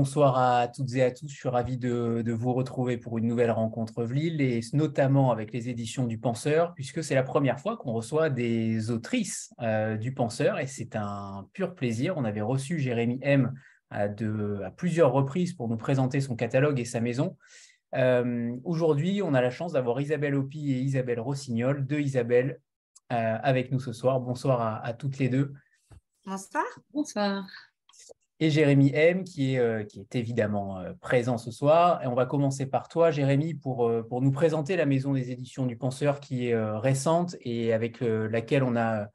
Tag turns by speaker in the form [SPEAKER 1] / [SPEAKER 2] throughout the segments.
[SPEAKER 1] bonsoir à toutes et à tous. Je suis ravi de, vous retrouver pour une nouvelle rencontre Vlil et notamment avec les éditions du Penseur, puisque c'est la première fois qu'on reçoit des autrices euh, du Penseur et c'est un pur plaisir. On avait reçu Jérémy M à, à, plusieurs reprises pour nous présenter son catalogue et sa maison. Euh, aujourd'hui, on a la chance d'avoir Isabelle Opie et Isabelle Rossignol, deux Isabelle, euh, avec nous ce soir. Bonsoir à, à toutes les deux.
[SPEAKER 2] Bonsoir.
[SPEAKER 3] Bonsoir
[SPEAKER 1] et Jérémy M, qui est, euh, évidemment euh, présent ce soir. Et on va commencer par toi, Jérémy, pour, euh, nous présenter la maison des éditions du Penseur, qui est récente et avec laquelle on a,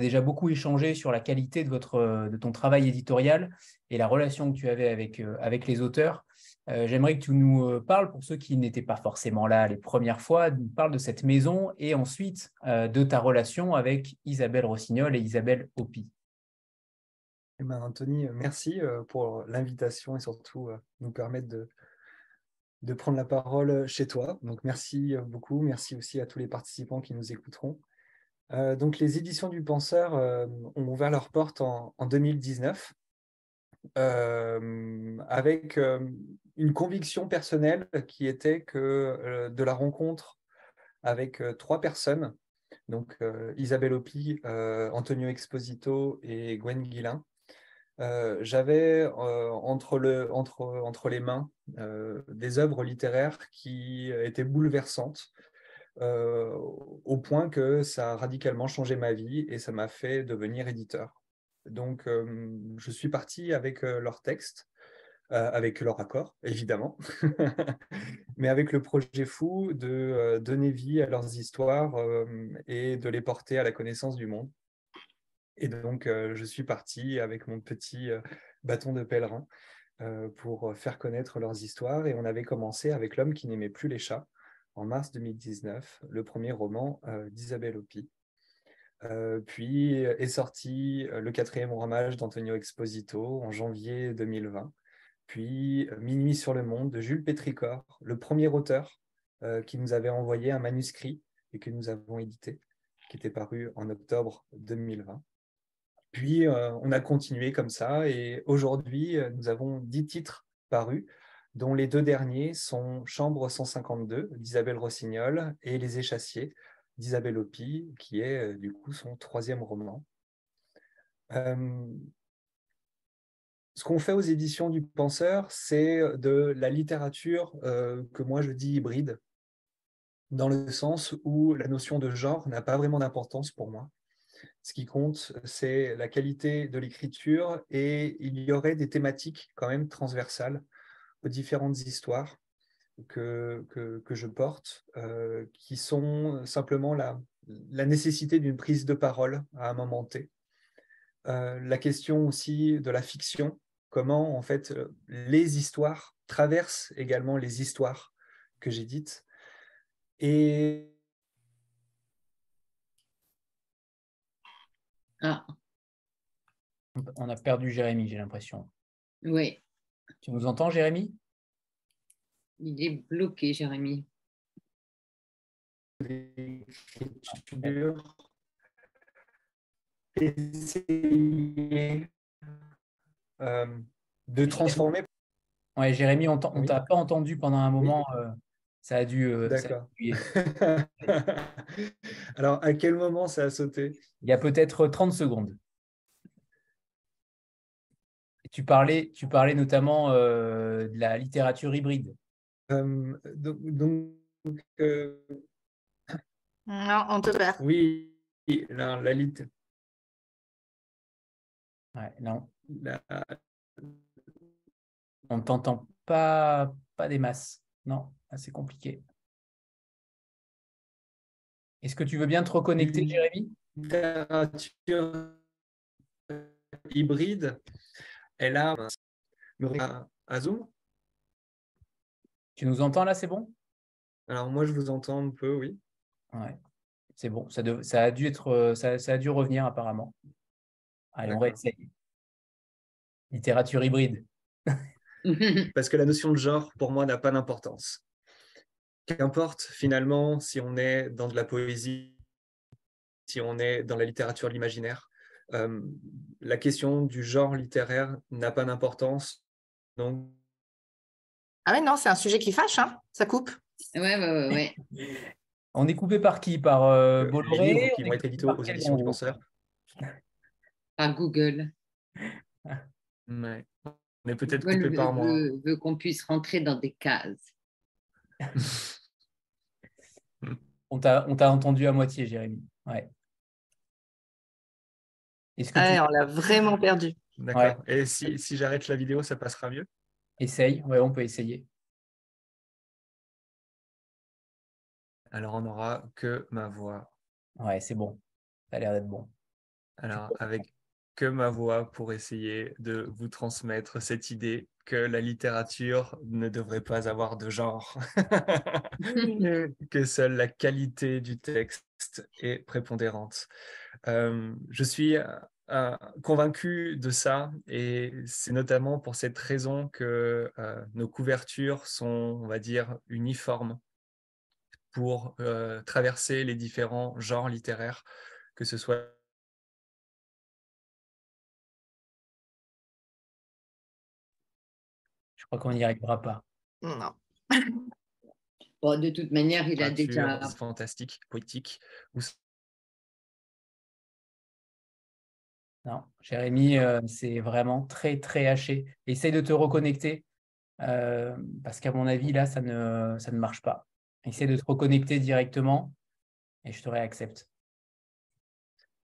[SPEAKER 1] déjà beaucoup échangé sur la qualité de, ton travail éditorial et la relation que tu avais avec, les auteurs. J'aimerais que tu nous parles, pour ceux qui n'étaient pas forcément là les premières fois, nous parles de cette maison et ensuite de ta relation avec Isabelle Rossignol et Isabelle Hopi.
[SPEAKER 4] Eh ben, Anthony, euh, merci euh, pour l'invitation et surtout euh, nous permettre de, prendre la parole chez toi. Donc merci beaucoup, merci aussi à tous les participants qui nous écouteront. donc les éditions du Penseur ont ouvert leurs portes en, 2019 avec une conviction personnelle qui était que de la rencontre avec trois personnes, donc Isabelle Opi, Antonio Exposito et Gwen Guillain, euh, j'avais euh, entre, le, entre, entre, les mains euh, des œuvres littéraires qui étaient bouleversantes, au point que ça a radicalement changé ma vie et ça m'a fait devenir éditeur. Donc, je suis parti avec leurs textes, avec leur accord, évidemment, mais avec le projet fou de donner vie à leurs histoires et de les porter à la connaissance du monde. Et donc, euh, je suis parti avec mon petit euh, bâton de pèlerin euh, pour faire connaître leurs histoires. Et on avait commencé avec L'homme qui n'aimait plus les chats en mars 2019, le premier roman d'Isabelle Hopi. puis est sorti le quatrième ramage d'Antonio Exposito en janvier 2020. Puis Minuit sur le monde de Jules Pétricor, le premier auteur qui nous avait envoyé un manuscrit et que nous avons édité, qui était paru en octobre 2020. Puis, euh, on a continué comme ça et aujourd'hui, euh, nous avons dix titres parus, dont les deux derniers sont Chambre 152 d'Isabelle Rossignol et Les Échassiers d'Isabelle Hopi, qui est euh, du coup son troisième roman. ce qu'on fait aux éditions du Penseur, c'est de la littérature que moi je dis hybride, dans le sens où la notion de genre n'a pas vraiment d'importance pour moi. Ce qui compte, c'est la qualité de l'écriture et il y aurait des thématiques quand même transversales aux différentes histoires que, que, je porte, euh, qui sont simplement la, la nécessité d'une prise de parole à un moment T. Euh, la question aussi de la fiction, comment en fait les histoires traversent également les histoires que j'ai dites. Et
[SPEAKER 1] Ah. On a perdu Jérémy, j'ai l'impression.
[SPEAKER 3] Oui.
[SPEAKER 1] Tu nous entends, Jérémy?
[SPEAKER 3] Il est bloqué, Jérémy.
[SPEAKER 4] Euh, de transformer.
[SPEAKER 1] Ouais, Jérémy, on ne t'a pas entendu pendant un moment. Euh, ça a dû.
[SPEAKER 4] Euh, D'accord. Alors, à quel moment ça a sauté?
[SPEAKER 1] Il y a peut-être 30 secondes. tu parlais, tu parlais notamment euh, de la littérature hybride.
[SPEAKER 4] Euh, donc,
[SPEAKER 2] non, on te perd.
[SPEAKER 4] Oui, la, la.
[SPEAKER 1] Ouais, non. On ne t'entend pas, pas des masses. Non assez compliqué. Est-ce que tu veux bien te reconnecter, Jérémy?
[SPEAKER 4] Littérature hybride, elle a un Zoom.
[SPEAKER 1] Tu nous entends là, c'est bon?
[SPEAKER 4] Alors moi, je vous entends un peu, oui.
[SPEAKER 1] Ouais, c'est bon. Ça, ça, a dû être, euh, ça, ça, a dû revenir apparemment. Allez, on va essayer. Littérature hybride.
[SPEAKER 4] Parce que la notion de genre, pour moi, n'a pas d'importance. Qu'importe finalement si on est dans de la poésie, si on est dans la littérature de l'imaginaire, euh, la question du genre littéraire n'a pas d'importance Donc,
[SPEAKER 2] Ah ouais, non, c'est un sujet qui fâche, hein ça coupe.
[SPEAKER 3] Ouais, ouais, ouais. ouais.
[SPEAKER 1] On est coupé par qui? Par euh,
[SPEAKER 4] les
[SPEAKER 1] Bolloré?
[SPEAKER 4] livres qui
[SPEAKER 1] On
[SPEAKER 4] vont être édités aux éditions du penseur.
[SPEAKER 3] Par Google.
[SPEAKER 4] Ouais. On est peut-être
[SPEAKER 3] Google
[SPEAKER 4] coupé
[SPEAKER 3] veut,
[SPEAKER 4] par moi.
[SPEAKER 3] veut- veut qu'on puisse rentrer dans des cases.
[SPEAKER 1] On t'a on t'a entendu à moitié, Jérémy. Ouais. Est-ce que
[SPEAKER 2] Ah
[SPEAKER 1] tu
[SPEAKER 2] on l'a vraiment perdu.
[SPEAKER 4] D'accord. Et si, si j'arrête la vidéo, ça passera mieux?
[SPEAKER 1] Essayes Ouais, on peut essayer.
[SPEAKER 4] Alors, on n'aura que ma voix.
[SPEAKER 1] Ouais, c'est bon. Ça a l'air d'être bon.
[SPEAKER 4] Alors, avec que ma voix pour essayer de vous transmettre cette idée que la littérature ne devrait pas avoir de genre, que seule la qualité du texte est prépondérante. Euh, je suis euh, convaincu de ça et c'est notamment pour cette raison que euh, nos couvertures sont, on va dire, uniformes pour euh, traverser les différents genres littéraires, que ce soit
[SPEAKER 1] crois qu'on n'y arrivera pas.
[SPEAKER 2] Non.
[SPEAKER 3] Bon, de toute manière, il a déjà.
[SPEAKER 4] peinture fantastique, poétique, ou
[SPEAKER 1] Non, Jérémy, euh, c'est vraiment très, très haché. Essaye de te reconnecter euh, parce qu'à mon avis, là, ça ne, ça ne marche pas. Essaye de te reconnecter directement et je te réaccepte.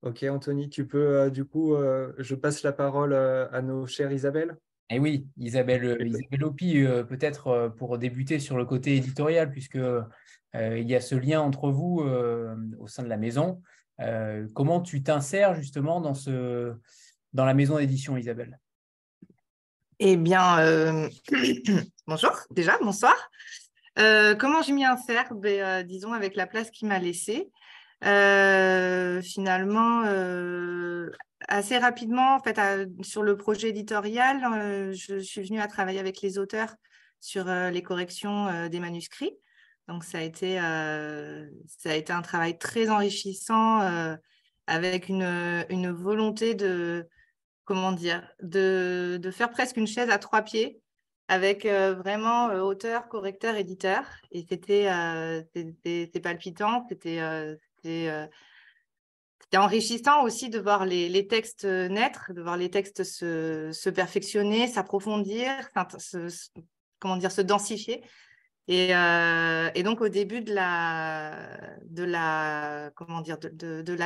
[SPEAKER 4] Ok, Anthony, tu peux, euh, du coup, euh, je passe la parole euh, à nos chères Isabelle.
[SPEAKER 1] Et oui, Isabelle, euh, Isabelle Hopi, euh, peut-être euh, pour débuter sur le côté éditorial, puisque euh, il y a ce lien entre vous euh, au sein de la maison. Euh, comment tu t'insères justement dans, ce, dans la maison d'édition, Isabelle?
[SPEAKER 2] Eh bien, euh, bonjour déjà, bonsoir. Euh, comment je m'y insère? Ben, euh, Disons avec la place qui m'a laissée. Euh, finalement, euh, assez rapidement, en fait, sur le projet éditorial, euh, je suis venue à travailler avec les auteurs sur euh, les corrections euh, des manuscrits. Donc, ça a été, ça a été un travail très enrichissant avec une, une volonté de, comment dire, de, de faire presque une chaise à trois pieds avec vraiment auteur, correcteur, éditeur. Et c'était palpitant, c'était c'était, euh, enrichissant aussi de voir les, textes naître, de voir les textes se, perfectionner, s'approfondir, se- comment dire, se densifier. Et, euh, donc au début de la,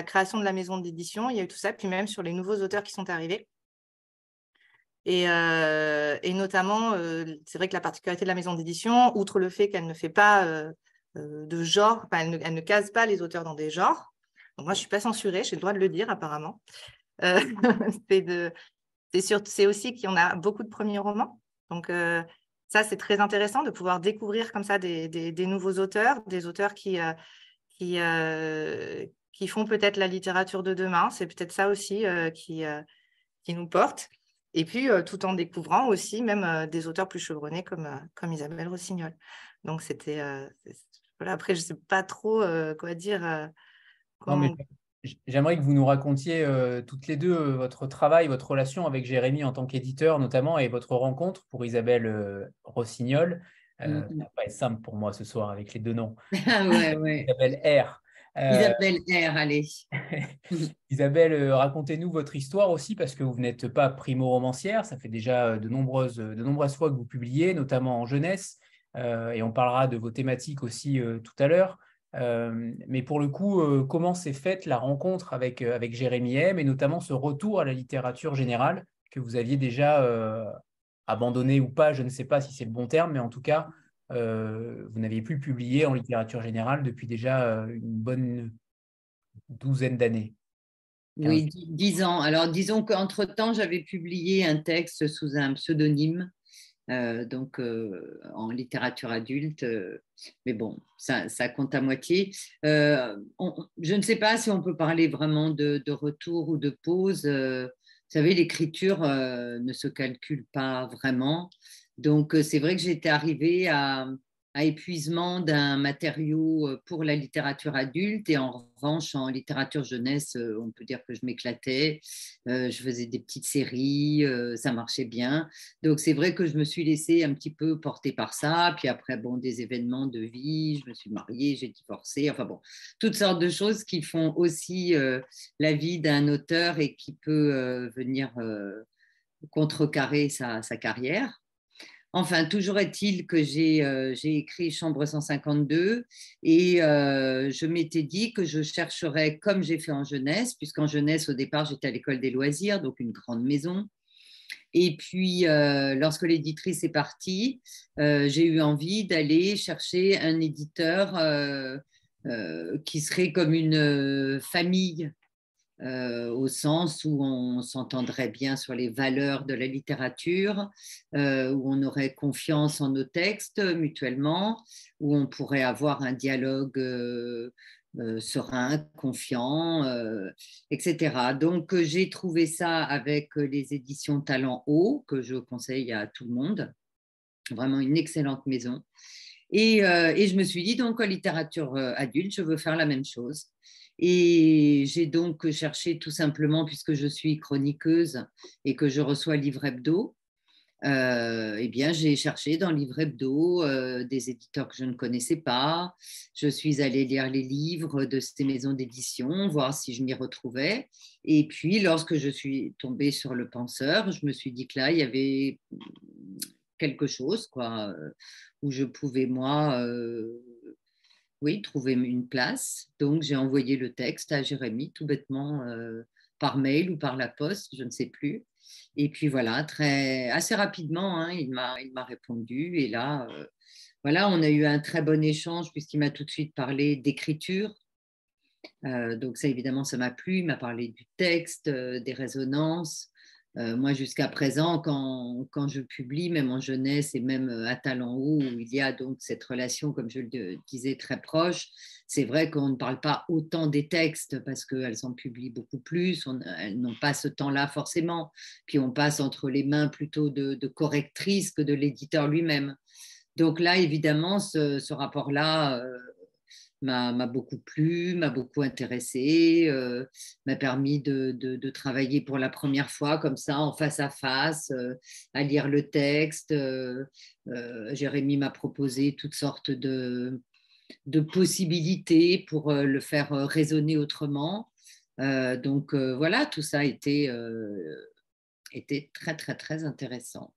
[SPEAKER 2] création de la maison d'édition, il y a eu tout ça, puis même sur les nouveaux auteurs qui sont arrivés. Et, euh, notamment, euh, c'est vrai que la particularité de la maison d'édition, outre le fait qu'elle ne fait pas euh, euh, de genre, elle ne case pas les auteurs dans des genres. Moi, je ne suis pas censurée, j'ai le droit de le dire apparemment. Euh, c'est aussi qu'il y en a beaucoup de premiers romans. Donc euh, ça, c'est très intéressant de pouvoir découvrir comme ça des, des- nouveaux auteurs, des auteurs qui, euh, qui, euh, qui font peut-être la littérature de demain. C'est peut-être ça aussi qui, qui nous porte. Et puis, tout en découvrant aussi même des auteurs plus chevronnés comme, comme Isabelle Rossignol. Donc, c'était... voilà, après, je ne sais pas trop quoi dire. Comment-
[SPEAKER 1] J'aimerais que vous nous racontiez euh, toutes les deux euh, votre travail, votre relation avec Jérémy en tant qu'éditeur notamment et votre rencontre pour Isabelle euh, Rossignol.
[SPEAKER 3] Mhm.
[SPEAKER 1] Ça va pas être simple pour moi ce soir avec les deux noms.
[SPEAKER 3] Ah ouais, ouais.
[SPEAKER 1] Isabelle R.
[SPEAKER 3] Isabelle R, allez.
[SPEAKER 1] Isabelle, racontez-nous votre histoire aussi, parce que vous n'êtes pas primo-romancière, ça fait déjà de nombreuses, de nombreuses fois que vous publiez, notamment en jeunesse, et on parlera de vos thématiques aussi tout à l'heure. Euh, mais pour le coup, euh, comment s'est faite la rencontre avec, euh, avec Jérémy M, et notamment ce retour à la littérature générale que vous aviez déjà euh, abandonné ou pas, je ne sais pas si c'est le bon terme, mais en tout cas, vous n'aviez plus publié en littérature générale depuis déjà une bonne douzaine d'années.
[SPEAKER 3] Oui, dix ans. Alors, disons qu'entre-temps, j'avais publié un texte sous un pseudonyme, euh, donc euh, en littérature adulte. euh, mais bon, ça, compte à moitié. Je ne sais pas si on peut parler vraiment de, de retour ou de pause. vous savez, l'écriture ne se calcule pas vraiment. Donc, c'est vrai que j'étais arrivée à, à épuisement d'un matériau euh, pour la littérature adulte. Et en revanche, en littérature jeunesse, euh, on peut dire que je m'éclatais. Euh, je faisais des petites séries, ça marchait bien. Donc c'est vrai que je me suis laissée un petit peu porter par ça. Puis après, bon, des événements de vie, je me suis mariée, j'ai divorcé. Enfin bon, toutes sortes de choses qui font aussi la vie d'un auteur et qui peut venir contrecarrer sa, sa carrière. Enfin, toujours est-il que j'ai euh, écrit Chambre 152 et euh, je m'étais dit que je chercherais, comme j'ai fait en jeunesse, puisqu'en jeunesse, au départ, j'étais à l'école des loisirs, donc une grande maison. Et puis, euh, lorsque l'éditrice est partie, j'ai eu envie d'aller chercher un éditeur qui serait comme une famille euh, au sens où on s'entendrait bien sur les valeurs de la littérature, euh, où on aurait confiance en nos textes mutuellement, où on pourrait avoir un dialogue euh, serein, confiant, etc. Donc j'ai trouvé ça avec les éditions Talent Haut, que je conseille à tout le monde. Vraiment une excellente maison. Et, et je me suis dit, donc en littérature adulte, je veux faire la même chose. Et j'ai donc cherché tout simplement, puisque je suis chroniqueuse et que je reçois livre hebdo, euh, eh bien, j'ai cherché dans livre hebdo euh, des éditeurs que je ne connaissais pas. Je suis allée lire les livres de ces maisons d'édition, voir si je m'y retrouvais. Et puis, lorsque je suis tombée sur le penseur, je me suis dit que là, il y avait quelque chose, quoi, euh, où je pouvais, moi, oui, trouver une place. Donc, j'ai envoyé le texte à Jérémy, tout bêtement, euh, par mail ou par la poste, je ne sais plus. Et puis voilà, très, assez rapidement, hein, il m'a répondu. Et là, euh, voilà, on a eu un très bon échange puisqu'il m'a tout de suite parlé d'écriture. Euh, donc ça, évidemment, ça m'a plu. Il m'a parlé du texte, des résonances. Euh, moi, jusqu'à présent, quand, quand, je publie, même en jeunesse et même euh, à Talent Haut, où il y a donc cette relation, comme je le disais, très proche, c'est vrai qu'on ne parle pas autant des textes parce qu'elles en publient beaucoup plus, elles n'ont pas ce temps-là forcément, puis on passe entre les mains plutôt de, de correctrices que de l'éditeur lui-même. Donc là, évidemment, ce, ce rapport-là, euh, m'a beaucoup plu, m'a beaucoup intéressé, euh, m'a permis de, travailler pour la première fois comme ça, en face à face, euh, à lire le texte. Euh, Jérémy m'a proposé toutes sortes de, possibilités pour le faire résonner autrement. donc voilà, tout ça était, était très très très intéressant.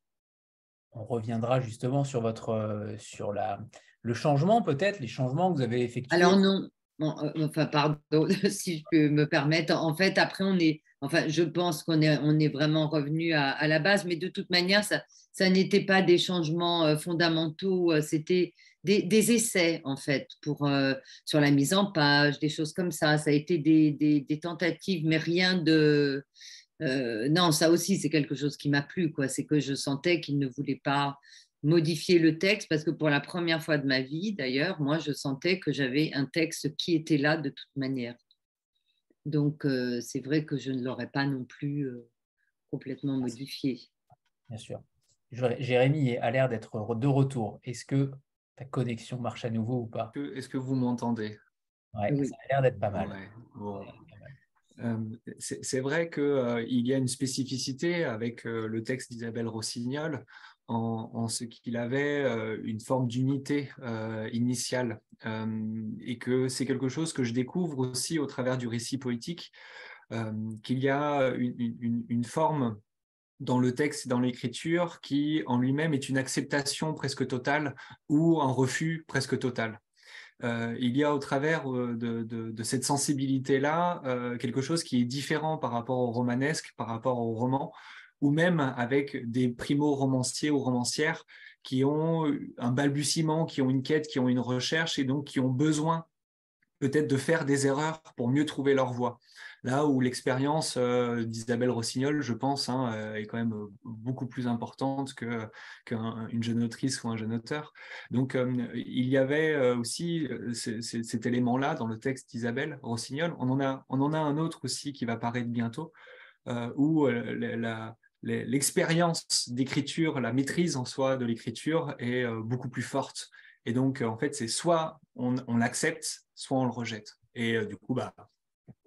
[SPEAKER 1] On reviendra justement sur votre sur la le changement peut-être, les changements que vous avez effectués?
[SPEAKER 3] Alors non, euh, enfin pardon, si je peux me permettre. En fait, après, on est, enfin, je pense qu'on est, vraiment revenu à, la base, mais de toute manière, ça, ça n'était pas des changements euh, fondamentaux, euh, c'était des, essais en fait pour sur la mise en page, des choses comme ça. Ça a été des, des tentatives, mais rien de non, ça aussi, c'est quelque chose qui m'a plu. Quoi. C'est que je sentais qu'il ne voulait pas modifier le texte parce que pour la première fois de ma vie, d'ailleurs, moi, je sentais que j'avais un texte qui était là de toute manière. Donc, euh, c'est vrai que je ne l'aurais pas non plus euh, complètement modifié.
[SPEAKER 1] Bien sûr. Jérémy a l'air d'être de retour. Est-ce que ta connexion marche à nouveau ou pas?
[SPEAKER 4] Est-ce que vous m'entendez?
[SPEAKER 1] Oui. Ça a l'air d'être pas mal.
[SPEAKER 4] Euh, c'est vrai qu'il y a une spécificité avec le texte d'Isabelle Rossignol en, ce qu'il avait euh, une forme d'unité euh, initiale euh, et que c'est quelque chose que je découvre aussi au travers du récit poétique, qu'il y a une, forme dans le texte et dans l'écriture qui en lui-même est une acceptation presque totale ou un refus presque total. il y a au travers de, cette sensibilité-là quelque chose qui est différent par rapport au romanesque, par rapport au roman, ou même avec des primo-romanciers ou romancières qui ont un balbutiement, qui ont une quête, qui ont une recherche et donc qui ont besoin peut-être de faire des erreurs pour mieux trouver leur voie. Là où l'expérience euh, d'Isabelle Rossignol, je pense, hein, euh, est quand même beaucoup plus importante qu'une jeune autrice ou un jeune auteur. Donc, euh, il y avait aussi cet élément-là dans le texte d'Isabelle Rossignol. On en, a, on en a un autre aussi qui va paraître bientôt, où la, l'expérience d'écriture, la maîtrise en soi de l'écriture est euh, beaucoup plus forte
[SPEAKER 5] Et donc, en fait, c'est soit on, on l'accepte, soit on le rejette. Et du coup, bah,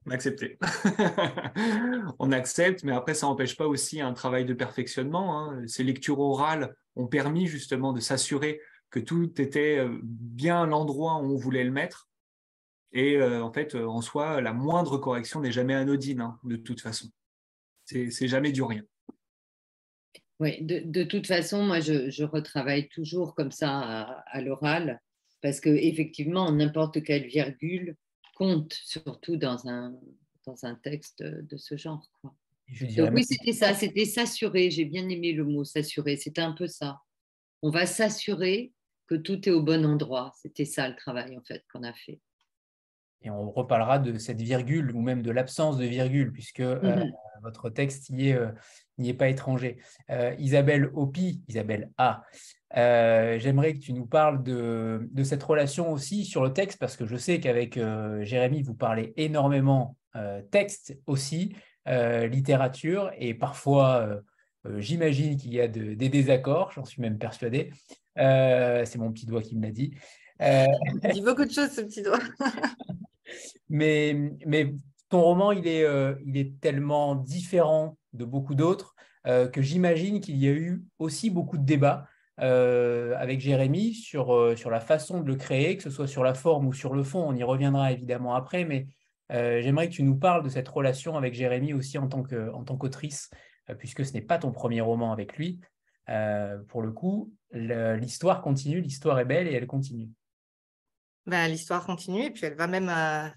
[SPEAKER 5] on accepte. on accepte, mais après, ça n'empêche pas aussi un travail de perfectionnement. Hein. Ces lectures orales ont permis justement de s'assurer que tout était euh, bien l'endroit où on voulait le mettre. Et euh, en fait, euh, en soi, la moindre correction n'est jamais anodine, hein, de toute façon. C'est jamais du rien.
[SPEAKER 3] Oui, de, toute façon, moi, je, retravaille toujours comme ça à, l'oral, parce que effectivement, n'importe quelle virgule compte, surtout dans un, dans un texte de ce genre. Quoi. Donc oui, c'était ça, c'était s'assurer. J'ai bien aimé le mot s'assurer. C'était un peu ça. On va s'assurer que tout est au bon endroit. C'était ça le travail en fait qu'on a fait.
[SPEAKER 1] Et on reparlera de cette virgule ou même de l'absence de virgule, puisque euh, mhm. votre texte n'y est, euh, est, pas étranger. Euh, Isabelle Opi, Isabelle A, j'aimerais que tu nous parles de, de, cette relation aussi sur le texte, parce que je sais qu'avec Jérémy, vous parlez énormément texte aussi, littérature, et parfois, j'imagine qu'il y a des désaccords, j'en suis même persuadé. C'est mon petit doigt qui me l'a dit.
[SPEAKER 2] Il dit beaucoup de choses, ce petit doigt.
[SPEAKER 1] mais, ton roman, il est, euh, il est tellement différent de beaucoup d'autres euh, que j'imagine qu'il y a eu aussi beaucoup de débats euh, avec Jérémy sur la façon de le créer, que ce soit sur la forme ou sur le fond. On y reviendra évidemment après, mais j'aimerais que tu nous parles de cette relation avec Jérémy aussi en tant qu'autrice, puisque ce n'est pas ton premier roman avec lui. pour le coup, l'histoire continue, l'histoire est belle et elle continue.
[SPEAKER 2] Ben, l'histoire continue et puis elle va même euh,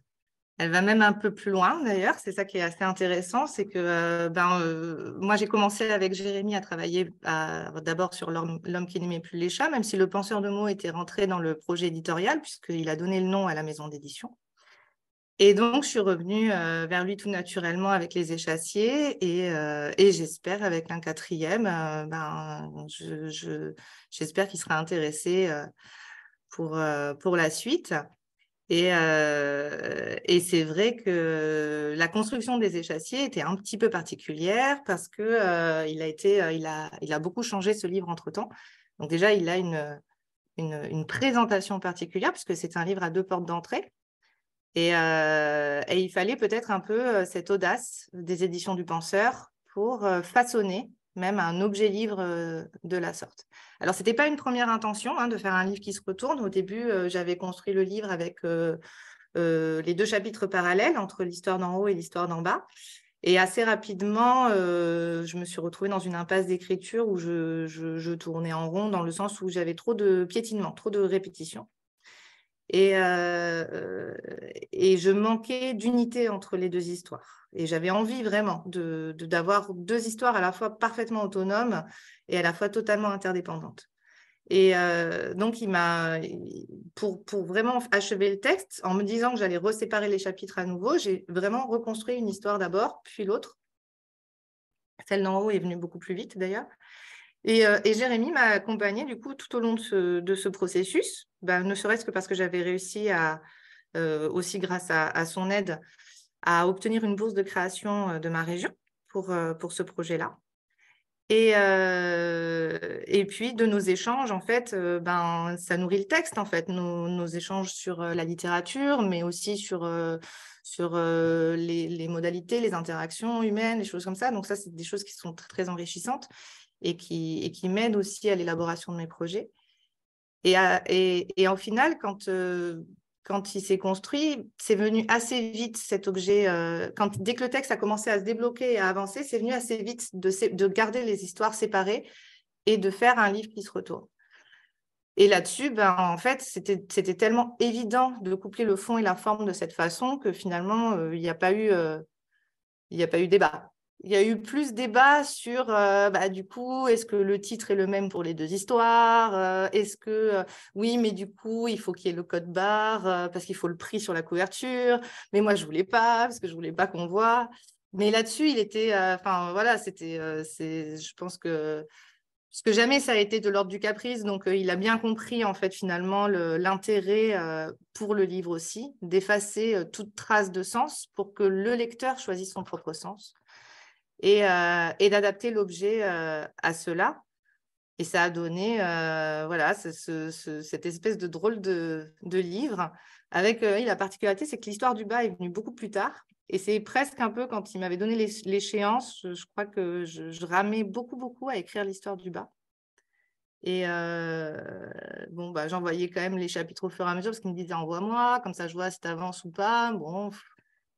[SPEAKER 2] elle va même un peu plus loin d'ailleurs. C'est ça qui est assez intéressant, c'est que euh, ben, euh, moi j'ai commencé avec Jérémy à travailler d'abord sur L'homme qui n'aimait plus les chats, même si le penseur de mots était rentré dans le projet éditorial puisqu'il a donné le nom à la maison d'édition. Et donc je suis revenue vers lui tout naturellement avec les échassiers et, et j'espère avec un quatrième, ben, j'espère qu'il sera intéressé pour, euh, pour la suite. Et, euh, et c'est vrai que la construction des échassiers était un petit peu particulière parce que euh, il a été, il a, il a beaucoup changé ce livre entre temps. Donc déjà, il a une, une, présentation particulière puisque c'est un livre à deux portes d'entrée. Et, et, il fallait peut-être un peu cette audace des éditions du penseur pour façonner même un objet livre euh, de la sorte. Alors, ce n'était pas une première intention hein, de faire un livre qui se retourne. Au début, euh, j'avais construit le livre avec euh, les deux chapitres parallèles entre l'histoire d'en haut et l'histoire d'en bas. Et assez rapidement, je me suis retrouvée dans une impasse d'écriture où je, tournais en rond dans le sens où j'avais trop de piétinement, trop de répétition. Et, et je manquais d'unité entre les deux histoires. Et j'avais envie vraiment d'avoir de, d'avoir deux histoires à la fois parfaitement autonomes et à la fois totalement interdépendantes. Et euh, donc, il pour, pour, vraiment achever le texte, en me disant que j'allais reséparer les chapitres à nouveau, j'ai vraiment reconstruit une histoire d'abord, puis l'autre. Celle d'en haut est venue beaucoup plus vite d'ailleurs. Et, euh, et, Jérémy m'a accompagnée du coup tout au long de ce, processus, ben, ne serait-ce que parce que j'avais réussi à, euh, aussi grâce à, son aide, à obtenir une bourse de création euh, de ma région pour, pour ce projet-là. Et, et puis de nos échanges, en fait, ben, ça nourrit le texte, en fait, nos, nos échanges sur la littérature, mais aussi sur, les, modalités, les interactions humaines, les choses comme ça. Donc ça, c'est des choses qui sont très enrichissantes et qui, et qui m'aident aussi à l'élaboration de mes projets. Et, et, et, en final, quand, quand il s'est construit, c'est venu assez vite cet objet. Euh, quand, dès que le texte a commencé à se débloquer et à avancer, c'est venu assez vite de, de, garder les histoires séparées et de faire un livre qui se retourne. Et là-dessus, ben, en fait, c'était tellement évident de coupler le fond et la forme de cette façon que finalement, euh, il n'y a, pas eu, euh, il a pas eu débat il y a eu plus débat sur, euh, bah, du coup, est-ce que le titre est le même pour les deux histoires euh, Est-ce que, euh, oui, mais du coup, il faut qu'il y ait le code barre parce qu'il faut le prix sur la couverture. Mais moi, je voulais pas parce que je voulais pas qu'on voit. Mais là-dessus, il était, enfin, voilà, c'était, c'est, je pense que, parce que jamais ça a été de l'ordre du caprice. Donc, il a bien compris, en fait, finalement, l'intérêt pour le livre aussi, d'effacer toute trace de sens pour que le lecteur choisisse son propre sens. Euh, et, d'adapter l'objet euh, à cela. Et ça a donné voilà, cette espèce de drôle de, livre. Avec la particularité, c'est que l'histoire du bas est venue beaucoup plus tard. Et c'est presque un peu quand il m'avait donné l'échéance, je, crois que je, ramais beaucoup, beaucoup à écrire l'histoire du bas. Et bon, bah, j'envoyais quand même les chapitres au fur et à mesure parce qu'il me disait envoie-moi, comme ça je vois si tu avances ou pas. Bon,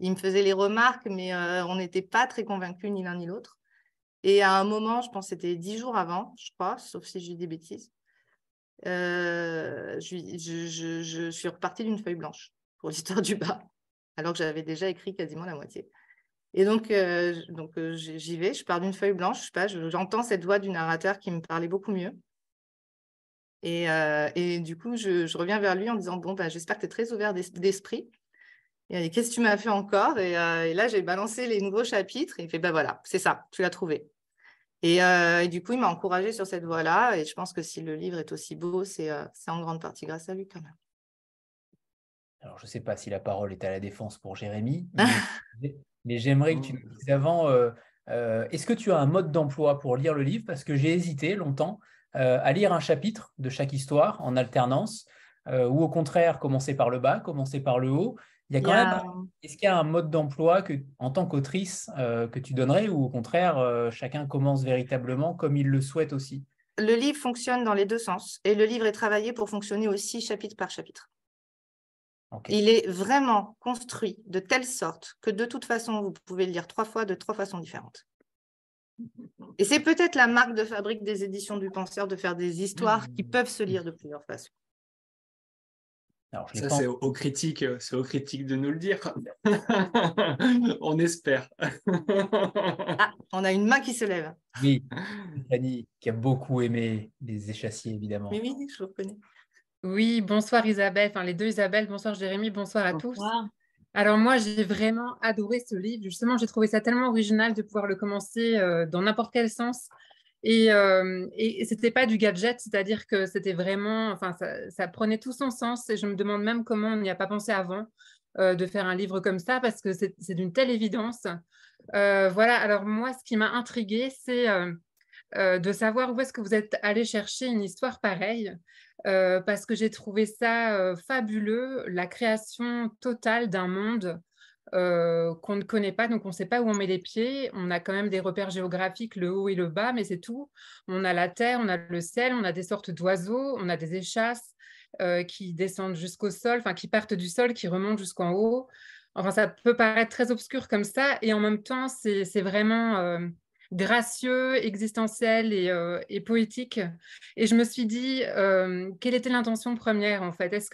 [SPEAKER 2] il me faisait les remarques, mais on n'était pas très convaincus ni l'un ni l'autre. Et à un moment, je pense que c'était dix jours avant, je crois, sauf si dis des bêtises, je, je, suis repartie d'une feuille blanche pour l'histoire du bas, alors que j'avais déjà écrit quasiment la moitié. Et donc, donc j'y vais, je pars d'une feuille blanche, je sais j'entends cette voix du narrateur qui me parlait beaucoup mieux. Et, et du coup, je, reviens vers lui en disant Bon, bah, j'espère que tu es très ouvert d'esprit. Et qu'est-ce que tu m'as fait encore? Et, là, j'ai balancé les nouveaux chapitres et il fait bah voilà, c'est ça, tu l'as trouvé. Et, du coup, il m'a encouragé sur cette voie-là. Et je pense que si le livre est aussi beau, c'est en grande partie grâce à lui quand même.
[SPEAKER 1] Alors, je ne sais pas si la parole est à la défense pour Jérémy, mais, j'aimerais que tu nous dises avant, est-ce que tu as un mode d'emploi pour lire le livre? Parce que j'ai hésité longtemps à lire un chapitre de chaque histoire en alternance, ou au contraire, commencer par le bas, commencer par le haut. Il y a quand même. Est-ce qu'il y a un mode d'emploi que, en tant qu'autrice, euh, que tu donnerais ou au contraire, euh, chacun commence véritablement comme il le souhaite aussi?
[SPEAKER 2] Le livre fonctionne dans les deux sens et le livre est travaillé pour fonctionner aussi chapitre par chapitre. Il est vraiment construit de telle sorte que de toute façon, vous pouvez le lire trois fois de trois façons différentes. Et c'est peut-être la marque de fabrique des éditions du penseur de faire des histoires qui mmh. peuvent se lire de plusieurs façons
[SPEAKER 4] ça, c'est aux critiques, c'est aux critiques de nous le dire. on espère.
[SPEAKER 2] ah, on a une main qui se lève.
[SPEAKER 1] Oui, Fanny, qui a beaucoup aimé les échassiers, évidemment.
[SPEAKER 2] Oui, oui, je vous reconnais.
[SPEAKER 6] Oui, bonsoir Isabelle, enfin les deux Isabelle, bonsoir Jérémy, bonsoir à tous. Alors moi, j'ai vraiment adoré ce livre. Justement, j'ai trouvé ça tellement original de pouvoir le commencer euh, dans n'importe quel sens et, euh, et, c'était pas du gadget, c'est-à-dire que c'était vraiment, enfin, ça, prenait tout son sens. Et je me demande même comment on n'y a pas pensé avant euh, de faire un livre comme ça, parce que c'est d'une telle évidence. Euh, voilà. Alors moi, ce qui m'a intriguée, c'est de savoir où est-ce que vous êtes allé chercher une histoire pareille, parce que j'ai trouvé ça fabuleux, la création totale d'un monde euh, qu'on ne connaît pas, donc on ne sait pas où on met les pieds. On a quand même des repères géographiques, le haut et le bas, mais c'est tout. On a la terre, on a le ciel, on a des sortes d'oiseaux, on a des échasses euh, qui descendent jusqu'au sol, enfin qui partent du sol, qui remontent jusqu'en haut. Enfin, ça peut paraître très obscur comme ça, et en même temps, c'est vraiment euh, gracieux, existentiel et, poétique. Et je me suis dit, quelle était l'intention première en fait? Est-ce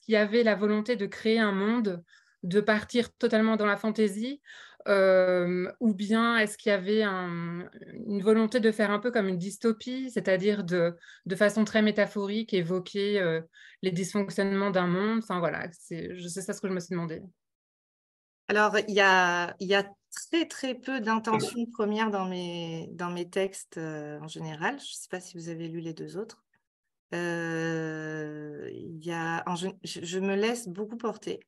[SPEAKER 6] qu'il y avait la volonté de créer un monde de partir totalement dans la fantaisie euh, ou bien est-ce qu'il y avait une volonté de faire un peu comme une dystopie, c'est-à-dire de, de, façon très métaphorique évoquer euh, les dysfonctionnements d'un monde? Enfin voilà, c'est ça ce que je me suis demandé.
[SPEAKER 2] Alors, il y a, y a, très très peu d'intentions premières dans mes, dans mes textes euh, en général. Je ne sais pas si vous avez lu les deux autres. y a, je me laisse beaucoup porter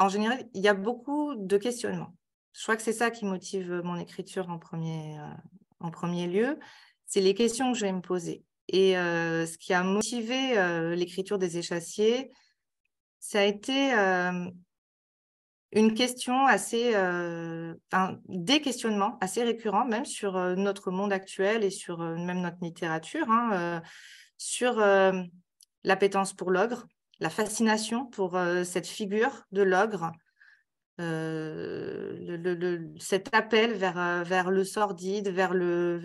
[SPEAKER 2] en général, il y a beaucoup de questionnements. Je crois que c'est ça qui motive mon écriture en premier, euh, lieu. C'est les questions que je vais me poser. Et euh, ce qui a motivé euh, l'écriture des échassiers, ça a été une question assez, des questionnements assez récurrents, même sur notre monde actuel et sur même notre littérature, hein, sur l'appétence pour l'ogre, la fascination pour euh, cette figure de l'ogre, euh, cet appel vers, euh, vers le sordide, vers le,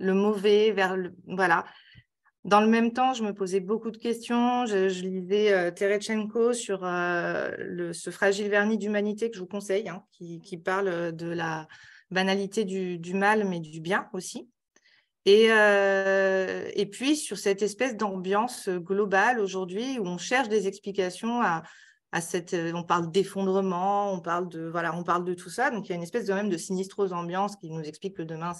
[SPEAKER 2] mauvais, vers le, voilà. Dans le même temps, je me posais beaucoup de questions. Je, lisais Terechenko sur ce fragile vernis d'humanité que je vous conseille, hein, qui, parle de la banalité du, mal, mais du bien aussi. Et, euh, et puis sur cette espèce d'ambiance globale aujourd'hui où on cherche des explications à, cette, euh, on parle d'effondrement, on parle de voilà, on parle de tout ça. Donc il y a une espèce de même de sinistrose ambiance qui nous explique que demain,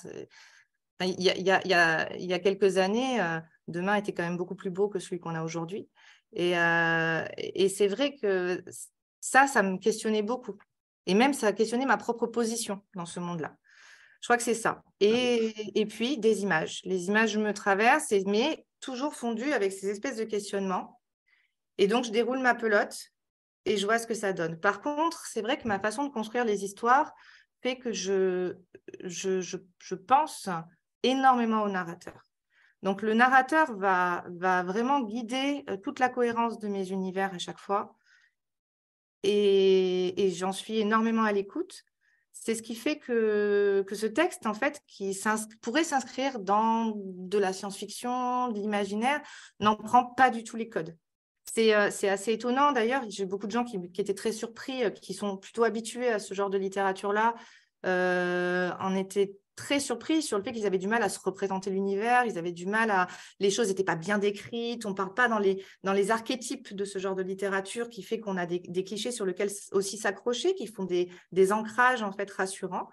[SPEAKER 2] il, y a, y y a, quelques années, euh, demain était quand même beaucoup plus beau que celui qu'on a aujourd'hui. Et, et c'est vrai que ça, ça me questionnait beaucoup. Et même ça a questionné ma propre position dans ce monde-là. Je crois que c'est ça. Et, et, puis des images. Les images me traversent, mais toujours fondues avec ces espèces de questionnements. Et donc, je déroule ma pelote et je vois ce que ça donne. Par contre, c'est vrai que ma façon de construire les histoires fait que je, je, je, pense énormément au narrateur. Donc, le narrateur va, va vraiment guider euh, toute la cohérence de mes univers à chaque fois. Et, et j'en suis énormément à l'écoute. C'est ce qui fait que, que ce texte, en fait, qui pourrait s'inscrire dans de la science-fiction, de l'imaginaire, n'en prend pas du tout les codes. Euh, c'est assez étonnant d'ailleurs. J'ai beaucoup de gens qui, étaient très surpris, euh, qui sont plutôt habitués à ce genre de littérature-là, euh, en étaient très surpris sur le fait qu'ils avaient du mal à se représenter l'univers, ils avaient du mal à... Les choses n'étaient pas bien décrites, on ne parle pas dans les, dans les archétypes de ce genre de littérature qui fait qu'on a des, clichés sur lesquels aussi s'accrocher, qui font des, des ancrages en fait rassurants.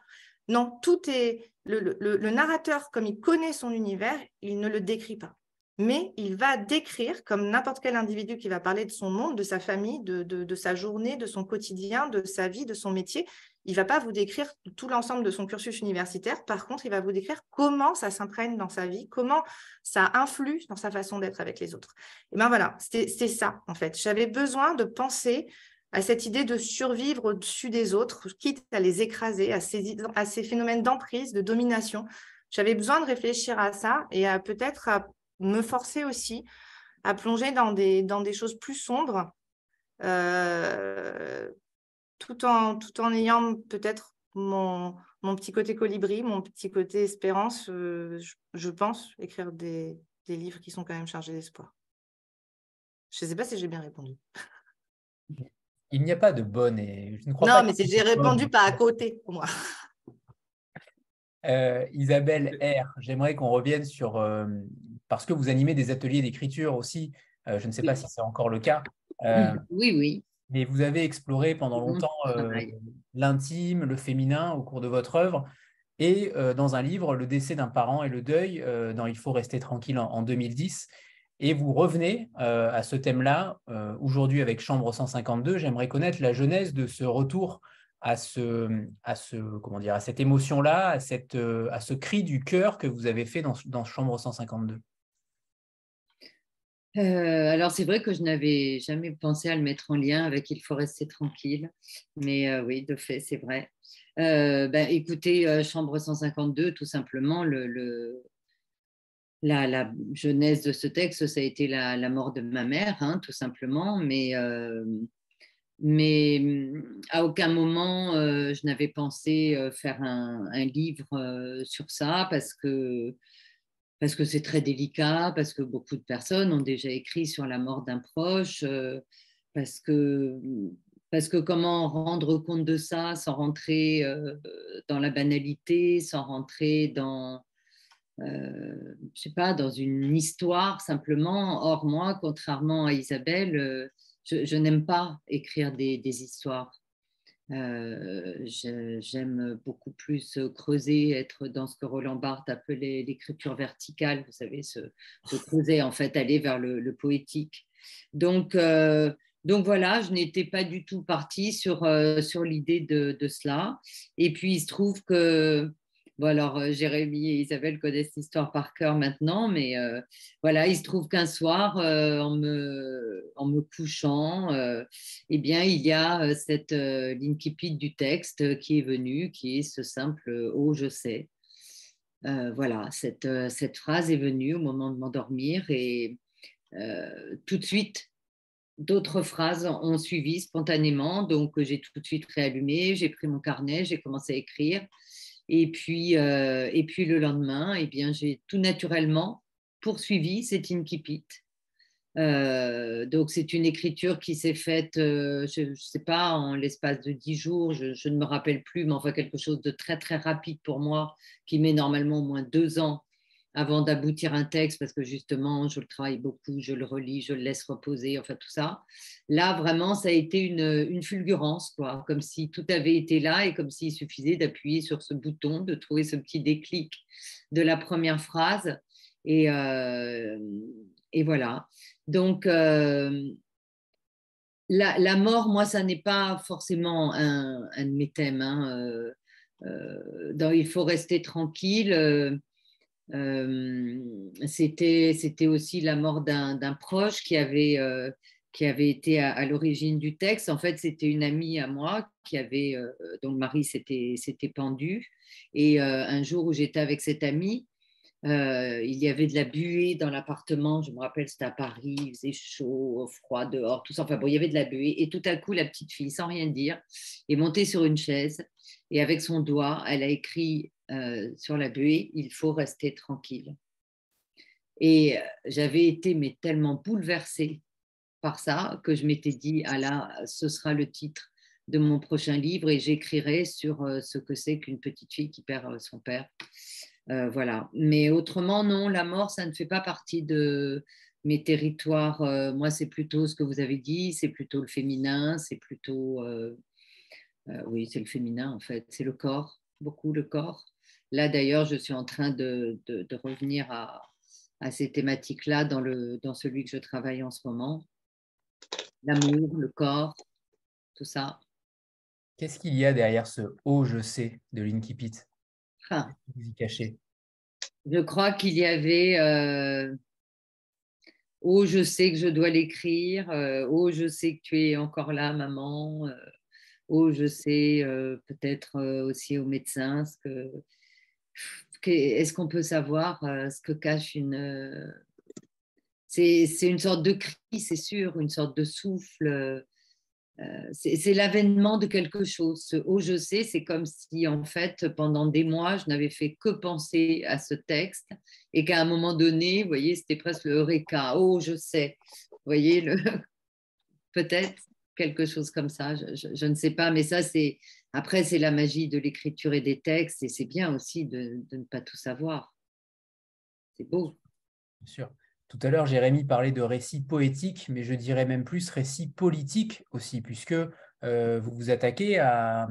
[SPEAKER 2] Non, tout est... le narrateur, comme il connaît son univers, il ne le décrit pas mais il va décrire, comme n'importe quel individu qui va parler de son monde, de sa famille, de, sa journée, de son quotidien, de sa vie, de son métier, il va pas vous décrire tout l'ensemble de son cursus universitaire. Par contre, il va vous décrire comment ça s'imprègne dans sa vie, comment ça influe dans sa façon d'être avec les autres. Et bien voilà, c'est ça en fait. J'avais besoin de penser à cette idée de survivre au-dessus des autres, quitte à les écraser, à ces, à ces phénomènes d'emprise, de domination. J'avais besoin de réfléchir à ça et à peut-être me forcer aussi à plonger dans des, dans des choses plus sombres, euh, tout, en, tout en ayant peut-être mon, mon petit côté colibri, mon petit côté espérance. Euh, je, pense écrire des, des, livres qui sont quand même chargés d'espoir. Je ne sais pas si j'ai bien répondu.
[SPEAKER 1] Il n'y a pas de bonne et
[SPEAKER 2] je ne crois non, pas. Non, mais j'ai répondu pas à côté pour moi.
[SPEAKER 1] Euh, Isabelle R, j'aimerais qu'on revienne sur, euh, parce que vous animez des ateliers d'écriture aussi, euh, je ne sais pas si c'est encore le cas.
[SPEAKER 3] oui, oui.
[SPEAKER 1] Mais vous avez exploré pendant mmh, longtemps l'intime, le féminin au cours de votre œuvre. Et dans un livre, Le décès d'un parent et le deuil, dans Il faut rester tranquille en, en 2010. Et vous revenez à ce thème-là aujourd'hui avec Chambre 152. J'aimerais connaître la genèse de ce retour à, ce, à, ce, comment dire, à cette émotion-là, à, cette, euh, à ce cri du cœur que vous avez fait dans, dans Chambre 152
[SPEAKER 3] euh, alors c'est vrai que je n'avais jamais pensé à le mettre en lien avec Il faut rester tranquille, mais euh, oui, de fait, c'est vrai. Ben, écoutez, Chambre 152, tout simplement, le, la, jeunesse de ce texte, ça a été la, mort de ma mère, hein, tout simplement, mais mm, à aucun moment euh, je n'avais pensé euh, faire un, livre euh, sur ça parce que parce que c'est très délicat, parce que beaucoup de personnes ont déjà écrit sur la mort d'un proche, parce que parce que comment rendre compte de ça sans rentrer dans la banalité, sans rentrer dans je sais pas dans une histoire simplement. Or moi, contrairement à Isabelle je, n'aime pas écrire des, histoires. Euh, j'aime beaucoup plus creuser, être dans ce que Roland Barthes appelait l'écriture verticale, vous savez, se, creuser, en fait, aller vers le, poétique. Donc, euh, donc voilà, je n'étais pas du tout partie sur, euh, sur l'idée de, cela. Et puis, il se trouve que Bon, alors, euh, Jérémy et Isabelle connaissent l'histoire par cœur maintenant, mais euh, voilà, il se trouve qu'un soir, euh, en, me, couchant, eh bien, il y a cette l'incipit du texte qui est venu, qui est ce simple « Oh, je sais ». voilà, cette phrase est venue au moment de m'endormir et tout de suite, d'autres phrases ont suivi spontanément. Donc, j'ai tout de suite réallumé, j'ai pris mon carnet, j'ai commencé à écrire. Et puis, euh, et puis le lendemain, eh bien, j'ai tout naturellement poursuivi cet incipit. Euh, donc c'est une écriture qui s'est faite, euh, je ne sais pas, en l'espace de dix jours, je, ne me rappelle plus, mais enfin quelque chose de très très rapide pour moi, qui met normalement au moins deux ans avant d'aboutir un texte, parce que justement, je le travaille beaucoup, je le relis, je le laisse reposer, enfin tout ça. Là, vraiment, ça a été une, fulgurance, quoi, comme si tout avait été là et comme s'il suffisait d'appuyer sur ce bouton, de trouver ce petit déclic de la première phrase. Et, euh, et voilà. Donc, euh, la, mort, moi, ça n'est pas forcément un, de mes thèmes. Hein, euh, il faut rester tranquille. C'était aussi la mort d'un proche qui avait, qui avait été à, l'origine du texte. En fait, c'était une amie à moi qui avait, dont le mari s'était pendu. Et un jour où j'étais avec cette amie, euh, il y avait de la buée dans l'appartement. Je me rappelle, c'était à Paris, il faisait chaud, froid dehors, tout ça. Enfin bon, il y avait de la buée. Et tout à coup, la petite fille, sans rien dire, est montée sur une chaise et avec son doigt, elle a écrit euh, sur la buée Il faut rester tranquille. Et euh, j'avais été mais tellement bouleversée par ça que je m'étais dit Ah là, ce sera le titre de mon prochain livre et j'écrirai sur ce que c'est qu'une petite fille qui perd son père. Euh, voilà. Mais autrement, non, la mort, ça ne fait pas partie de mes territoires. Euh, moi, c'est plutôt ce que vous avez dit, c'est plutôt le féminin, c'est plutôt... Euh, oui, c'est le féminin, en fait. C'est le corps, beaucoup le corps. Là, d'ailleurs, je suis en train de, revenir à, ces thématiques-là dans, dans celui que je travaille en ce moment. L'amour, le corps, tout ça.
[SPEAKER 1] Qu'est-ce qu'il y a derrière ce « oh, je sais » de Linky Pitt
[SPEAKER 3] ah. Je crois qu'il y avait euh, Oh, je sais que je dois l'écrire. Euh, oh, je sais que tu es encore là, maman. Euh, oh, je sais peut-être aussi au médecin ce que. Est-ce qu'on peut savoir ce que cache une. C'est une sorte de cri, c'est sûr, une sorte de souffle euh, c'est l'avènement de quelque chose. Ce oh, je sais, c'est comme si en fait pendant des mois je n'avais fait que penser à ce texte et qu'à un moment donné, vous voyez, c'était presque le eureka. Oh, je sais. Vous voyez, peut-être quelque chose comme ça. Je, ne sais pas, mais ça c'est après c'est la magie de l'écriture et des textes et c'est bien aussi de, de ne pas tout savoir. C'est beau.
[SPEAKER 1] Bien sûr. Tout à l'heure, Jérémy parlait de récit poétique, mais je dirais même plus récit politique aussi, puisque euh, vous vous attaquez à,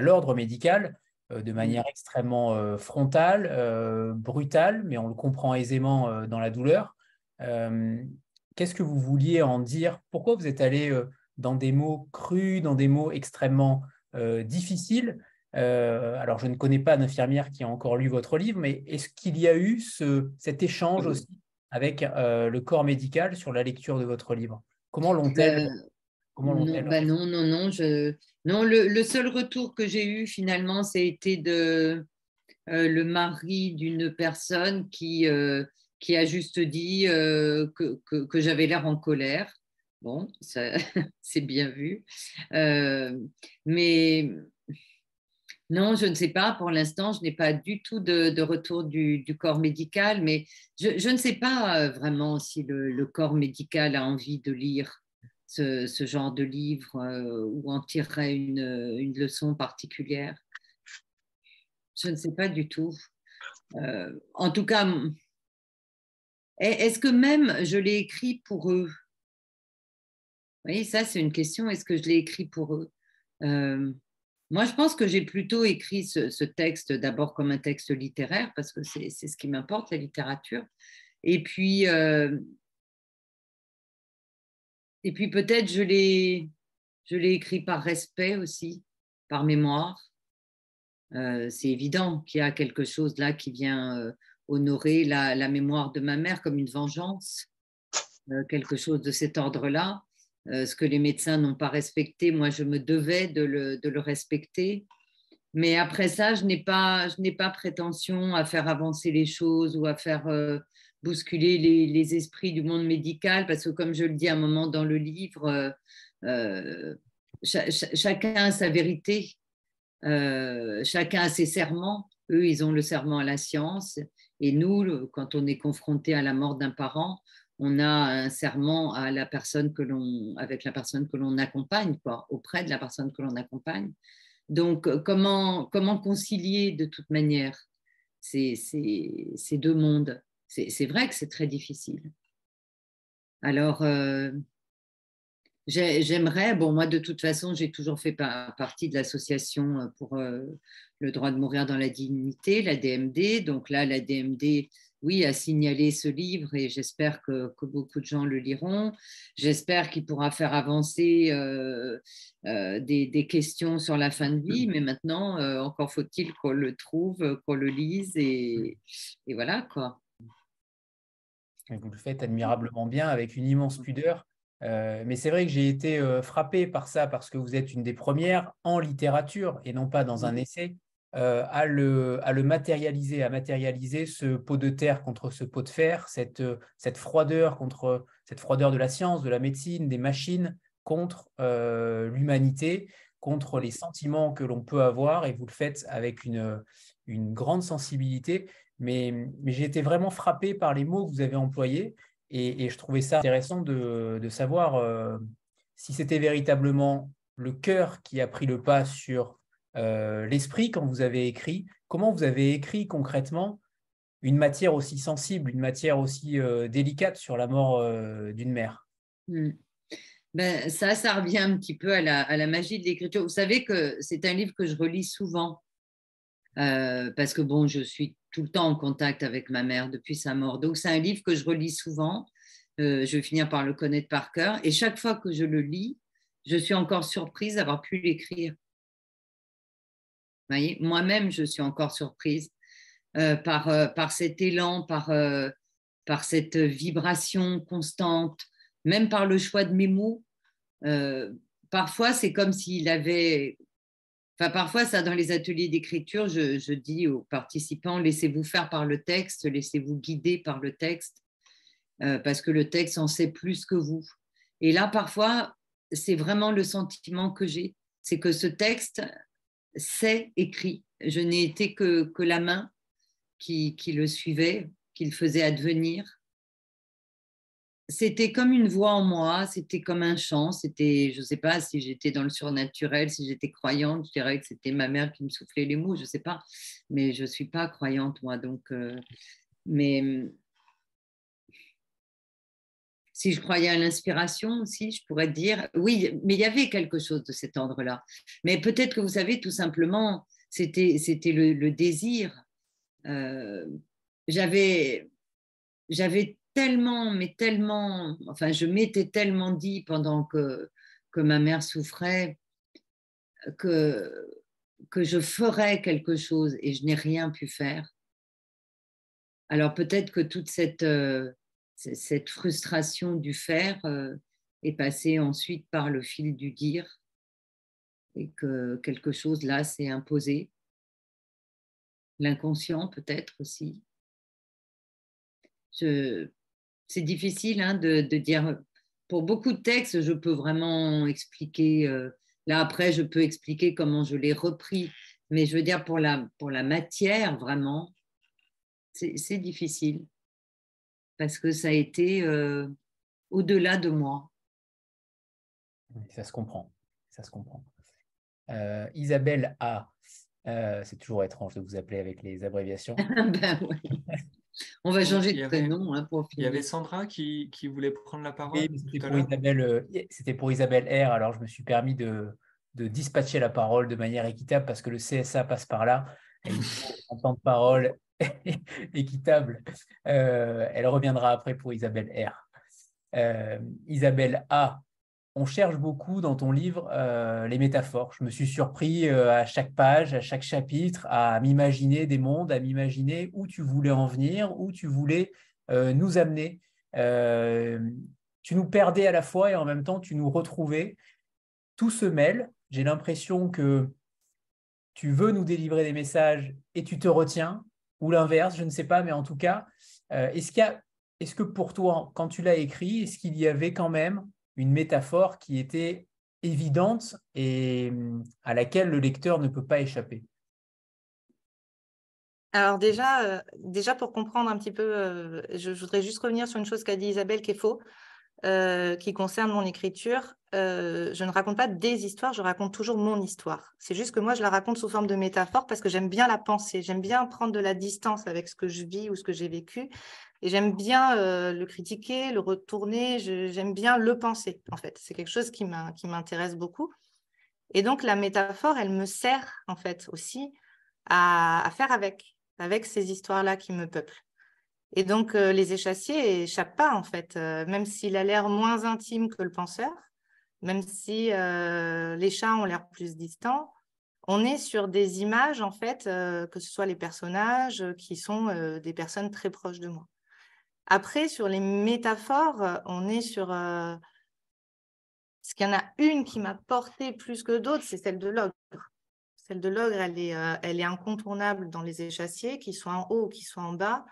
[SPEAKER 1] l'ordre médical euh, de manière extrêmement euh, frontale, brutale, mais on le comprend aisément dans la douleur. Qu'est-ce que vous vouliez en dire? Pourquoi vous êtes allé dans des mots crus, dans des mots extrêmement difficiles alors, je ne connais pas d'infirmière qui a encore lu votre livre, mais est-ce qu'il y a eu cet échange aussi avec euh, le corps médical sur la lecture de votre livre? Comment l'ont-elles
[SPEAKER 3] euh, non, bah non, non, non, je... non le, seul retour que j'ai eu finalement, c'était de euh, le mari d'une personne qui, qui a juste dit que, que, que j'avais l'air en colère. Bon, c'est bien vu. mais non, je ne sais pas. Pour l'instant, je n'ai pas du tout de, retour du, corps médical, mais je, ne sais pas euh, vraiment si le, corps médical a envie de lire ce, genre de livre euh, ou en tirerait une, leçon particulière. Je ne sais pas du tout. Euh, en tout cas, est-ce que même je l'ai écrit pour eux? Oui, ça c'est une question. Est-ce que je l'ai écrit pour eux? Moi, je pense que j'ai plutôt écrit ce, texte d'abord comme un texte littéraire, parce que c'est ce qui m'importe, la littérature. Et puis, euh, et puis peut-être je l'ai écrit par respect aussi, par mémoire. Euh, c'est évident qu'il y a quelque chose là qui vient euh, honorer la, mémoire de ma mère comme une vengeance, quelque chose de cet ordre-là. Euh, ce que les médecins n'ont pas respecté, moi je me devais de le, respecter. Mais après ça, je n'ai pas, pas prétention à faire avancer les choses ou à faire euh, bousculer les, esprits du monde médical, parce que comme je le dis à un moment dans le livre, euh, chacun a sa vérité, chacun a ses serments. Eux, ils ont le serment à la science. Et nous, quand on est confronté à la mort d'un parent, on a un serment à la personne que l'on, avec la personne que l'on accompagne, quoi, auprès de la personne que l'on accompagne. Donc, euh, comment, comment concilier de toute manière ces, ces, deux mondes? C'est, vrai que c'est très difficile. Alors, euh, j'aimerais, bon, moi de toute façon, j'ai toujours fait partie de l'association pour euh, le droit de mourir dans la dignité, la DMD. Donc là, la DMD oui, à signaler ce livre et j'espère que, beaucoup de gens le liront. J'espère qu'il pourra faire avancer euh, euh, des, questions sur la fin de vie, mais maintenant, euh, encore faut-il qu'on le trouve, qu'on le lise et, voilà quoi.
[SPEAKER 1] Vous le faites admirablement bien avec une immense pudeur. mais c'est vrai que j'ai été frappé par ça parce que vous êtes une des premières en littérature et non pas dans un essai euh, à, le, à, le, matérialiser, à matérialiser ce pot de terre contre ce pot de fer, cette, euh, cette froideur contre cette froideur de la science, de la médecine, des machines contre euh, l'humanité, contre les sentiments que l'on peut avoir, et vous le faites avec une, une grande sensibilité. Mais, mais j'ai été vraiment frappé par les mots que vous avez employés, et, je trouvais ça intéressant de, de savoir si c'était véritablement le cœur qui a pris le pas sur euh, l'esprit quand vous avez écrit Comment vous avez écrit concrètement une matière aussi sensible, une matière aussi euh, délicate sur la mort euh, d'une mère?
[SPEAKER 3] Hmm. ben, Ça, ça revient un petit peu à la, magie de l'écriture. Vous savez que c'est un livre que je relis souvent. parce que bon, je suis tout le temps en contact avec ma mère depuis sa mort. Donc c'est un livre que je relis souvent. je vais finir par le connaître par cœur. Et chaque fois que je le lis, je suis encore surprise d'avoir pu l'écrire moi-même, je suis encore surprise euh, par, euh, par cet élan, par, euh, par cette vibration constante, même par le choix de mes mots. parfois, c'est comme s'il avait... Enfin, parfois, ça, dans les ateliers d'écriture, je, je, dis aux participants, laissez-vous faire par le texte, laissez-vous guider par le texte, parce que le texte en sait plus que vous. Et là, parfois, c'est vraiment le sentiment que j'ai, c'est que ce texte c'est écrit. Je n'ai été que, que la main qui, qui le suivait, qui le faisait advenir. C'était comme une voix en moi, c'était comme un chant, c'était, je ne sais pas si j'étais dans le surnaturel, si j'étais croyante, je dirais que c'était ma mère qui me soufflait les mots, je ne sais pas, mais je ne suis pas croyante moi, donc, euh, mais si je croyais à l'inspiration aussi, je pourrais dire, oui, mais il y avait quelque chose de cet ordre-là. Mais peut-être que vous savez, tout simplement, c'était, c'était le, désir. Euh, j'avais, j'avais tellement, mais tellement, enfin, je m'étais tellement dit pendant que, que ma mère souffrait que, que je ferais quelque chose et je n'ai rien pu faire. Alors peut-être que toute cette... Euh, cette frustration du faire euh, est passée ensuite par le fil du dire et que quelque chose là s'est imposé. L'inconscient peut-être aussi. C'est difficile hein, de, dire. Pour beaucoup de textes, je peux vraiment expliquer. Euh, là après, je peux expliquer comment je l'ai repris. Mais je veux dire pour la, pour la matière vraiment, c'est difficile parce que ça a été euh, au-delà de moi.
[SPEAKER 1] Ça se comprend, ça se comprend. Euh, Isabelle A. Euh, c'est toujours étrange de vous appeler avec les abréviations. ben,
[SPEAKER 3] On va changer de prénom hein, pour
[SPEAKER 4] Il y avait Sandra qui, qui voulait prendre la parole.
[SPEAKER 1] c'était, pour Isabelle, c'était pour Isabelle R. Alors je me suis permis de, de, dispatcher la parole de manière équitable parce que le CSA passe par là. Et un temps de parole équitable. Euh, elle reviendra après pour Isabelle R. Euh, Isabelle A. On cherche beaucoup dans ton livre euh, les métaphores. Je me suis surpris à chaque page, à chaque chapitre, à m'imaginer des mondes, à m'imaginer où tu voulais en venir, où tu voulais nous amener. tu nous perdais à la fois et en même temps tu nous retrouvais. Tout se mêle. J'ai l'impression que tu veux nous délivrer des messages et tu te retiens, ou l'inverse, je ne sais pas, mais en tout cas, euh, est-ce est-ce que pour toi, quand tu l'as écrit, est-ce qu'il y avait quand même une métaphore qui était évidente et hum, à laquelle le lecteur ne peut pas échapper?
[SPEAKER 2] Alors déjà, euh, déjà pour comprendre un petit peu, euh, je, voudrais juste revenir sur une chose qu'a dit Isabelle qui est faux, qui concerne mon écriture. je ne raconte pas des histoires, je raconte toujours mon histoire. C'est juste que moi, je la raconte sous forme de métaphore parce que j'aime bien la penser, j'aime bien prendre de la distance avec ce que je vis ou ce que j'ai vécu. Et j'aime bien le critiquer, le retourner, j'aime bien le penser, en fait. C'est quelque chose qui m'intéresse beaucoup. Et donc, la métaphore, elle me sert, en fait, aussi à, à faire avec, avec ces histoires-là qui me peuplent. Et donc, les échassiers échappent pas, en fait, même s'il a l'air moins intime que le penseur, même si les chats ont l'air plus distants, on est sur des images, en fait, que ce soit les personnages qui sont des personnes très proches de moi. Après, sur les métaphores, on est sur... Ce qu'il y en a une qui m'a porté plus que d'autres, c'est celle de l'ogre. Celle de l'ogre, elle est, elle est incontournable dans les échassiers, qu'ils soient en haut ou qu'ils soient en bas.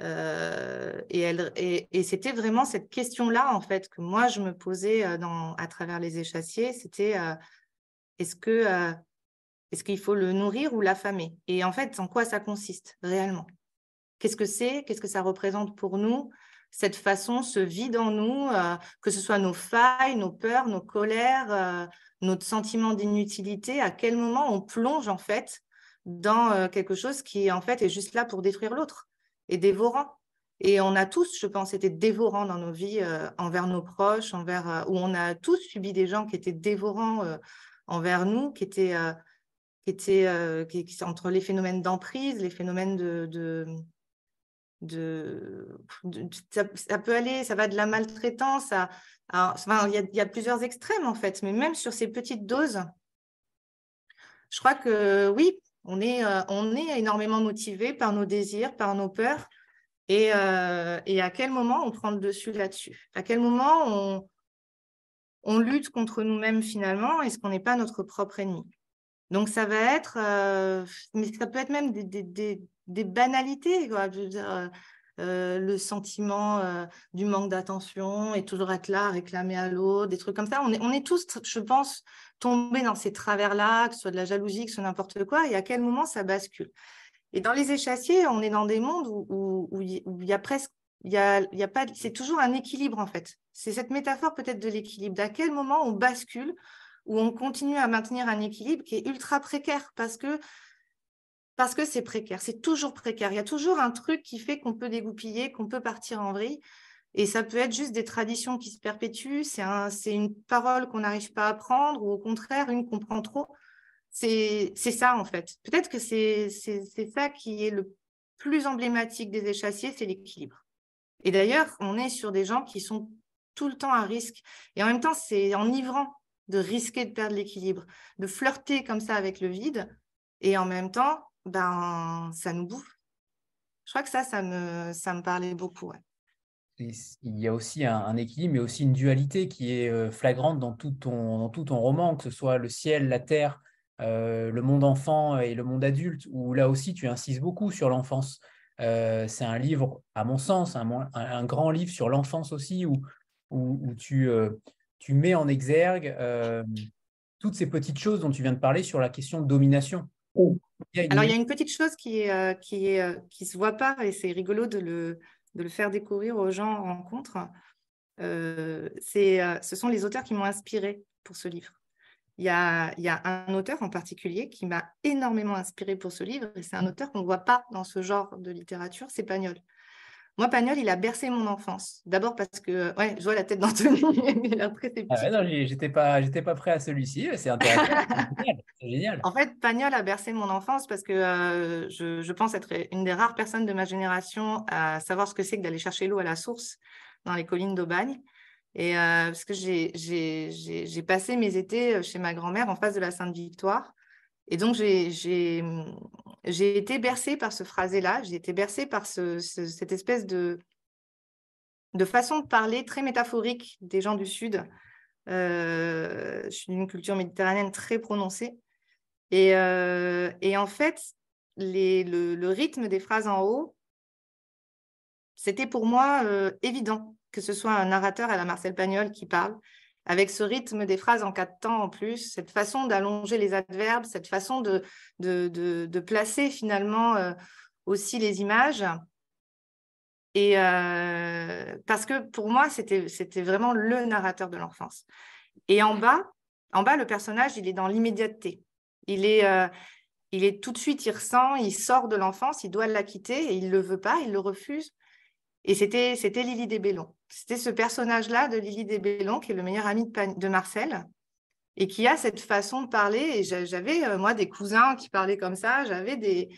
[SPEAKER 2] Et, et, c'était vraiment cette question-là, en fait, que moi, je me posais dans, à travers les échassiers. C'était est-ce que est-ce qu'il faut le nourrir ou l'affamer? Et en fait, en quoi ça consiste réellement? Qu'est-ce que c'est? Qu'est-ce que ça représente pour nous? Cette façon, ce vide en nous, euh, que ce soit nos failles, nos peurs, nos colères, euh, notre sentiment d'inutilité, à quel moment on plonge en fait dans euh, quelque chose qui en fait est juste là pour détruire l'autre? Et dévorant. Et on a tous, je pense, été dévorants dans nos vies envers nos proches, envers où on a tous subi des gens qui étaient dévorants envers nous, qui étaient qui étaient entre les phénomènes d'emprise, les phénomènes de, de, ça, peut aller, ça va de la maltraitance à, enfin, il, y a, plusieurs extrêmes en fait, mais même sur ces petites doses, je crois que oui, on est, euh, on est énormément motivé par nos désirs, par nos peurs, et, euh, et à quel moment on prend le dessus là-dessus? À quel moment on, on lutte contre nous-mêmes finalement Est-ce qu'on n'est pas notre propre ennemi? Donc, ça va être, euh, mais ça peut être même des, des, banalités, quoi. Euh, euh, le sentiment du manque d'attention et toujours être là, réclamer à l'autre, des trucs comme ça. On est, on est tous, je pense, tombés dans ces travers-là, que ce soit de la jalousie, que ce soit n'importe quoi, et à quel moment ça bascule? Et dans les échassiers, on est dans des mondes où, où, il y a presque, il y a, y a pas, c'est toujours un équilibre en fait. C'est cette métaphore peut-être de l'équilibre. D'à quel moment on bascule où on continue à maintenir un équilibre qui est ultra précaire? Parce que parce que c'est précaire, c'est toujours précaire. Il y a toujours un truc qui fait qu'on peut dégoupiller, qu'on peut partir en vrille. Et ça peut être juste des traditions qui se perpétuent, c'est un, une parole qu'on n'arrive pas à prendre, ou au contraire, une qu'on prend trop. C'est ça, en fait. Peut-être que c'est ça qui est le plus emblématique des échassiers, c'est l'équilibre. Et d'ailleurs, on est sur des gens qui sont tout le temps à risque. Et en même temps, c'est enivrant de risquer de perdre l'équilibre, de flirter comme ça avec le vide, et en même temps, ben, ça nous bouffe. Je crois que ça, ça me, ça me parlait beaucoup.
[SPEAKER 1] Il y a aussi un, équilibre, mais aussi une dualité qui est euh, flagrante dans tout ton, dans tout ton roman, que ce soit le ciel, la terre, euh, le monde enfant et le monde adulte, où là aussi tu insistes beaucoup sur l'enfance. Euh, c'est un livre, à mon sens, un, un, grand livre sur l'enfance aussi, où, où, où tu, tu mets en exergue euh, toutes ces petites choses dont tu viens de parler sur la question de domination.
[SPEAKER 2] Alors, il y a une petite chose qui ne euh, euh, se voit pas et c'est rigolo de le, faire découvrir aux gens en rencontre. ce sont les auteurs qui m'ont inspiré pour ce livre. Il y, a, il y a un auteur en particulier qui m'a énormément inspiré pour ce livre et c'est un auteur qu'on ne voit pas dans ce genre de littérature, c'est Pagnol. Moi, Pagnol, il a bercé mon enfance. D'abord parce que, ouais, je vois la tête d'Anthony, il a très
[SPEAKER 1] ah ouais, non, j'étais pas, j'étais pas prêt à celui-ci, c'est intéressant, c'est génial,
[SPEAKER 2] En fait, Pagnol a bercé mon enfance parce que euh, je, je, pense être une des rares personnes de ma génération à savoir ce que c'est que d'aller chercher l'eau à la source dans les collines d'Aubagne. Et euh, parce que j'ai passé mes étés chez ma grand-mère en face de la Sainte-Victoire. Et donc, j'ai été bercée par ce phrasé-là, j'ai été bercée par cette espèce de, de façon de parler très métaphorique des gens du Sud. Euh, je suis d'une culture méditerranéenne très prononcée. Et, euh, et en fait, les, le, rythme des phrases en haut, c'était pour moi euh, évident que ce soit un narrateur à la Marcel Pagnol qui parle, avec ce rythme des phrases en quatre temps en plus, cette façon d'allonger les adverbes, cette façon de, de, placer finalement euh, aussi les images. Et euh, parce que pour moi, c'était vraiment le narrateur de l'enfance. Et en bas, en bas, le personnage, il est dans l'immédiateté. Il est, euh, il est tout de suite, il ressent, il sort de l'enfance, il doit la quitter et il ne le veut pas, il le refuse. Et c'était, c'était Lily Desbellons. C'était ce personnage-là de Lily Desbellons, qui est le meilleur ami de, Marcel, et qui a cette façon de parler. Et j'avais, euh, moi, des cousins qui parlaient comme ça. J'avais des,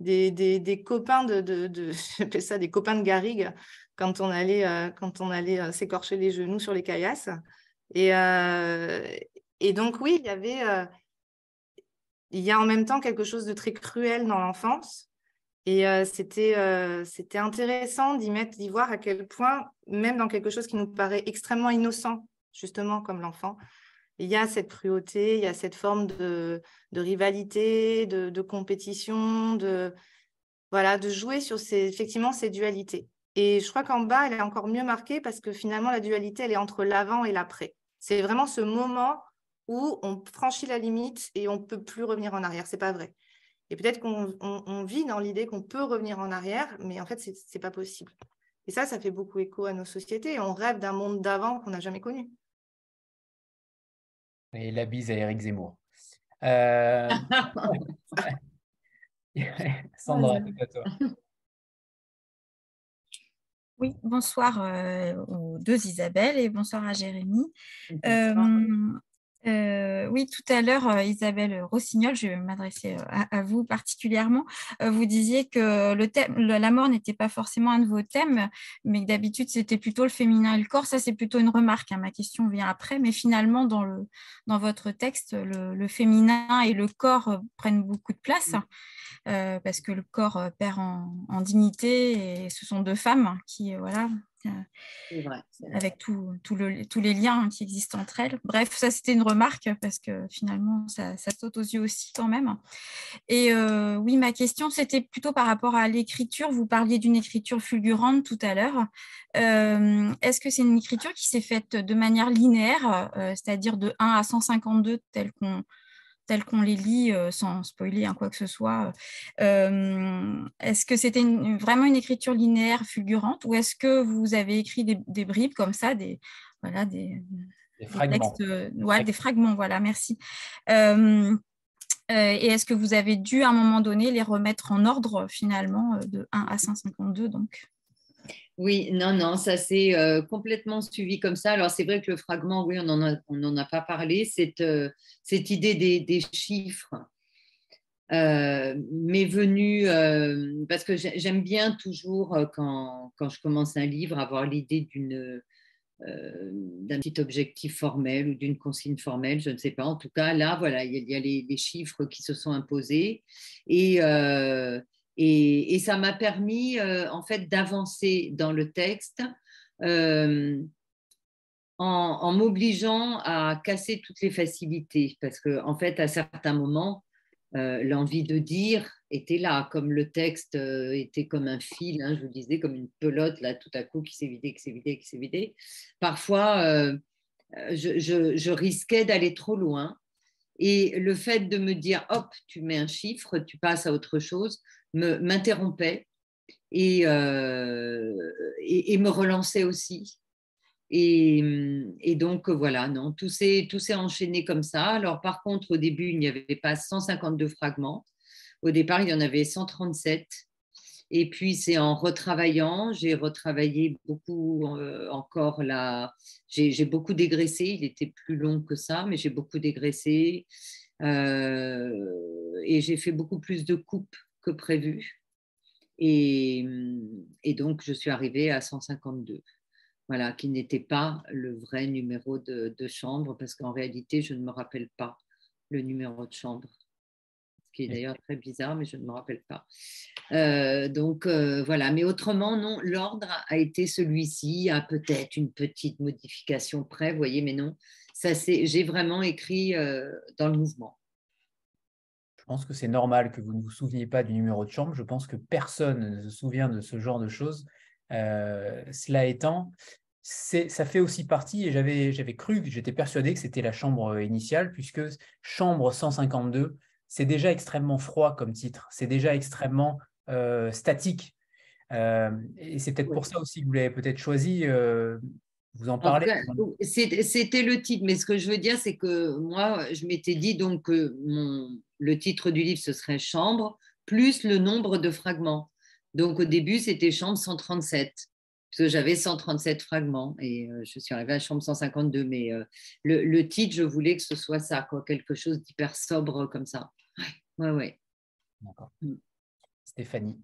[SPEAKER 2] des, copains de, de, ça des copains de garrigue quand on allait, on allait s'écorcher les genoux sur les caillasses. Et, et donc, oui, il y avait il y a en même temps quelque chose de très cruel dans l'enfance. Et euh, euh, c'était, intéressant d'y mettre, d'y voir à quel point, même dans quelque chose qui nous paraît extrêmement innocent, justement comme l'enfant, il y a cette cruauté, il y a cette forme de, rivalité, de, compétition, de, voilà, de jouer sur ces, effectivement ces dualités. Et je crois qu'en bas, elle est encore mieux marquée parce que finalement, la dualité, elle est entre l'avant et l'après. C'est vraiment ce moment où on franchit la limite et on ne peut plus revenir en arrière. C'est pas vrai. Et peut-être qu'on vit dans l'idée qu'on peut revenir en arrière, mais en fait, ce n'est pas possible. Et ça, ça fait beaucoup écho à nos sociétés. On rêve d'un monde d'avant qu'on n'a jamais connu.
[SPEAKER 1] Et la bise à Eric Zemmour. Euh... Sandra, à toi.
[SPEAKER 7] Oui, bonsoir euh, aux deux Isabelle et bonsoir à Jérémy. Euh, euh, oui, tout à l'heure, euh, Isabelle Rossignol, je vais m'adresser euh, à, vous particulièrement. vous disiez que le thème, la mort n'était pas forcément un de vos thèmes, mais que d'habitude, c'était plutôt le féminin et le corps. Ça, c'est plutôt une remarque. Hein. Ma question vient après, mais finalement, dans, le, dans votre texte, le, féminin et le corps prennent beaucoup de place. parce que le corps perd en, en, dignité et ce sont deux femmes qui voilà, avec tous les liens qui existent entre elles. Bref, ça c'était une remarque parce que finalement ça, saute aux yeux aussi quand même. Et euh, oui, ma question c'était plutôt par rapport à l'écriture. Vous parliez d'une écriture fulgurante tout à l'heure. Euh, est-ce que c'est une écriture qui s'est faite de manière linéaire, euh, c'est-à-dire de 1 à 152 tel qu'on tels qu'on les lit euh, sans spoiler hein, quoi que ce soit. Euh, est-ce que c'était vraiment une écriture linéaire fulgurante ou est-ce que vous avez écrit des, bribes comme ça, des, voilà, des,
[SPEAKER 1] fragments.
[SPEAKER 7] Textes, euh, ouais, des fragments, voilà, merci. et est-ce que vous avez dû à un moment donné les remettre en ordre finalement de 1 à 152 donc?
[SPEAKER 3] Oui, non, non, ça s'est euh, complètement suivi comme ça. Alors c'est vrai que le fragment, oui, on n'en a, a, pas parlé, cette, euh, cette idée des, chiffres euh, m'est venue parce que j'aime bien toujours, quand, quand, je commence un livre, avoir l'idée d'une d'un petit objectif formel ou d'une consigne formelle, je ne sais pas. En tout cas, là, voilà, il y a, les, les, chiffres qui se sont imposés et et, ça m'a permis euh, en fait d'avancer dans le texte euh, en, m'obligeant à casser toutes les facilités. Parce que en fait à certains moments euh, l'envie de dire était là comme le texte était comme un fil hein, je vous disais comme une pelote là tout à coup qui s'est vidé qui s'est vidé qui s'est vidé parfois je risquais d'aller trop loin et le fait de me dire, hop, tu mets un chiffre, tu passes à autre chose, m'interrompait et, euh, et, et, me relançait aussi. Et, et donc voilà, non, tout s'est enchaîné comme ça. Alors par contre, au début, il n'y avait pas 152 fragments. Au départ, il y en avait 137. Et puis, c'est en retravaillant, j'ai retravaillé beaucoup euh, encore là. J'ai beaucoup dégraissé, il était plus long que ça, mais j'ai beaucoup dégraissé. Euh, et j'ai fait beaucoup plus de coupes que prévu. Et, et, donc, je suis arrivée à 152. Voilà, qui n'était pas le vrai numéro de, de chambre, parce qu'en réalité, je ne me rappelle pas le numéro de chambre qui est d'ailleurs très bizarre, mais je ne me rappelle pas. Euh, donc euh, voilà, mais autrement, non, l'ordre a été celui-ci, à peut-être une petite modification près, vous voyez, mais non, ça c'est, j'ai vraiment écrit euh, dans le mouvement.
[SPEAKER 1] Je pense que c'est normal que vous ne vous souveniez pas du numéro de chambre. Je pense que personne ne se souvient de ce genre de choses. cela étant, ça fait aussi partie, et j'avais, j'avais cru, j'étais persuadé que c'était la chambre initiale, puisque chambre 152, c'est déjà extrêmement froid comme titre, c'est déjà extrêmement euh, statique. Euh, et c'est peut-être pour ça aussi que vous l'avez peut-être choisi. Euh, vous en parlez
[SPEAKER 3] C'était le titre, mais ce que je veux dire, c'est que moi, je m'étais dit donc que le titre du livre, ce serait Chambre, plus le nombre de fragments. Donc au début, c'était Chambre 137 parce que j'avais 137 fragments et je suis arrivée à chambre 152. Mais le, le, titre, je voulais que ce soit ça, quoi, quelque chose d'hyper sobre comme ça. Ouais, ouais.
[SPEAKER 1] D'accord. Mm. Stéphanie.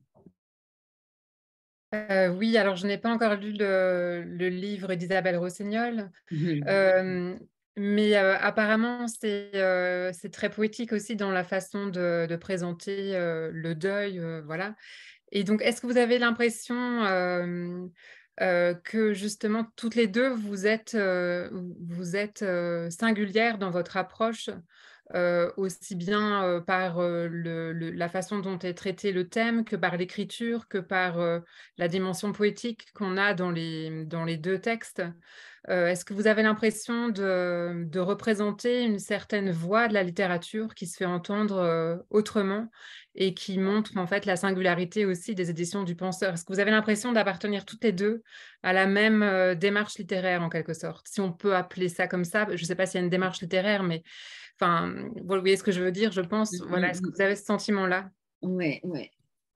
[SPEAKER 6] oui, alors je n'ai pas encore lu le, livre d'Isabelle Rossignol, mmh. mais apparemment c'est très poétique aussi dans la façon de, de présenter le deuil, voilà. Et donc, est-ce que vous avez l'impression que justement toutes les deux, vous êtes, vous êtes singulières dans votre approche, aussi bien par la façon dont est traité le thème que par l'écriture, que par la dimension poétique qu'on a dans les deux textes Est-ce que vous avez l'impression de, de, représenter une certaine voix de la littérature qui se fait entendre autrement et qui montre en fait la singularité aussi des éditions du penseur? Est-ce que vous avez l'impression d'appartenir toutes les deux à la même euh, démarche littéraire en quelque sorte, si on peut appeler ça comme ça Je ne sais pas s'il y a une démarche littéraire, mais enfin, vous voyez ce que je veux dire, je pense. Mmh, voilà, est-ce que mmh, vous avez ce sentiment-là?
[SPEAKER 3] Oui, oui.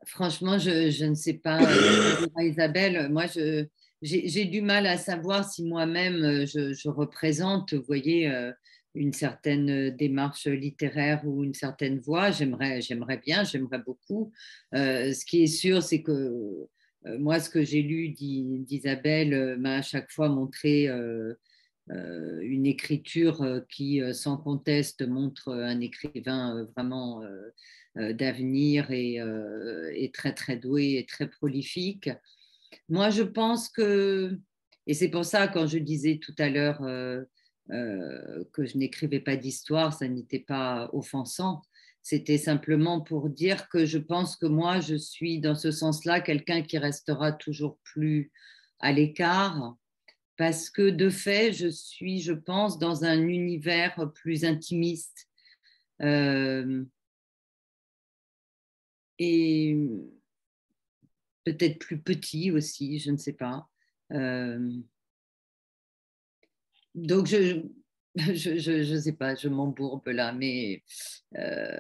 [SPEAKER 3] Franchement, je, je, ne sais pas, euh, Isabelle. Moi, je, j'ai, du mal à savoir si moi-même euh, je, représente, voyez, une certaine euh, démarche littéraire ou une certaine voix. J'aimerais, bien, j'aimerais beaucoup. Euh, ce qui est sûr, c'est que euh, moi, ce que j'ai lu d'Isabelle m'a à chaque fois montré une écriture qui, sans conteste, montre un écrivain vraiment d'avenir et, et, très, très doué et très prolifique. Moi, je pense que, et c'est pour ça, quand je disais tout à l'heure, euh, que je n'écrivais pas d'histoire, ça n'était pas offensant. C'était simplement pour dire que je pense que moi, je suis dans ce sens-là quelqu'un qui restera toujours plus à l'écart, parce que de fait, je suis, je pense, dans un univers plus intimiste. Euh, et peut-être plus petit aussi, je ne sais pas. Euh, donc, je je ne sais pas, je m'embourbe là, mais euh,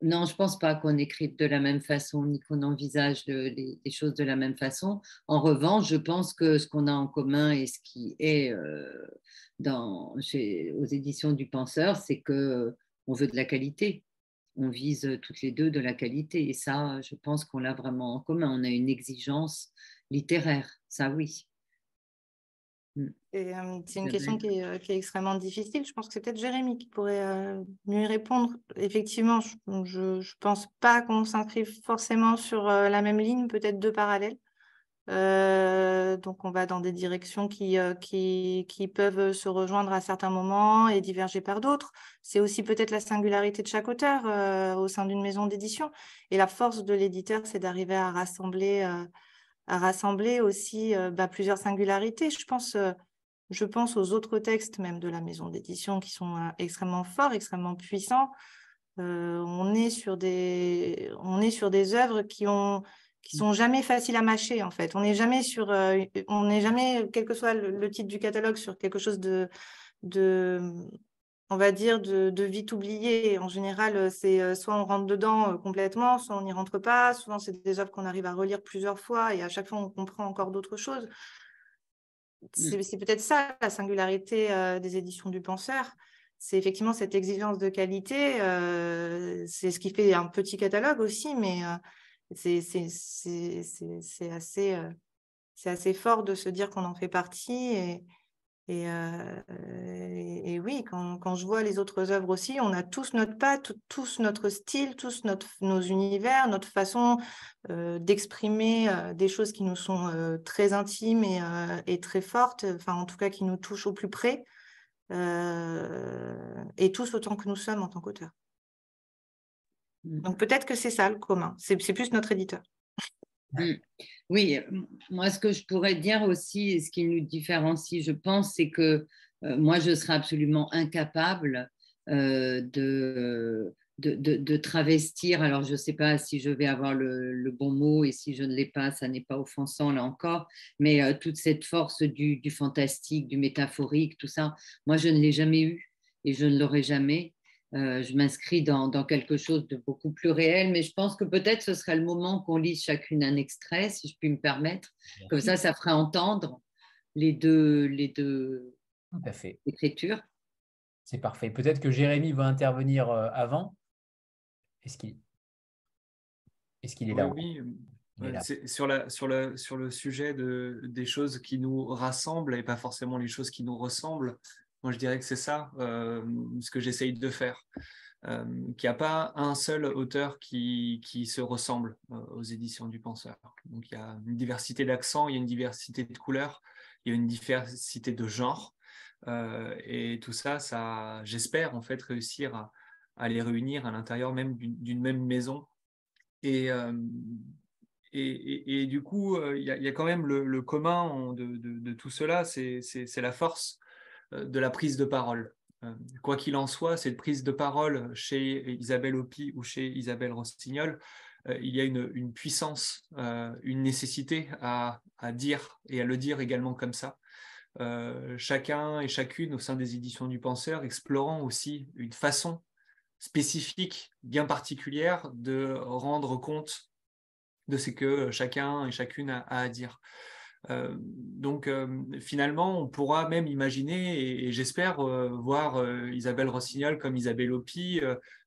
[SPEAKER 3] non, je ne pense pas qu'on écrive de la même façon ni qu'on envisage les, choses de la même façon. En revanche, je pense que ce qu'on a en commun et ce qui est euh, dans, chez, aux éditions du Penseur, c'est que on veut de la qualité. On vise toutes les deux de la qualité. Et ça, je pense qu'on l'a vraiment en commun. On a une exigence littéraire, ça oui.
[SPEAKER 2] Mm. c'est une question qui est, qui est, extrêmement difficile. Je pense que c'est peut-être Jérémy qui pourrait mieux y répondre. Effectivement, je ne pense pas qu'on s'inscrive forcément sur la même ligne, peut-être deux parallèles. Donc, on va dans des directions qui, qui, qui, peuvent se rejoindre à certains moments et diverger par d'autres. C'est aussi peut-être la singularité de chaque auteur au sein d'une maison d'édition. Et la force de l'éditeur, c'est d'arriver à rassembler à rassembler aussi euh, bah, plusieurs singularités. Je pense, euh, je pense aux autres textes même de la maison d'édition qui sont euh, extrêmement forts, extrêmement puissants. on, est sur des, on est sur des œuvres qui ont qui sont jamais faciles à mâcher en fait. On n'est jamais sur, on n'est jamais, quel que soit le, titre du catalogue, sur quelque chose de, de on va dire, de, vite oublié. En général, euh, c'est euh, soit on rentre dedans euh, complètement, soit on n'y rentre pas. Souvent, c'est des œuvres qu'on arrive à relire plusieurs fois et à chaque fois, on comprend encore d'autres choses. Mm. C'est peut-être ça la singularité des éditions du penseur. C'est effectivement cette exigence de qualité. c'est ce qui fait un petit catalogue aussi, mais c'est assez, assez fort de se dire qu'on en fait partie. Et, euh, et, et, oui, quand, quand, je vois les autres œuvres aussi, on a tous notre patte, tous notre style, tous notre, nos univers, notre façon euh, d'exprimer euh, des choses qui nous sont très intimes et, et, très fortes, enfin en tout cas qui nous touchent au plus près, et tous autant que nous sommes en tant qu'auteurs. Mmh. Donc peut-être que c'est ça le commun, c'est plus notre éditeur.
[SPEAKER 3] Mmh. Oui, moi, ce que je pourrais dire aussi, ce qui nous différencie, je pense, c'est que euh, moi, je serais absolument incapable euh, de, de, travestir. Alors, je ne sais pas si je vais avoir le, bon mot et si je ne l'ai pas, ça n'est pas offensant là encore, mais euh, toute cette force du, du, fantastique, du métaphorique, tout ça, moi, je ne l'ai jamais eu et je ne l'aurai jamais. Euh, je m'inscris dans, quelque chose de beaucoup plus réel, mais je pense que peut-être ce serait le moment qu'on lise chacune un extrait, si je puis me permettre. Comme ça, ça ferait entendre les deux, les deux écritures.
[SPEAKER 1] C'est parfait. Peut-être que Jérémy va intervenir euh, avant. Est-ce qu'il est là?
[SPEAKER 4] Oui, sur, la, sur, le, sur le sujet de, des choses qui nous rassemblent et pas forcément les choses qui nous ressemblent, moi je dirais que c'est ça ce que j'essaye de faire. Euh, qu'il n'y a pas un seul auteur qui, qui se ressemble aux éditions du penseur. Donc il y a une diversité d'accents, il y a une diversité de couleurs, il y a une diversité de genres. Euh, et tout ça, ça j'espère en fait réussir à, à les réunir à l'intérieur même d'une même maison. Et, euh, et, et, du coup, euh, il y, a quand même le, commun de, de, de, tout cela, c'est la force de la prise de parole. Quoi qu'il en soit, cette prise de parole chez Isabelle Hopi ou chez Isabelle Rossignol, il y a une, puissance, une nécessité à, à, dire et à le dire également comme ça. Euh, chacun et chacune au sein des éditions du penseur explorant aussi une façon spécifique, bien particulière de rendre compte de ce que chacun et chacune a, à dire. Euh, donc euh, finalement, on pourra même imaginer, et, j'espère voir Isabelle Rossignol comme Isabelle Hopi,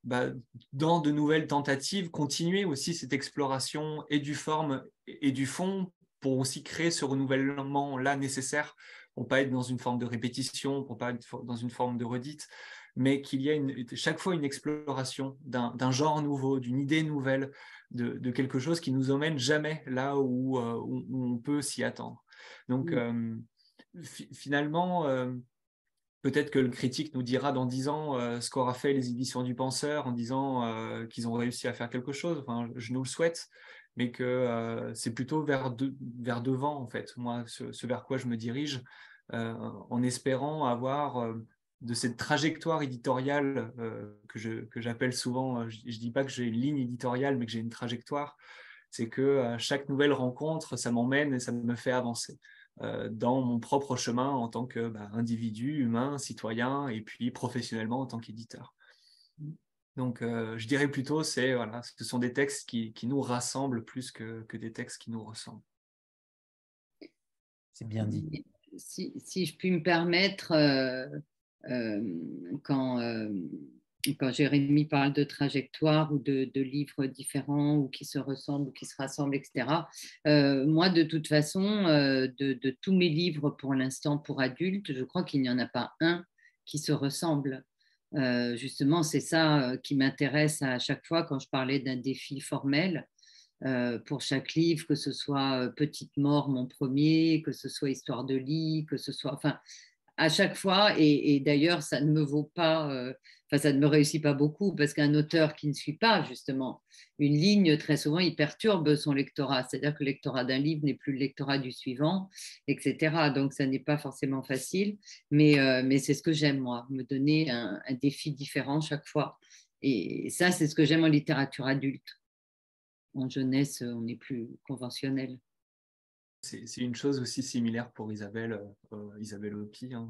[SPEAKER 4] bah, dans de nouvelles tentatives, continuer aussi cette exploration et du forme et du fond pour aussi créer ce renouvellement là nécessaire pour pas être dans une forme de répétition, pour pas être dans une forme de redite, mais qu'il y ait chaque fois une exploration d'un genre nouveau, d'une idée nouvelle, de, quelque chose qui nous emmène jamais là où, euh, on peut s'y attendre. Donc euh, finalement, euh, peut-être que le critique nous dira dans dix ans ce qu'aura fait les éditions du penseur en disant qu'ils ont réussi à faire quelque chose. Enfin, je nous le souhaite, mais que c'est plutôt vers, vers devant, en fait, moi, ce, vers quoi je me dirige, en espérant avoir de cette trajectoire éditoriale que, je, que j'appelle souvent, je ne dis pas que j'ai une ligne éditoriale, mais que j'ai une trajectoire, c'est que chaque nouvelle rencontre, ça m'emmène et ça me fait avancer dans mon propre chemin en tant qu'individu, bah, humain, citoyen, et puis professionnellement en tant qu'éditeur. Donc, euh, je dirais plutôt, c'est voilà, ce sont des textes qui, qui nous rassemblent plus que, que, des textes qui nous ressemblent.
[SPEAKER 1] C'est bien dit.
[SPEAKER 3] Si, si, je puis me permettre, euh, euh, quand, quand Jérémy parle de trajectoire ou de, livres différents ou qui se ressemblent ou qui se rassemblent, etc., moi, de toute façon, de, tous mes livres pour l'instant pour adultes, je crois qu'il n'y en a pas un qui se ressemble. Euh, justement, c'est ça euh, qui m'intéresse à chaque fois quand je parlais d'un défi formel. Euh, pour chaque livre, que ce soit Petite mort, mon premier, que ce soit Histoire de lit, que ce soit, enfin, à chaque fois, et, d'ailleurs, ça ne me vaut pas, euh, ça ne me réussit pas beaucoup, parce qu'un auteur qui ne suit pas justement une ligne, très souvent, il perturbe son lectorat. C'est-à-dire que le lectorat d'un livre n'est plus le lectorat du suivant, etc. Donc, ça n'est pas forcément facile, mais, euh, mais c'est ce que j'aime, moi, me donner un, un défi différent chaque fois. Et ça, c'est ce que j'aime en littérature adulte. En jeunesse, on est plus conventionnel
[SPEAKER 4] c'est une chose aussi similaire pour Isabelle, euh, Hopi. Hein.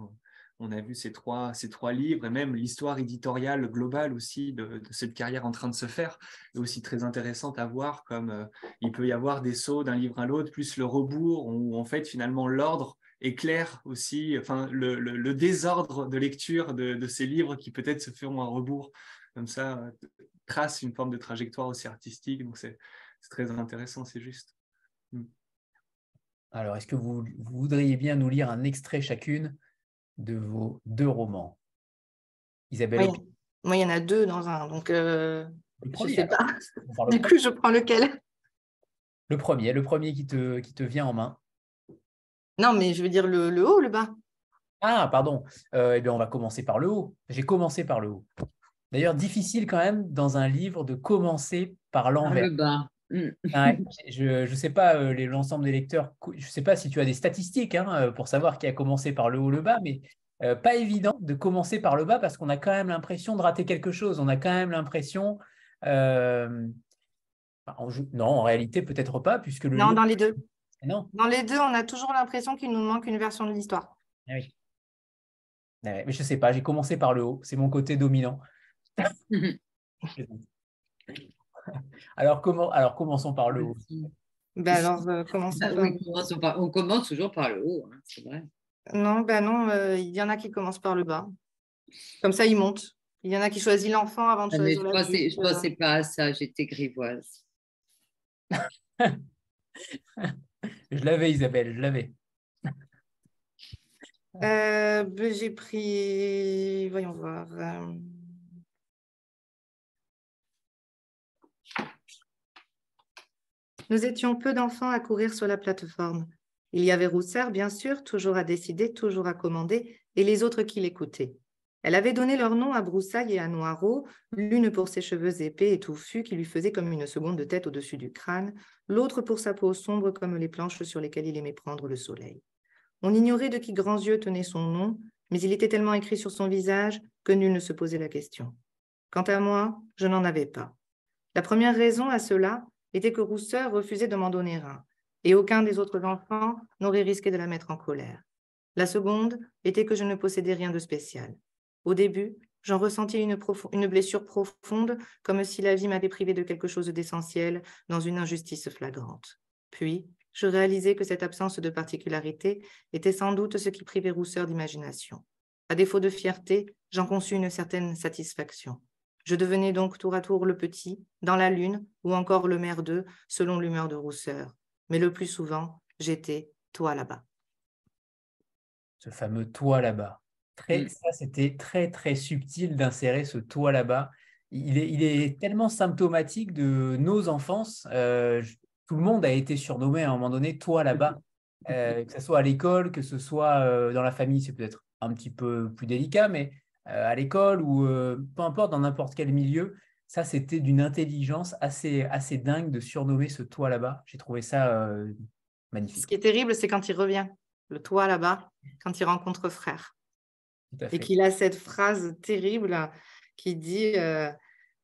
[SPEAKER 4] On a vu ces trois, livres et même l'histoire éditoriale globale aussi de, cette carrière en train de se faire est aussi très intéressante à voir comme euh, il peut y avoir des sauts d'un livre à l'autre, plus le rebours où en fait finalement l'ordre est clair aussi, le, désordre de lecture de, ces livres qui peut-être se feront un rebours comme ça trace une forme de trajectoire aussi artistique. Donc c'est très intéressant, c'est juste. Mm.
[SPEAKER 1] Alors, est-ce que vous, voudriez bien nous lire un extrait chacune de vos deux romans?
[SPEAKER 2] Isabelle Moi, il y en a deux dans un, donc euh, je ne sais pas. Du coup, je prends lequel?
[SPEAKER 1] Le premier, le premier qui te, qui te vient en main.
[SPEAKER 2] Non, mais je veux dire le, le haut ou le bas
[SPEAKER 1] Ah, pardon. Euh, eh bien, on va commencer par le haut. J'ai commencé par le haut. D'ailleurs, difficile quand même dans un livre de commencer par l'envers.
[SPEAKER 3] le bas.
[SPEAKER 1] Mm. je ne sais pas euh, l'ensemble des lecteurs, je ne sais pas si tu as des statistiques hein, euh, pour savoir qui a commencé par le haut ou le bas, mais euh, pas évident de commencer par le bas parce qu'on a quand même l'impression de rater quelque chose. On a quand même l'impression. non, en réalité, peut-être pas, puisque le.
[SPEAKER 2] Non, dans les deux. Non. Dans les deux, on a toujours l'impression qu'il nous manque une version de l'histoire.
[SPEAKER 1] Ah oui. Ah mais je ne sais pas, j'ai commencé par le haut, c'est mon côté dominant. alors, comment, alors, commençons par le haut.
[SPEAKER 2] Ben alors, euh,
[SPEAKER 3] ah on commence toujours par le haut, hein, c'est vrai.
[SPEAKER 2] Non, ben non, euh, il y en a qui commencent par le bas. Comme ça, ils montent. Il y en a qui choisissent l'enfant avant de ah, choisir
[SPEAKER 3] Je ne pensais, pas à ça, j'étais grivoise.
[SPEAKER 1] je l'avais, Isabelle, je l'avais.
[SPEAKER 2] Euh, ben, j'ai pris, voyons voir. Nous étions peu d'enfants à courir sur la plateforme. Il y avait Roussard, bien sûr, toujours à décider, toujours à commander, et les autres qui l'écoutaient. Elle avait donné leur nom à Broussaille et à Noirot, l'une pour ses cheveux épais et touffus qui lui faisaient comme une seconde de tête au-dessus du crâne, l'autre pour sa peau sombre comme les planches sur lesquelles il aimait prendre le soleil. On ignorait de qui grands yeux tenait son nom, mais il était tellement écrit sur son visage que nul ne se posait la question. Quant à moi, je n'en avais pas. La première raison à cela était que Rousseur refusait de m'en donner un, et aucun des autres enfants n'aurait risqué de la mettre en colère. La seconde était que je ne possédais rien de spécial. Au début, j'en ressentis une, blessure profonde, comme si la vie m'avait privé de quelque chose d'essentiel dans une injustice flagrante. Puis, je réalisais que cette absence de particularité était sans doute ce qui privait Rousseur d'imagination. À défaut de fierté, j'en conçus une certaine satisfaction. Je devenais donc tour à tour le petit, dans la lune, ou encore le merdeux, selon l'humeur de Rousseur. Mais le plus souvent, j'étais toi là-bas.
[SPEAKER 1] Ce fameux toi là-bas. Très, mm. Ça, c'était très, très subtil d'insérer ce toi là-bas. Il est, il est, tellement symptomatique de nos enfances. Euh, tout le monde a été surnommé à un moment donné toi là-bas, euh, que ce soit à l'école, que ce soit euh, dans la famille, c'est peut-être un petit peu plus délicat, mais à l'école ou peu importe, dans n'importe quel milieu, ça c'était d'une intelligence assez, assez dingue de surnommer ce toi là-bas. J'ai trouvé ça magnifique.
[SPEAKER 2] Ce qui est terrible, c'est quand il revient, le toi là-bas, quand il rencontre frère. Et qu'il a cette phrase terrible qui dit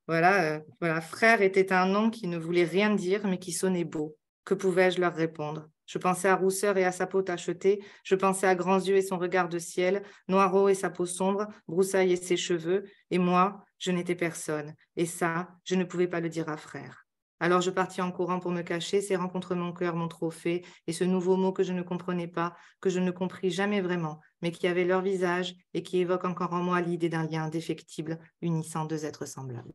[SPEAKER 2] voilà, euh, voilà, frère était un nom qui ne voulait rien dire, mais qui sonnait beau. Que pouvais-je leur répondre? Je pensais à Rousseur et à sa peau tachetée, je pensais à Grands yeux et son regard de ciel, Noirot et sa peau sombre, Broussaille et ses cheveux, et moi, je n'étais personne. Et ça, je ne pouvais pas le dire à frère. Alors je partis en courant pour me cacher, ces rencontres mon cœur m'ont trop fait, et ce nouveau mot que je ne comprenais pas, que je ne compris jamais vraiment, mais qui avait leur visage et qui évoque encore en moi l'idée d'un lien indéfectible unissant deux êtres semblables.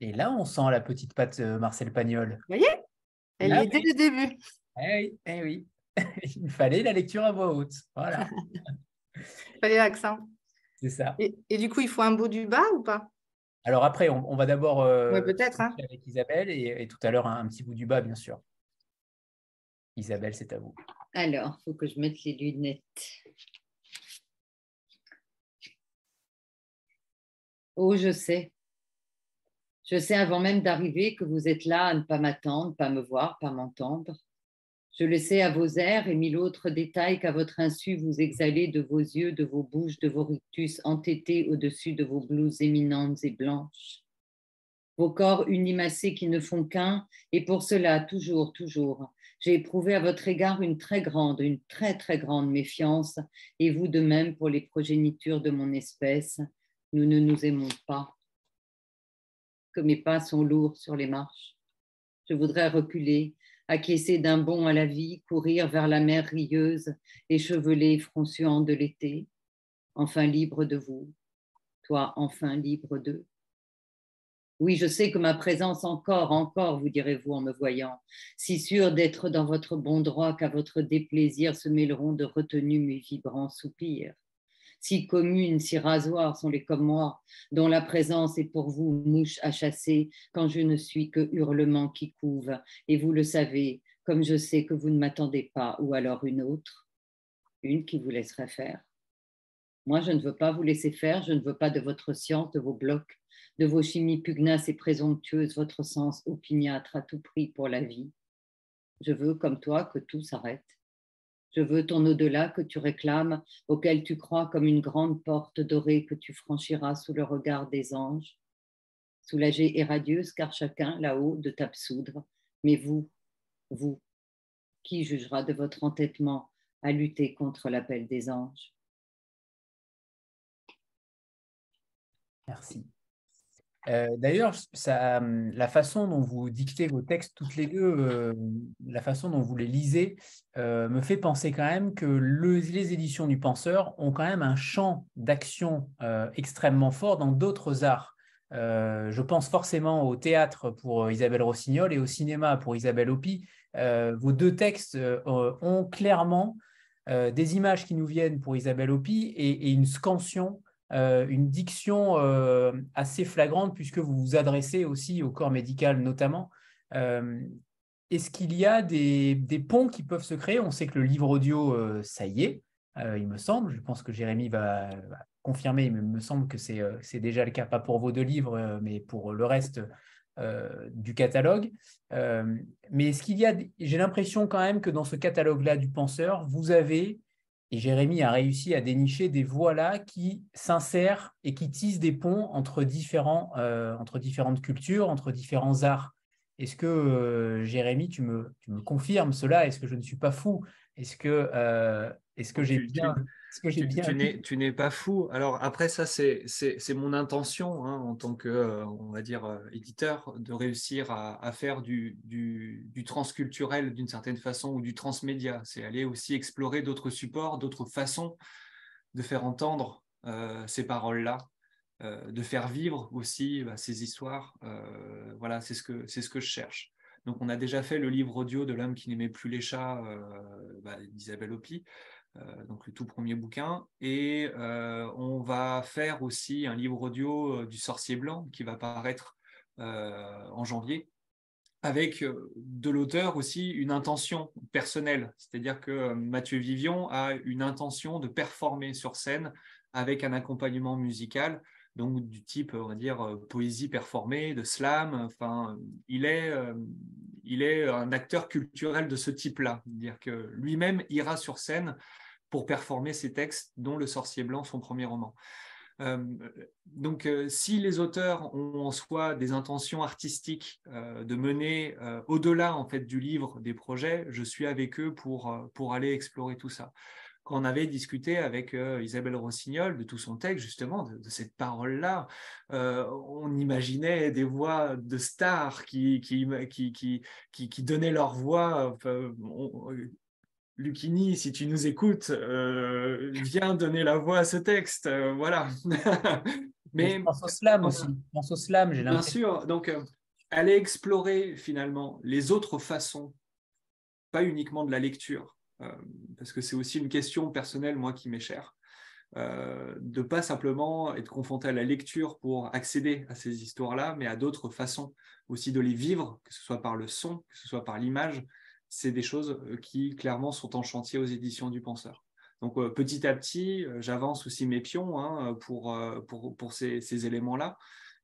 [SPEAKER 1] Et là, on sent la petite patte euh, Marcel Pagnol.
[SPEAKER 2] Vous voyez? Elle y était le début.
[SPEAKER 1] Eh oui, eh oui. Il fallait la lecture à voix haute. Voilà.
[SPEAKER 2] Il fallait l'accent.
[SPEAKER 1] C'est ça.
[SPEAKER 2] Et, du coup, il faut un bout du bas ou pas?
[SPEAKER 1] Alors après, on, va d'abord
[SPEAKER 2] euh, peut-être hein.
[SPEAKER 1] avec Isabelle et, tout à l'heure un, petit bout du bas, bien sûr. Isabelle, c'est à vous.
[SPEAKER 3] Alors, il faut que je mette les lunettes. Oh, je sais. Je sais avant même d'arriver que vous êtes là à ne pas m'attendre, pas me voir, pas m'entendre. Je le sais à vos airs et mille autres détails qu'à votre insu vous exhalez de vos yeux, de vos bouches, de vos rictus entêtés au-dessus de vos blouses éminentes et blanches. Vos corps unimacés qui ne font qu'un, et pour cela, toujours, toujours, j'ai éprouvé à votre égard une très grande, une très, très grande méfiance, et vous de même pour les progénitures de mon espèce. Nous ne nous aimons pas, que mes pas sont lourds sur les marches. Je voudrais reculer, acquiescer d'un bond à la vie, courir vers la mer rieuse, échevelée, front suant de l'été, enfin libre de vous, toi enfin libre d'eux. Oui, je sais que ma présence encore, encore, vous direz-vous en me voyant, si sûre d'être dans votre bon droit qu'à votre déplaisir se mêleront de retenus mes vibrants soupirs si communes, si rasoirs sont les comme moi, dont la présence est pour vous mouche à chasser, quand je ne suis que hurlement qui couve, et vous le savez, comme je sais que vous ne m'attendez pas, ou alors une autre, une qui vous laisserait faire. Moi, je ne veux pas vous laisser faire, je ne veux pas de votre science, de vos blocs, de vos chimies pugnaces et présomptueuses, votre sens opiniâtre à tout prix pour la vie. Je veux, comme toi, que tout s'arrête je veux ton au-delà que tu réclames, auquel tu crois comme une grande porte dorée que tu franchiras sous le regard des anges. Soulagée et radieuse, car chacun là-haut de t'absoudre. Mais vous, vous, qui jugera de votre entêtement à lutter contre l'appel des anges?
[SPEAKER 1] Merci. Euh, d'ailleurs, hum, la façon dont vous dictez vos textes toutes les deux, euh, la façon dont vous les lisez, euh, me fait penser quand même que les éditions du penseur ont quand même un champ d'action extrêmement fort dans d'autres arts. je pense forcément au théâtre pour Isabelle Rossignol et au cinéma pour Isabelle Hopi. vos deux textes ont clairement des images qui nous viennent pour Isabelle Hopi et, une scansion, une diction assez flagrante puisque vous vous adressez aussi au corps médical notamment. Est-ce qu'il y a des, ponts qui peuvent se créer? On sait que le livre audio, ça y est, il me semble. Je pense que Jérémy va, confirmer, mais il me semble que c'est déjà le cas, pas pour vos deux livres, mais pour le reste du catalogue. mais est-ce qu'il y a, j'ai l'impression quand même que dans ce catalogue-là du penseur, vous avez, et Jérémy a réussi à dénicher des voix-là qui s'insèrent et qui tissent des ponts entre, différents, entre différentes cultures, entre différents arts. Est-ce que, Jérémy, tu me, tu me confirmes cela? Est-ce que je ne suis pas fou? Est-ce que, est-ce que j'ai bien
[SPEAKER 4] tu, n'es pas fou. Alors après ça, c'est mon intention hein, en tant que, euh, on va dire, euh, éditeur, de réussir à, faire du, du, transculturel d'une certaine façon ou du transmédia. C'est aller aussi explorer d'autres supports, d'autres façons de faire entendre euh, ces paroles-là, de faire vivre aussi bah, ces histoires. voilà, c'est ce, que, ce que je cherche. Donc on a déjà fait le livre audio de l'homme qui n'aimait plus les chats bah, d'Isabelle Hopi. Euh, donc le tout premier bouquin. Et euh, on va faire aussi un livre audio euh, du sorcier blanc qui va paraître en janvier avec de l'auteur aussi une intention personnelle. C'est-à-dire que Mathieu Vivion a une intention de performer sur scène avec un accompagnement musical, donc du type, on va dire, poésie performée, de slam. Enfin, il est, il est un acteur culturel de ce type-là. C'est-à-dire que lui-même ira sur scène pour performer ses textes, dont Le Sorcier Blanc, son premier roman. Euh, donc, euh, si les auteurs ont en soi des intentions artistiques euh, de mener au-delà en fait du livre des projets, je suis avec eux pour, pour aller explorer tout ça. Quand on avait discuté avec Isabelle Rossignol de tout son texte, justement, de, cette parole-là, on imaginait des voix de stars qui, qui, qui, qui, qui donnaient leur voix. Lucini, si tu nous écoutes, euh, viens donner la voix à ce texte. Euh, voilà.
[SPEAKER 1] Mais, je pense au slam aussi. Je pense au slam,
[SPEAKER 4] j'ai Bien sûr. Donc, euh, aller explorer finalement les autres façons, pas uniquement de la lecture, parce que c'est aussi une question personnelle, moi, qui m'est chère. de pas simplement être confronté à la lecture pour accéder à ces histoires-là, mais à d'autres façons aussi de les vivre, que ce soit par le son, que ce soit par l'image, c'est des choses euh, qui clairement sont en chantier aux éditions du Penseur. Donc euh, petit à petit, euh, j'avance aussi mes pions hein, pour, pour, ces, éléments-là,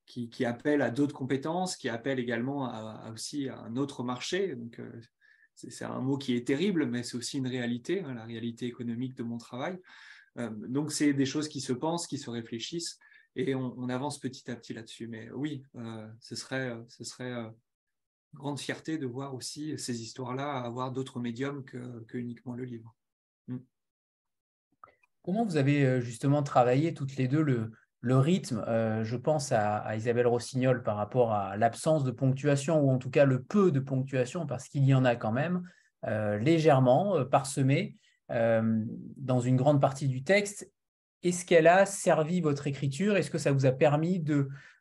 [SPEAKER 4] qui, appellent à d'autres compétences, qui appellent également à, aussi un autre marché. Donc c'est un mot qui est terrible, mais c'est aussi une réalité, hein, la réalité économique de mon travail. donc c'est des choses qui se pensent, qui se réfléchissent, et on, avance petit à petit là-dessus. Mais oui, ce serait, ce serait grande fierté de voir aussi ces histoires-là avoir d'autres médiums que, uniquement le livre. Mm.
[SPEAKER 1] Comment vous avez euh, justement travaillé toutes les deux le, rythme euh, Je pense à, Isabelle Rossignol par rapport à l'absence de ponctuation, ou en tout cas le peu de ponctuation, parce qu'il y en a quand même, euh, légèrement parsemé dans une grande partie du texte. Est-ce qu'elle a servi votre écriture? Est-ce que ça vous a permis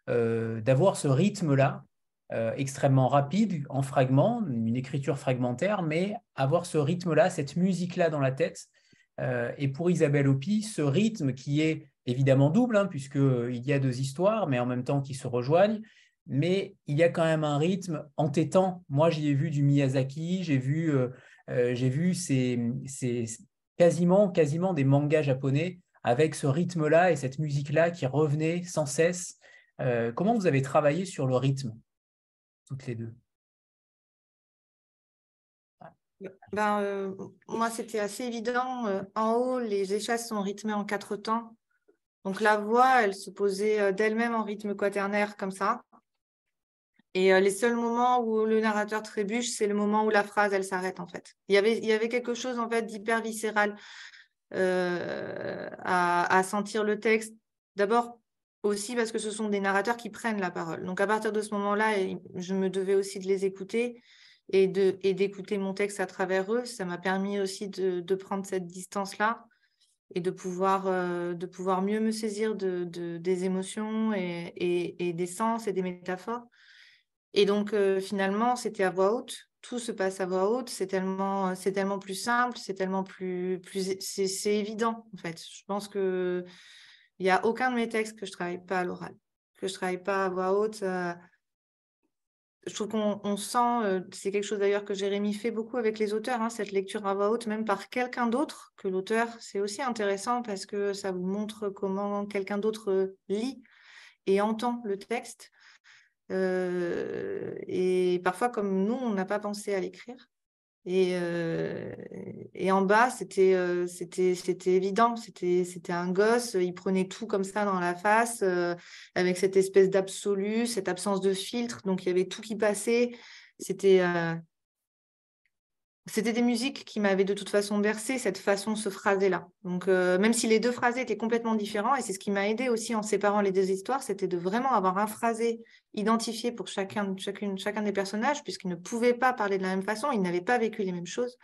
[SPEAKER 1] d'avoir ce rythme-là? Euh, extrêmement rapide, en fragments, une écriture fragmentaire, mais avoir ce rythme-là, cette musique-là dans la tête. Euh, et pour Isabelle Hopi, ce rythme qui est évidemment double, hein, puisqu'il y a deux histoires, mais en même temps qui se rejoignent, mais il y a quand même un rythme entêtant. Moi, j'y ai vu du Miyazaki, j'ai vu, euh, vu ces, quasiment, quasiment des mangas japonais avec ce rythme-là et cette musique-là qui revenait sans cesse. comment vous avez travaillé sur le rythme? Les deux
[SPEAKER 2] ben, euh, Moi, c'était assez évident. Euh, en haut, les échasses sont rythmées en quatre temps. Donc la voix, elle se posait euh, d'elle-même en rythme quaternaire comme ça. Et les seuls moments où le narrateur trébuche, c'est le moment où la phrase, elle s'arrête en fait. Il y avait, il y avait quelque chose en fait d'hyper viscéral à, sentir le texte. D'abord aussi parce que ce sont des narrateurs qui prennent la parole. Donc à partir de ce moment-là, je me devais aussi de les écouter et d'écouter mon texte à travers eux. Ça m'a permis aussi de, prendre cette distance-là. et de pouvoir, de pouvoir mieux me saisir de, des émotions et, et, des sens et des métaphores. Et donc, finalement, c'était à voix haute. Tout se passe à voix haute. C'est tellement, tellement plus simple, c'est tellement plus, plus c'est, évident, en fait. Je pense que il n'y a aucun de mes textes que je travaille pas à l'oral, que je travaille pas à voix haute je trouve qu'on sent, euh, c'est quelque chose d'ailleurs que Jérémy fait beaucoup avec les auteurs, hein, cette lecture à voix haute, même par quelqu'un d'autre que l'auteur. C'est aussi intéressant parce que ça vous montre comment quelqu'un d'autre lit et entend le texte. Euh, et parfois, comme nous, on n'a pas pensé à l'écrire. Et, euh, et, en bas, c'était euh, évident. C'était un gosse. Il prenait tout comme ça dans la face, euh, avec cette espèce d'absolu, cette absence de filtre. Donc il y avait tout qui passait. C'était c'était des musiques qui m'avaient de toute façon bercé cette façon, ce phrasé-là. Donc, euh, même si les deux phrasés étaient complètement différents, et c'est ce qui m'a aidé aussi en séparant les deux histoires, c'était de vraiment avoir un phrasé identifié pour chacun, chacune, chacun des personnages, puisqu'ils ne pouvaient pas parler de la même façon, ils n'avaient pas vécu les mêmes choses.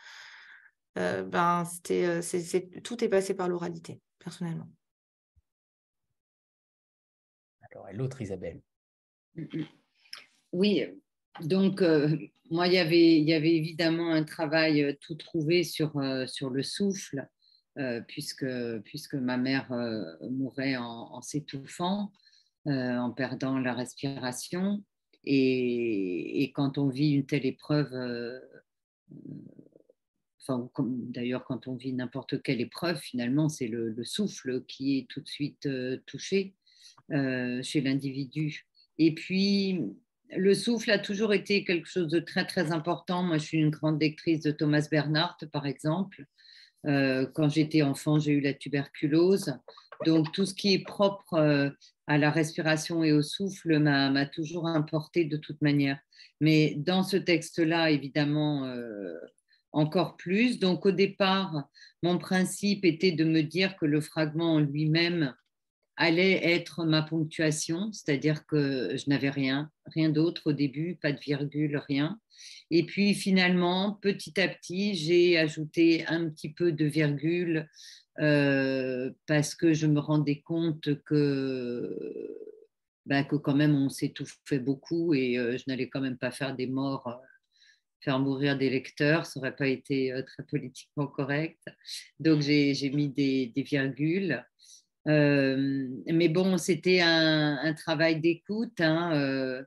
[SPEAKER 2] Euh, ben, c'était, euh, c'est, tout est passé par l'oralité, personnellement.
[SPEAKER 1] Alors, et l'autre Isabelle
[SPEAKER 3] Oui, donc, euh, moi, il y, avait, évidemment un travail euh, tout trouvé sur, euh, le souffle, puisque, ma mère mourait en, s'étouffant, en perdant la respiration. Et, et, quand on vit une telle épreuve, enfin, d'ailleurs, quand on vit n'importe quelle épreuve, finalement, c'est le, le, souffle qui est tout de suite touché chez l'individu. Et puis, le souffle a toujours été quelque chose de très très important. Moi, je suis une grande lectrice de Thomas Bernhardt, par exemple. Euh, quand j'étais enfant, j'ai eu la tuberculose. Donc, tout ce qui est propre euh, à la respiration et au souffle m'a toujours importé de toute manière. Mais dans ce texte-là, évidemment, euh, encore plus. Donc, au départ, mon principe était de me dire que le fragment en lui-même allait être ma ponctuation, c'est-à-dire que je n'avais rien, rien d'autre au début, pas de virgule, rien. Et puis finalement, petit à petit, j'ai ajouté un petit peu de virgule euh, parce que je me rendais compte que, ben, que quand même on s'étouffait beaucoup et euh, je n'allais quand même pas faire des morts. Euh, faire mourir des lecteurs, ça n'aurait pas été très politiquement correct. Donc j'ai mis des virgules. Euh, mais bon, c'était un, travail d'écoute. Hein, euh,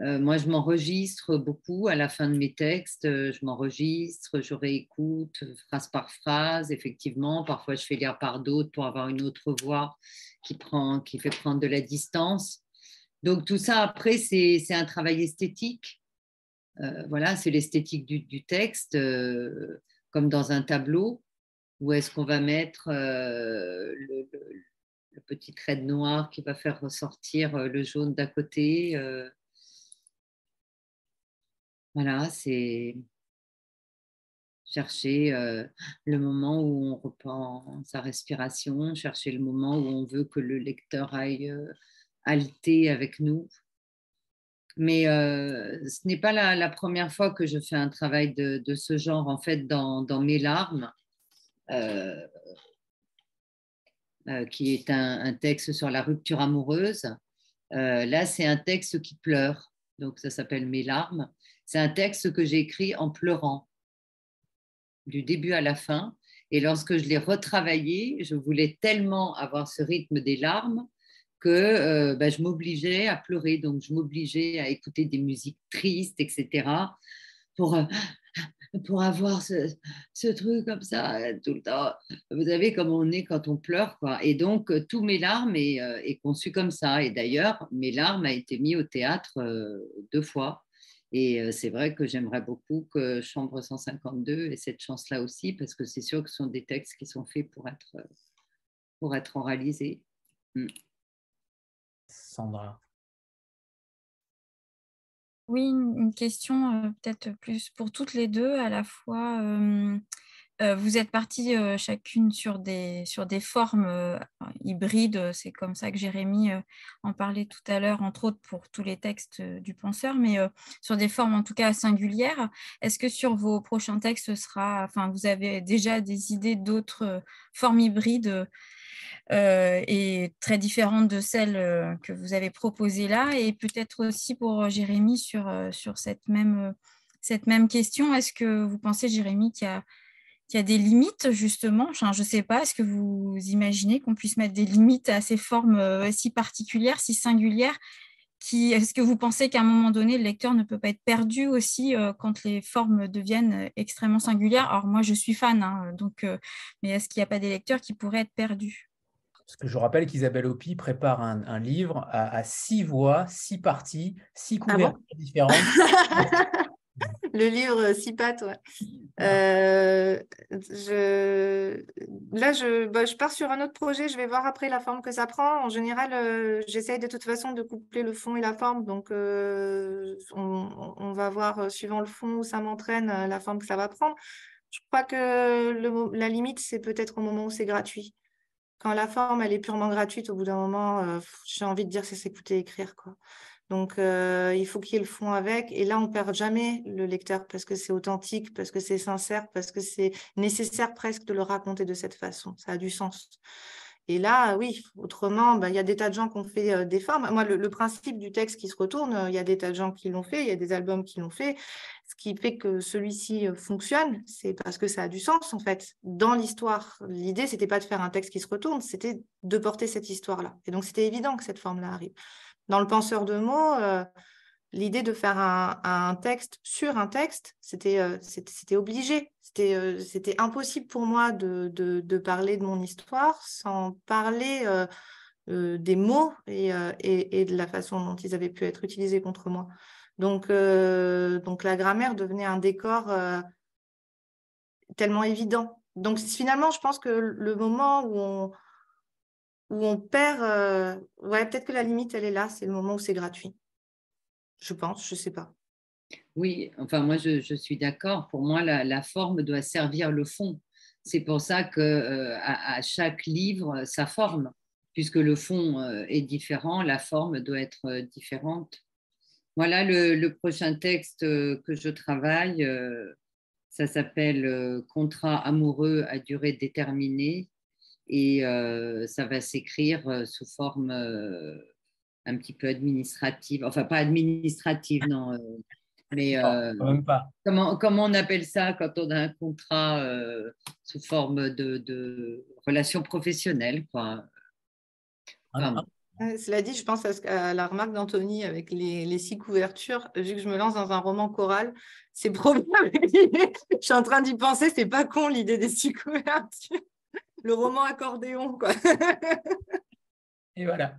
[SPEAKER 3] euh, moi, je m'enregistre beaucoup à la fin de mes textes. Je m'enregistre, je réécoute phrase par phrase. Effectivement, parfois je fais lire par d'autres pour avoir une autre voix qui, prend, qui fait prendre de la distance. Donc tout ça, après, c'est un travail esthétique. voilà, c'est l'esthétique du, texte, comme dans un tableau. Où est-ce qu'on va mettre le petit trait noir qui va faire ressortir euh, le jaune d'à côté. Euh. Voilà, c'est chercher euh, le moment où on reprend sa respiration, chercher le moment où on veut que le lecteur aille halter avec nous. Mais ce n'est pas la, première fois que je fais un travail de, ce genre, en fait, dans mes larmes. Euh, qui est un, texte sur la rupture amoureuse. Euh, là, c'est un texte qui pleure, donc ça s'appelle Mes larmes. C'est un texte que j'ai écrit en pleurant, du début à la fin. Et lorsque je l'ai retravaillé, je voulais tellement avoir ce rythme des larmes que euh, bah, je m'obligeais à pleurer. Donc, je m'obligeais à écouter des musiques tristes, etc., pour pour avoir ce, truc comme ça euh, tout le temps. Vous savez comme on est quand on pleure. Quoi. Et donc, euh, tous mes larmes est, euh, est, conçu comme ça. Et d'ailleurs, mes larmes a été mis au théâtre deux fois. Et c'est vrai que j'aimerais beaucoup que Chambre 152 ait cette chance-là aussi, parce que c'est sûr que ce sont des textes qui sont faits pour être, pour être oralisés. Mm.
[SPEAKER 1] Sandra.
[SPEAKER 7] Oui, une question euh, peut-être plus pour toutes les deux, à la fois Euh, vous êtes partis euh, chacune sur des, sur des formes euh, hybrides, c'est comme ça que Jérémy en parlait tout à l'heure, entre autres pour tous les textes du penseur, mais sur des formes en tout cas singulières. Est-ce que sur vos prochains textes, ce sera, enfin, vous avez déjà des idées d'autres formes hybrides et très différentes de celles que vous avez proposées là. Et peut-être aussi pour Jérémy sur, sur cette, même, cette même question, est-ce que vous pensez, Jérémy, qu'il y a qu'il y a des limites, justement? je ne sais pas, est-ce que vous imaginez qu'on puisse mettre des limites à ces formes euh, si particulières, si singulières? Est-ce que vous pensez qu'à un moment donné, le lecteur ne peut pas être perdu aussi euh, quand les formes deviennent euh, extrêmement singulières Alors, moi, je suis fan, hein, donc, mais est-ce qu'il n'y a pas des lecteurs qui pourraient être perdus?
[SPEAKER 1] Parce que je rappelle qu'Isabelle Hopi prépare un, livre à, six voix, six parties, six ah couvertures différentes.
[SPEAKER 2] le livre Six pattes, ouais. Euh, je... Là, je... Bah, je pars sur un autre projet. Je vais voir après la forme que ça prend. En général, euh, j'essaye de toute façon de coupler le fond et la forme. Donc, euh, on, va voir, suivant le fond où ça m'entraîne, la forme que ça va prendre. Je crois que le... la limite, c'est peut-être au moment où c'est gratuit. Quand la forme, elle est purement gratuite, au bout d'un moment, j'ai envie de dire c'est s'écouter écrire. Quoi. Donc, euh, il faut qu'il y ait le fond avec. Et là, on perd jamais le lecteur parce que c'est authentique, parce que c'est sincère, parce que c'est nécessaire presque de le raconter de cette façon. Ça a du sens. Et là, oui, autrement, bah, il y a des tas de gens qui ont fait euh, des formes. Moi, le, principe du texte qui se retourne, euh, il y a des tas de gens qui l'ont fait, il y a des albums qui l'ont fait. Qui fait que celui-ci fonctionne, c'est parce que ça a du sens, en fait. Dans l'histoire, l'idée, c'était pas de faire un texte qui se retourne, c'était de porter cette histoire-là. Et donc, c'était évident que cette forme-là arrive. Dans le penseur de mots, euh, l'idée de faire un, texte sur un texte, c'était euh, obligé. Euh, c'était impossible pour moi de, parler de mon histoire sans parler des mots et, de la façon dont ils avaient pu être utilisés contre moi. Donc, donc la grammaire devenait un décor tellement évident. Donc finalement, je pense que le moment où on, perd. Euh, peut-être que la limite, elle est là, c'est le moment où c'est gratuit. Je pense, je ne sais pas.
[SPEAKER 3] Oui, enfin, moi, je, suis d'accord. Pour moi, la, forme doit servir le fond. C'est pour ça que euh, à, chaque livre, sa forme, puisque le fond euh, est différent, la forme doit être différente. Voilà le, prochain texte que je travaille. ça s'appelle Contrat amoureux à durée déterminée et euh, ça va s'écrire euh, sous forme euh, un petit peu administrative, enfin pas administrative, non, mais Comment, comment on appelle ça quand on a un contrat sous forme de, de relation professionnelle quoi.
[SPEAKER 2] Cela dit, je pense à, la remarque d'Anthony avec les, les, six couvertures. Vu que je me lance dans un roman choral, c'est probable. je suis en train d'y penser, c'est pas con l'idée des six couvertures le roman accordéon, quoi.
[SPEAKER 1] Et voilà.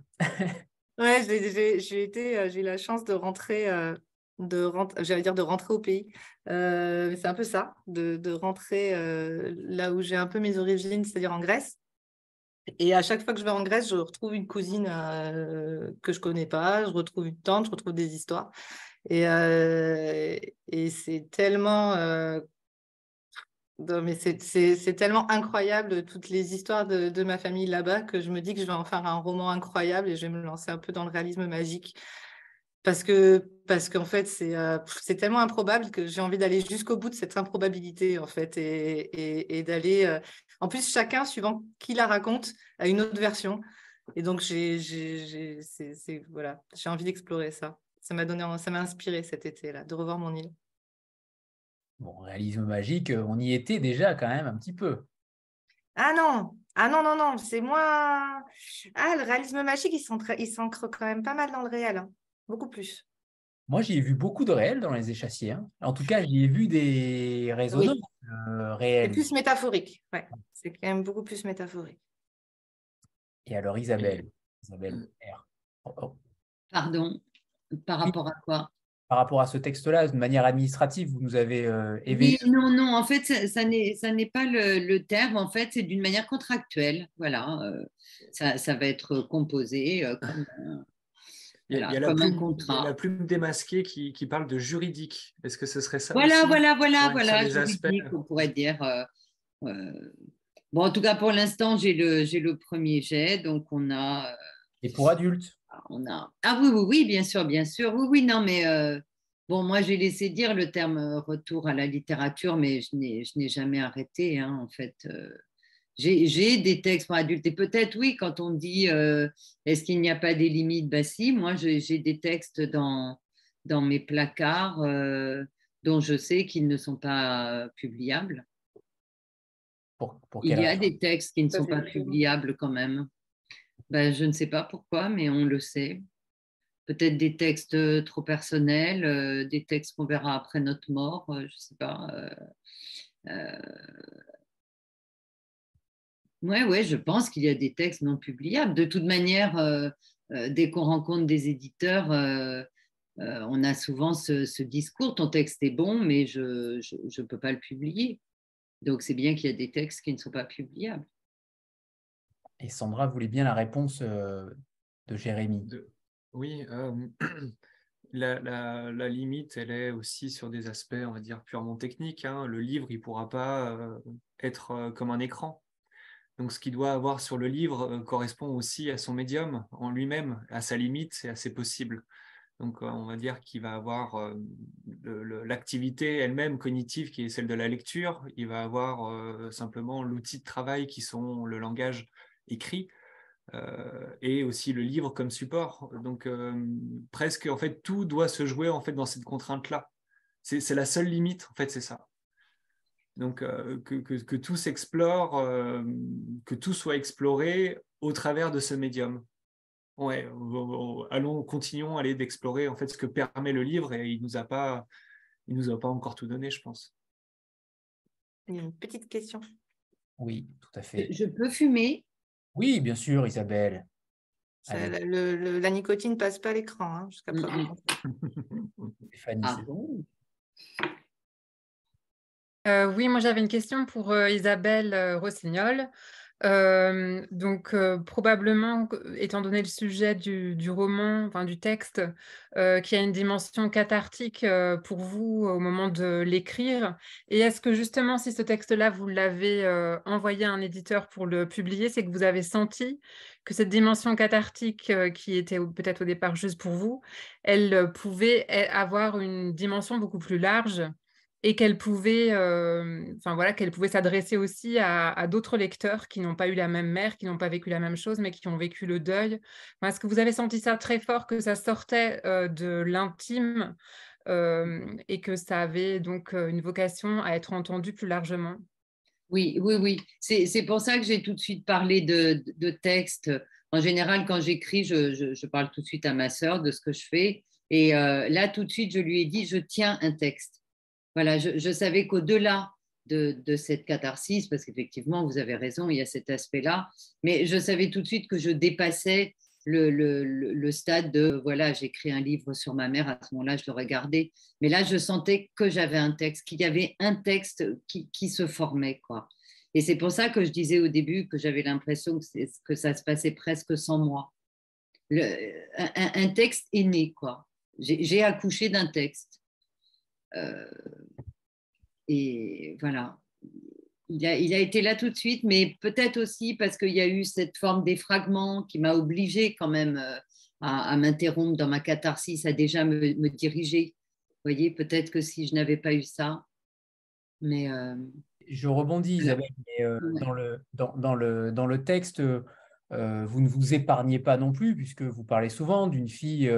[SPEAKER 2] ouais, j'ai été, euh, j'ai eu la chance de rentrer, euh, de j'allais dire de rentrer au pays. Euh, c'est un peu ça, de, rentrer là où j'ai un peu mes origines, c'est-à-dire en Grèce. Et à chaque fois que je vais en Grèce, je retrouve une cousine que je connais pas, je retrouve une tante, je retrouve des histoires. Et, et c'est tellement mais c'est tellement incroyable toutes les histoires de, ma famille là-bas que je me dis que je vais en faire un roman incroyable et je vais me lancer un peu dans le réalisme magique. Parce que parce qu'en fait, c'est euh, tellement improbable que j'ai envie d'aller jusqu'au bout de cette improbabilité, en fait, et, d'aller. Euh, en plus, chacun, suivant qui la raconte, a une autre version. Et donc, j'ai voilà, envie d'explorer ça. Ça m'a donné, ça m'a inspiré cet été-là, de revoir mon île.
[SPEAKER 1] Bon, réalisme magique, on y était déjà quand même un petit peu.
[SPEAKER 2] Ah non, ah non, non, non, c'est moins. Ah, le réalisme magique, il s'ancre quand même pas mal dans le réel, hein. beaucoup plus.
[SPEAKER 1] Moi, j'y ai vu beaucoup de réel dans les échassiers. Hein. En tout cas, j'y ai vu des résonances euh, réelles.
[SPEAKER 2] C'est plus métaphorique, ouais. C'est quand même beaucoup plus métaphorique.
[SPEAKER 1] Et alors, Isabelle, Isabelle R.
[SPEAKER 3] Oh, oh. Pardon, par rapport à quoi?
[SPEAKER 1] Par rapport à ce texte-là, de manière administrative, vous nous avez euh, éveillé
[SPEAKER 3] oui, Non, non, en fait, ça, ça n'est pas le, terme, en fait, c'est d'une manière contractuelle. Voilà, euh, ça, va être composé euh, comme,
[SPEAKER 4] il y a, la, plume, un contrat. la plume démasquée qui, qui, parle de juridique. Est-ce que ce serait ça
[SPEAKER 3] Voilà, voilà, voilà, voilà, juridique, on pourrait dire. bon, en tout cas, pour l'instant, j'ai le, le premier jet, donc on a.
[SPEAKER 1] Et pour adultes?
[SPEAKER 3] on a... Ah oui, oui, oui, bien sûr, bien sûr. Oui, oui, non, mais bon, moi, j'ai laissé dire le terme retour à la littérature, mais je n'ai jamais arrêté, hein, en fait. J'ai des textes pour adultes. Et peut-être, oui, quand on dit est-ce qu'il n'y a pas des limites? Bah si, moi, j'ai des textes dans, dans mes placards dont je sais qu'ils ne sont pas publiables. Il y a des textes qui ne sont pas publiables quand même. Ben, je ne sais pas pourquoi, mais on le sait. Peut-être des textes euh, trop personnels, euh, des textes qu'on verra après notre mort, euh, je ne sais pas. Oui, ouais, je pense qu'il y a des textes non publiables. De toute manière, dès qu'on rencontre des éditeurs, on a souvent ce, ce, discours, ton texte est bon, mais je ne peux pas le publier. Donc c'est bien qu'il y a des textes qui ne sont pas publiables.
[SPEAKER 1] Et Sandra voulait bien la réponse euh, de Jérémy.
[SPEAKER 4] Oui, euh, la, limite, elle est aussi sur des aspects, on va dire, purement techniques. Hein. Le livre, il ne pourra pas euh, être comme un écran. Donc, ce qu'il doit avoir sur le livre correspond aussi à son médium en lui-même, à sa limite et à ses possibles. Donc, on va dire qu'il va avoir l'activité elle-même cognitive qui est celle de la lecture. Il va avoir simplement l'outil de travail qui sont le langage écrit euh, et aussi le livre comme support. Donc presque en fait tout doit se jouer en fait dans cette contrainte là. C'est la seule limite en fait, c'est ça. Donc que, que, tout s'explore, que tout soit exploré au travers de ce médium ouais, allons, continuons à aller d'explorer en fait ce que permet le livre et il nous a pas, il nous a pas encore tout donné, je pense.
[SPEAKER 2] Une petite question.
[SPEAKER 1] Oui, tout à fait.
[SPEAKER 3] Je peux fumer?
[SPEAKER 1] Oui, bien sûr, Isabelle.
[SPEAKER 2] la nicotine passe pas à l'écran hein, jusqu'à présent.
[SPEAKER 3] ah
[SPEAKER 6] euh, oui, moi j'avais une question pour euh, Isabelle euh, Rossignol donc, probablement, étant donné le sujet du, roman, enfin du texte, qui a une dimension cathartique pour vous au moment de l'écrire. Et est-ce que justement, si ce texte-là, vous l'avez envoyé à un éditeur pour le publier, c'est que vous avez senti que cette dimension cathartique, qui était peut-être au départ juste pour vous, elle pouvait avoir une dimension beaucoup plus large et qu'elle pouvait, euh, voilà, qu'elle pouvait s'adresser aussi à, d'autres lecteurs qui n'ont pas eu la même mère, qui n'ont pas vécu la même chose, mais qui ont vécu le deuil. Est-ce que vous avez senti ça très fort, que ça sortait euh, de l'intime euh, et que ça avait donc une vocation à être entendu plus largement?
[SPEAKER 3] Oui, oui, oui. C'est pour ça que j'ai tout de suite parlé de, de texte. En général, quand j'écris, je, je, parle tout de suite à ma sœur de ce que je fais. Et là, tout de suite, je lui ai dit, je tiens un texte voilà, je, savais qu'au-delà de, cette catharsis, parce qu'effectivement, vous avez raison, il y a cet aspect-là, mais je savais tout de suite que je dépassais le, stade de, voilà, j'écris un livre sur ma mère, à ce moment-là, je le regardais, mais là, je sentais que j'avais un texte, qu'il y avait un texte qui, se formait, quoi. Et c'est pour ça que je disais au début que j'avais l'impression que, ça se passait presque sans moi. un, un, texte est né, quoi. J'ai accouché d'un texte. Euh, et voilà, il a, il a, été là tout de suite, mais peut-être aussi parce qu'il y a eu cette forme d'effragment qui m'a obligée quand même euh, à, m'interrompre dans ma catharsis, à déjà me, me diriger. Vous voyez, peut-être que si je n'avais pas eu ça, mais... Euh,
[SPEAKER 1] je rebondis, Isabelle, dans, le, dans, dans, le, dans le texte, vous ne vous épargnez pas non plus, puisque vous parlez souvent d'une fille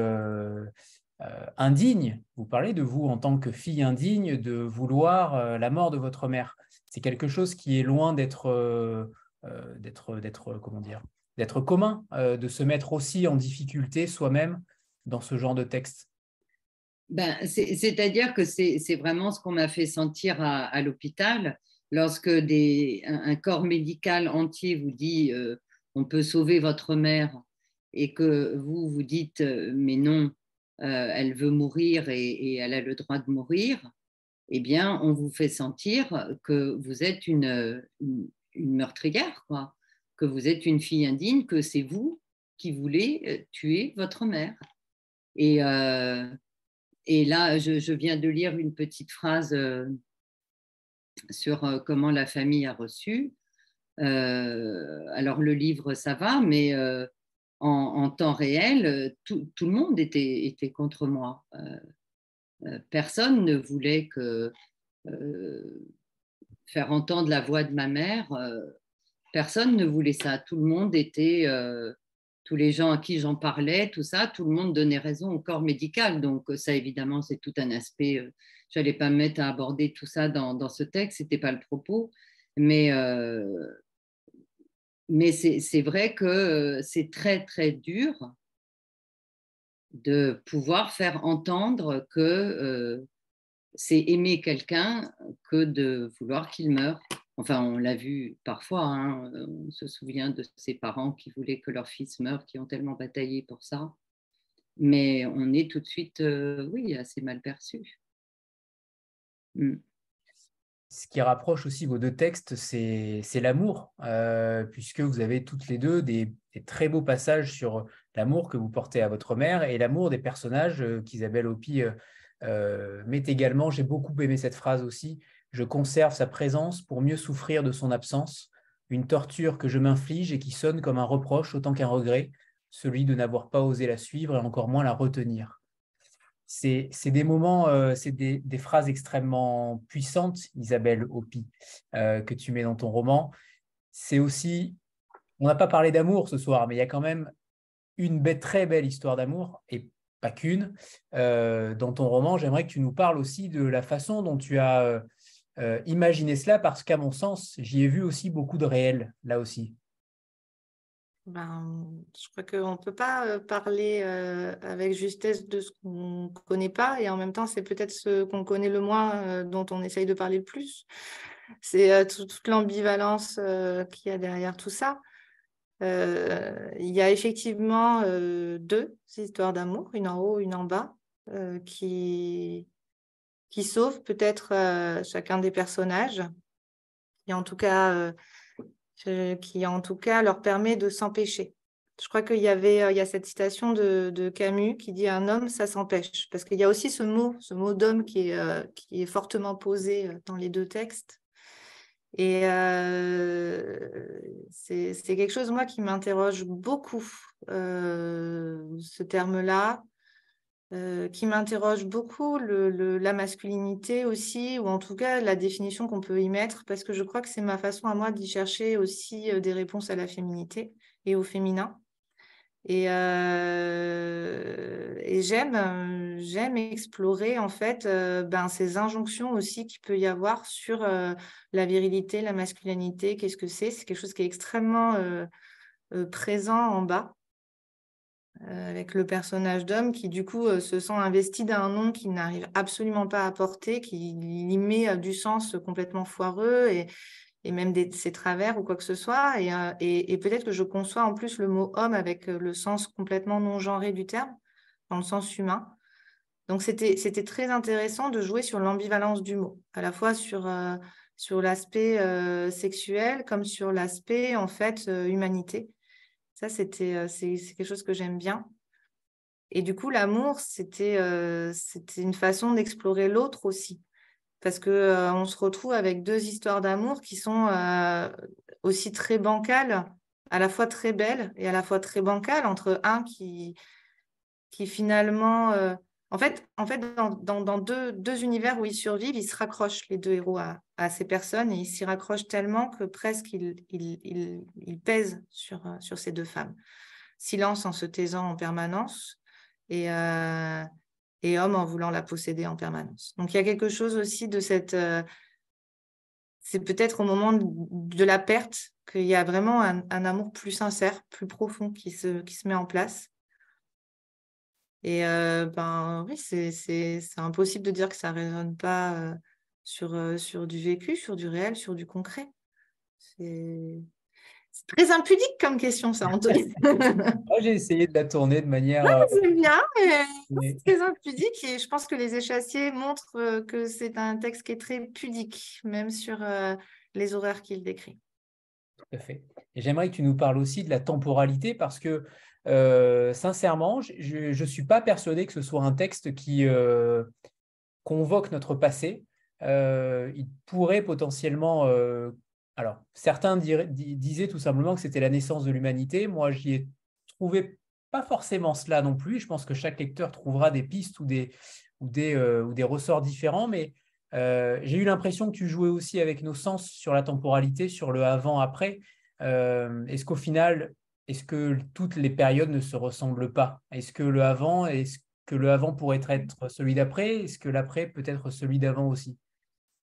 [SPEAKER 1] indigne, vous parlez de vous en tant que fille indigne de vouloir euh, la mort de votre mère. C'est quelque chose qui est loin d'être euh, d'être d'être comment dire d'être commun, de se mettre aussi en difficulté soi-même dans ce genre de texte.
[SPEAKER 3] Ben, C'est-à-dire que c'est vraiment ce qu'on m'a fait sentir à, l'hôpital lorsque des, un, corps médical entier vous dit on peut sauver votre mère et que vous vous dites mais non, euh, elle veut mourir et, elle a le droit de mourir, eh bien, on vous fait sentir que vous êtes une, meurtrière, quoi, que vous êtes une fille indigne, que c'est vous qui voulez euh, tuer votre mère. Et, euh, et là, je, viens de lire une petite phrase sur comment la famille a reçu. alors le livre, ça va, mais en, temps réel, tout, le monde était, contre moi. personne ne voulait que faire entendre la voix de ma mère. personne ne voulait ça. Tout le monde était tous les gens à qui j'en parlais, tout ça, tout le monde donnait raison au corps médical. Donc ça, évidemment, c'est tout un aspect. Euh, je n'allais pas me mettre à aborder tout ça dans, ce texte, ce n'était pas le propos. Mais, euh, mais c'est vrai que euh, c'est très, très dur de pouvoir faire entendre que c'est aimer quelqu'un que de vouloir qu'il meure. Enfin, on l'a vu parfois, hein, on se souvient de ces parents qui voulaient que leur fils meure, qui ont tellement bataillé pour ça. Mais on est tout de suite, euh, oui, assez mal perçu.
[SPEAKER 1] Mm. Ce qui rapproche aussi vos deux textes, c'est l'amour, euh, puisque vous avez toutes les deux des, très beaux passages sur l'amour que vous portez à votre mère et l'amour des personnages euh, qu'Isabelle Hopi met également. J'ai beaucoup aimé cette phrase aussi je conserve sa présence pour mieux souffrir de son absence, une torture que je m'inflige et qui sonne comme un reproche autant qu'un regret, celui de n'avoir pas osé la suivre et encore moins la retenir. C'est des moments, euh, c'est des, phrases extrêmement puissantes, Isabelle Hopi, euh, que tu mets dans ton roman. C'est aussi, on n'a pas parlé d'amour ce soir, mais il y a quand même une très belle histoire d'amour, et pas qu'une, euh, dans ton roman. J'aimerais que tu nous parles aussi de la façon dont tu as euh, imaginez cela parce qu'à mon sens, j'y ai vu aussi beaucoup de réel, là aussi.
[SPEAKER 2] Ben, je crois qu'on ne peut pas euh, parler euh, avec justesse de ce qu'on ne connaît pas et en même temps, c'est peut-être ce qu'on connaît le moins dont on essaye de parler le plus. C'est toute l'ambivalence qu'il y a derrière tout ça. il y a effectivement deux histoires d'amour, une en haut, une en bas, qui, qui sauve peut-être euh, chacun des personnages, et en tout cas, euh, qui en tout cas leur permet de s'empêcher. Je crois qu'il y avait euh, il y a cette citation de, Camus qui dit un homme, ça s'empêche. Parce qu'il y a aussi ce mot, ce mot d'homme qui est, qui est fortement posé dans les deux textes. Et c'est quelque chose, moi, qui m'interroge beaucoup, ce terme-là. Euh, qui m'interroge beaucoup, la masculinité aussi, ou en tout cas la définition qu'on peut y mettre, parce que je crois que c'est ma façon à moi d'y chercher aussi euh, des réponses à la féminité et au féminin. Et, euh, j'aime, j'aime explorer en fait ben, ces injonctions aussi qu'il peut y avoir sur la virilité, la masculinité, qu'est-ce que c'est C'est quelque chose qui est extrêmement présent en bas. Euh, avec le personnage d'homme qui du coup euh, se sent investi d'un nom qu'il n'arrive absolument pas à porter, qui y met euh, du sens complètement foireux et, même ses travers ou quoi que ce soit. Et, peut-être que je conçois en plus le mot homme avec le sens complètement non genré du terme, dans le sens humain. Donc c'était très intéressant de jouer sur l'ambivalence du mot, à la fois sur, sur l'aspect sexuel comme sur l'aspect en fait humanité. Ça, c'était, euh, c'est, quelque chose que j'aime bien. Et du coup, l'amour, c'était, euh, c'était une façon d'explorer l'autre aussi. Parce qu'on euh, on se retrouve avec deux histoires d'amour qui sont aussi très bancales, à la fois très belles et à la fois très bancales, entre un qui, qui finalement en fait, en fait dans, deux, univers où ils survivent, ils se raccrochent, les deux héros, à, ces personnes et ils s'y raccrochent tellement que presque ils, pèsent sur, sur ces deux femmes. Silence en se taisant en permanence et, euh, et homme en voulant la posséder en permanence. Donc il y a quelque chose aussi de cette... Euh, c'est peut-être au moment de la perte qu'il y a vraiment un, un, amour plus sincère, plus profond qui se, qui se met en place. Et euh, ben oui, c'est impossible de dire que ça ne résonne pas euh, sur, euh, sur du vécu, sur du réel, sur du concret. C'est très impudique comme question, ça, Anthony.
[SPEAKER 1] J'ai essayé de la tourner de manière.
[SPEAKER 2] c'est bien, mais c'est très impudique et je pense que les échassiers montrent que c'est un texte qui est très pudique, même sur les horreurs qu'il décrit.
[SPEAKER 1] Tout à fait. Et j'aimerais que tu nous parles aussi de la temporalité parce que euh, sincèrement, je ne suis pas persuadé que ce soit un texte qui euh, convoque notre passé. il pourrait potentiellement... alors, certains disaient tout simplement que c'était la naissance de l'humanité. Moi, j'y ai trouvé pas forcément cela non plus. Je pense que chaque lecteur trouvera des pistes ou des, ou des, ou des ressorts différents, mais j'ai eu l'impression que tu jouais aussi avec nos sens sur la temporalité, sur le avant-après. est-ce qu'au final, est-ce que toutes les périodes ne se ressemblent pas? Est-ce que le avant, est-ce que le avant pourrait être celui d'après? Est-ce que l'après peut être celui d'avant aussi?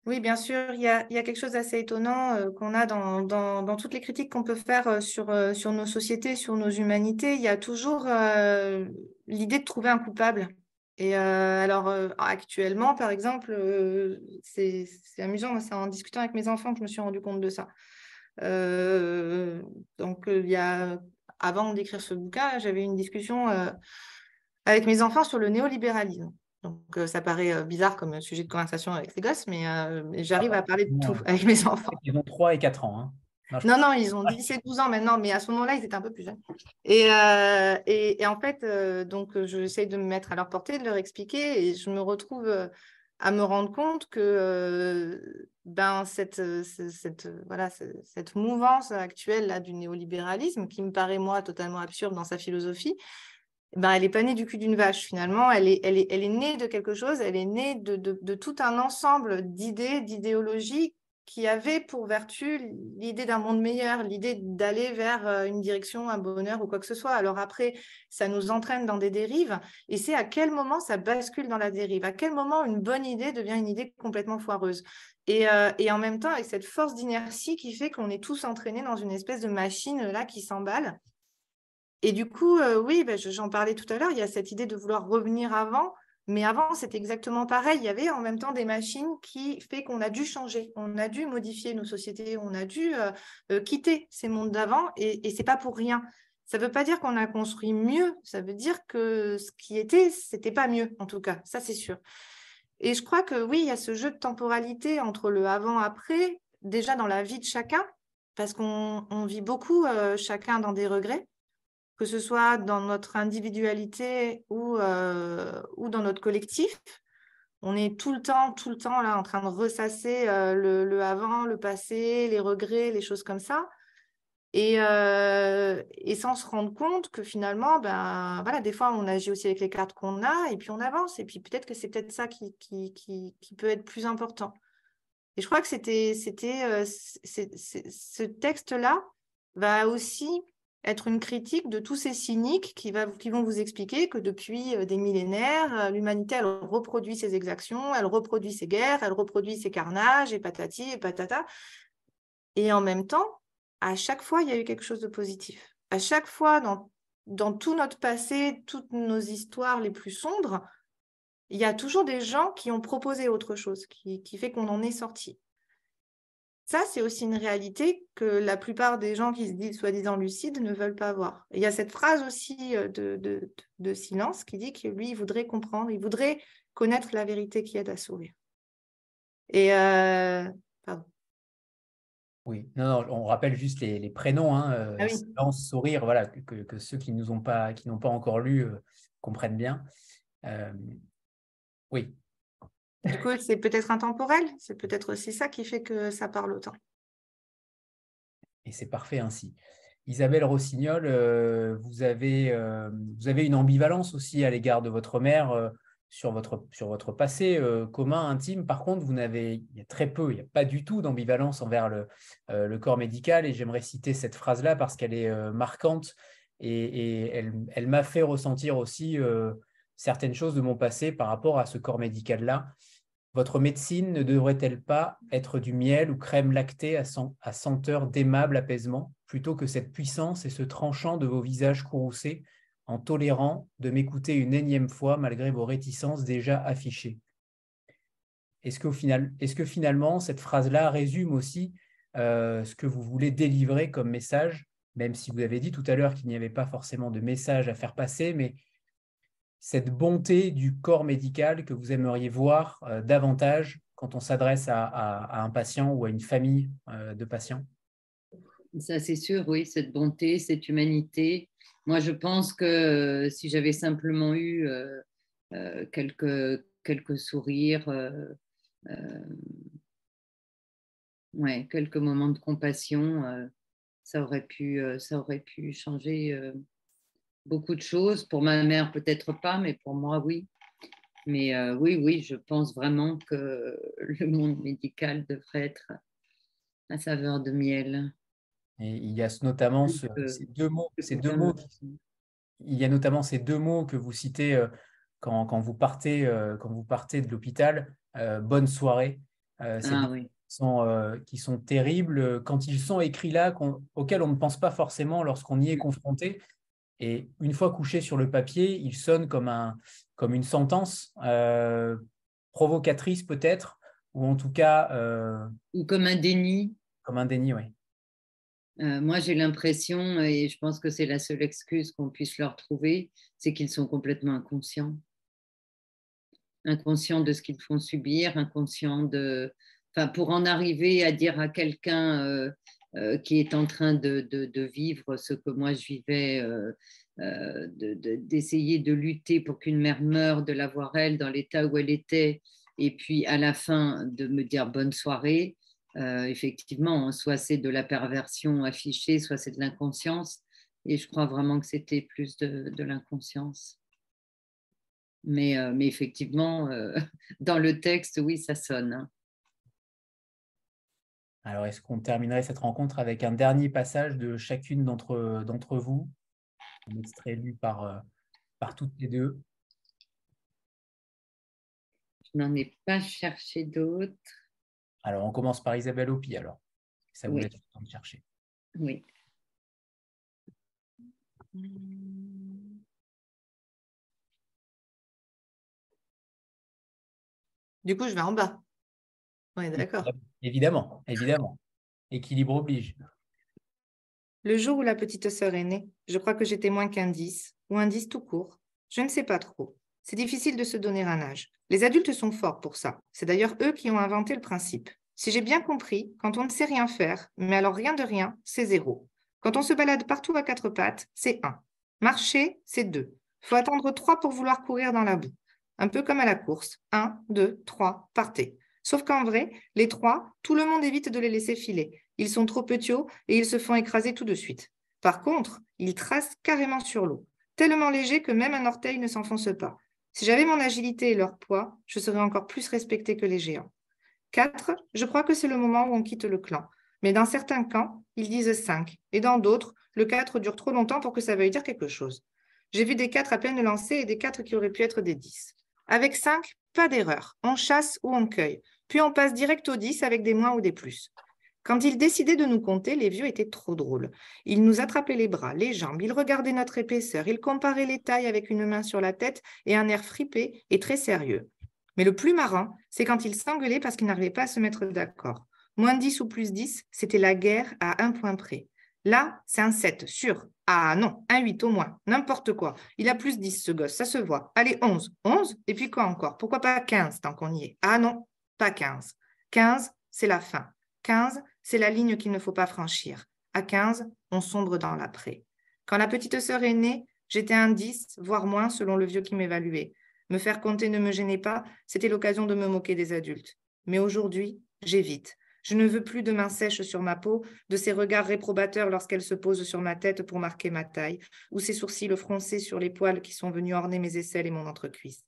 [SPEAKER 2] Oui, bien sûr, il y a, quelque chose d'assez étonnant euh, qu'on a dans, toutes les critiques qu'on peut faire euh, sur, euh, sur nos sociétés, sur nos humanités. Il y a toujours l'idée de trouver un coupable. Et alors, actuellement, par exemple, c'est amusant, c'est en discutant avec mes enfants que je me suis rendu compte de ça. Donc, il y a, avant d'écrire ce bouquin, j'avais une discussion avec mes enfants sur le néolibéralisme. Donc, ça paraît bizarre comme sujet de conversation avec les gosses, mais j'arrive à parler de tout avec mes enfants.
[SPEAKER 1] Ils ont 3 et 4 ans. Hein.
[SPEAKER 2] Non, non, ils ont 10 et 12 ans maintenant, mais à ce moment-là, ils étaient un peu plus jeunes. Et, et, en fait, donc, j'essaie de me mettre à leur portée, de leur expliquer, et je me retrouve à me rendre compte que ben, cette, cette, voilà, cette mouvance actuelle là, du néolibéralisme, qui me paraît, moi, totalement absurde dans sa philosophie, ben, elle n'est pas née du cul d'une vache finalement, elle est, elle, est, elle est née de quelque chose, elle est née de, de, de tout un ensemble d'idées, d'idéologies qui avaient pour vertu l'idée d'un monde meilleur, l'idée d'aller vers euh, une direction, un bonheur ou quoi que ce soit. Alors après, ça nous entraîne dans des dérives, et c'est à quel moment ça bascule dans la dérive, à quel moment une bonne idée devient une idée complètement foireuse? Et, euh, et en même temps, avec cette force d'inertie qui fait qu'on est tous entraînés dans une espèce de machine là qui s'emballe. Et du coup, euh, oui, ben, j'en parlais tout à l'heure, il y a cette idée de vouloir revenir avant, mais avant, c'était exactement pareil. Il y avait en même temps des machines qui fait qu'on a dû changer, on a dû modifier nos sociétés, on a dû euh, euh, quitter ces mondes d'avant, et, et ce n'est pas pour rien. Ça ne veut pas dire qu'on a construit mieux, ça veut dire que ce qui était, c'était pas mieux, en tout cas, ça c'est sûr. Et je crois que oui, il y a ce jeu de temporalité entre le avant-après, déjà dans la vie de chacun, parce qu'on vit beaucoup chacun dans des regrets que ce soit dans notre individualité ou, euh, ou dans notre collectif. On est tout le temps, tout le temps là en train de ressasser euh, le, avant, le passé, les regrets, les choses comme ça. Et, euh, et, sans se rendre compte que finalement, ben, voilà, des fois, on agit aussi avec les cartes qu'on a et puis on avance. Et puis peut-être que c'est peut-être ça qui, qui, qui, peut être plus important. Et je crois que c'était, c'était ce texte-là va aussi être une critique de tous ces cyniques qui, va, qui vont vous expliquer que depuis euh, des millénaires, euh, l'humanité, elle reproduit ses exactions, elle reproduit ses guerres, elle reproduit ses carnages, et patati, et patata. Et en même temps, à chaque fois, il y a eu quelque chose de positif. À chaque fois, dans, tout notre passé, toutes nos histoires les plus sombres, il y a toujours des gens qui ont proposé autre chose, qui, qui fait qu'on en est sorti. Ça, c'est aussi une réalité que la plupart des gens qui se disent soi-disant lucides ne veulent pas voir. il y a cette phrase aussi euh, de, silence qui dit que lui, il voudrait comprendre, il voudrait connaître la vérité qui aide à sourire. Et euh, pardon.
[SPEAKER 1] Oui, non, on rappelle juste les, prénoms, hein, euh, ah silence, sourire, voilà, que, ceux qui nous ont pas, qui n'ont pas encore lu comprennent bien. oui,
[SPEAKER 2] du coup, c'est peut-être intemporel, c'est peut-être aussi ça qui fait que ça parle autant.
[SPEAKER 1] Et c'est parfait ainsi. Isabelle Rossignol, euh, vous, avez, euh, vous avez une ambivalence aussi à l'égard de votre mère euh, sur, votre, passé commun, intime. Par contre, vous n'avez, très peu, il n'y a pas du tout d'ambivalence envers le, le, corps médical. Et j'aimerais citer cette phrase-là parce qu'elle est marquante et, elle, elle m'a fait ressentir aussi certaines choses de mon passé par rapport à ce corps médical-là. Votre médecine ne devrait-elle pas être du miel ou crème lactée à, senteur d'aimable apaisement, plutôt que cette puissance et ce tranchant de vos visages courroucés, en tolérant de m'écouter une énième fois malgré vos réticences déjà affichées Est-ce que, finalement, cette phrase-là résume aussi euh, ce que vous voulez délivrer comme message, même si vous avez dit tout à l'heure qu'il n'y avait pas forcément de message à faire passer, mais cette bonté du corps médical que vous aimeriez voir euh, davantage quand on s'adresse à, un patient ou à une famille euh, de patients?
[SPEAKER 3] Ça, c'est sûr, oui, cette bonté, cette humanité. Moi, je pense que euh, si j'avais simplement eu quelques, quelques sourires, ouais, quelques moments de compassion, ça, aurait pu, ça aurait pu changer beaucoup de choses. Pour ma mère, peut-être pas, mais pour moi, oui. Mais oui, oui, je pense vraiment que le monde médical devrait être à saveur de miel.
[SPEAKER 1] Et il y a notamment ces deux mots, ces deux mots il y a notamment ces deux mots que vous citez euh, quand, quand, vous partez, euh, quand vous partez de l'hôpital, euh, bonne soirée.
[SPEAKER 3] Ah, oui.
[SPEAKER 1] sont, qui sont terribles quand ils sont écrits là, auxquels on ne pense pas forcément lorsqu'on y est confronté. Et une fois couchés sur le papier, ils sonnent comme, un, comme une sentence provocatrice peut-être, ou en tout cas...
[SPEAKER 3] ou comme un déni.
[SPEAKER 1] Comme un déni, oui.
[SPEAKER 3] Euh, moi, j'ai l'impression, et je pense que c'est la seule excuse qu'on puisse leur trouver, c'est qu'ils sont complètement inconscients. Inconscients de ce qu'ils font subir, inconscients de. Enfin, pour en arriver à dire à quelqu'un euh, euh, qui est en train de, de, vivre ce que moi je vivais, d'essayer de, lutter pour qu'une mère meure, de la voir elle dans l'état où elle était, et puis à la fin de me dire bonne soirée, euh, effectivement, hein, soit c'est de la perversion affichée, soit c'est de l'inconscience. Et je crois vraiment que c'était plus de, l'inconscience. Mais, euh, mais, effectivement, euh, dans le texte, oui, ça sonne. Hein.
[SPEAKER 1] Alors, est-ce qu'on terminerait cette rencontre avec un dernier passage de chacune d'entre vous, un extrait lu par, par toutes les deux
[SPEAKER 3] Je n'en ai pas cherché d'autres.
[SPEAKER 1] Alors, on commence par Isabelle Opi, alors. Ça vous laisse le temps de chercher.
[SPEAKER 3] Oui.
[SPEAKER 2] Du coup, je vais en bas. Oui, d'accord.
[SPEAKER 1] Évidemment, évidemment. Équilibre oblige.
[SPEAKER 2] Le jour où la petite sœur est née, je crois que j'étais moins qu'un 10, ou un 10 tout court. Je ne sais pas trop. C'est difficile de se donner un âge. Les adultes sont forts pour ça. C'est d'ailleurs eux qui ont inventé le principe. Si j'ai bien compris, quand on ne sait rien faire, mais alors rien de rien, c'est zéro. Quand on se balade partout à quatre pattes, c'est un. Marcher, c'est deux. Faut attendre trois pour vouloir courir dans la boue. Un peu comme à la course. Un, deux, trois, partez. Sauf qu'en vrai, les trois, tout le monde évite de les laisser filer. Ils sont trop petits et ils se font écraser tout de suite. Par contre, ils tracent carrément sur l'eau, tellement légers que même un orteil ne s'enfonce pas. Si j'avais mon agilité et leur poids, je serais encore plus respecté que les géants. 4, je crois que c'est le moment où on quitte le clan. Mais dans certains camps, ils disent 5. Et dans d'autres, le 4 dure trop longtemps pour que ça veuille dire quelque chose. J'ai vu des 4 à peine lancés et des 4 qui auraient pu être des 10. Avec 5, pas d'erreur. On chasse ou on cueille. Puis on passe direct au 10 avec des moins ou des plus. Quand ils décidaient de nous compter, les vieux étaient trop drôles. Ils nous attrapaient les bras, les jambes, ils regardaient notre épaisseur, ils comparaient les tailles avec une main sur la tête et un air fripé et très sérieux. Mais le plus marrant, c'est quand ils s'engueulaient parce qu'ils n'arrivaient pas à se mettre d'accord. Moins 10 ou plus 10, c'était la guerre à un point près. Là, c'est un 7, sûr. Ah non, un 8 au moins, n'importe quoi. Il a plus 10 ce gosse, ça se voit. Allez, 11. 11 Et puis quoi encore? Pourquoi pas 15 tant qu'on y est? Ah non, pas 15. 15, c'est la fin. 15, c'est la ligne qu'il ne faut pas franchir. À 15, on sombre dans l'après. Quand la petite sœur est née, j'étais un 10, voire moins selon le vieux qui m'évaluait. Me faire compter ne me gênait pas, c'était l'occasion de me moquer des adultes. Mais aujourd'hui, j'évite. Je ne veux plus de mains sèches sur ma peau, de ces regards réprobateurs lorsqu'elle se pose sur ma tête pour marquer ma taille, ou ces sourcils froncés sur les poils qui sont venus orner mes aisselles et mon entrecuisse.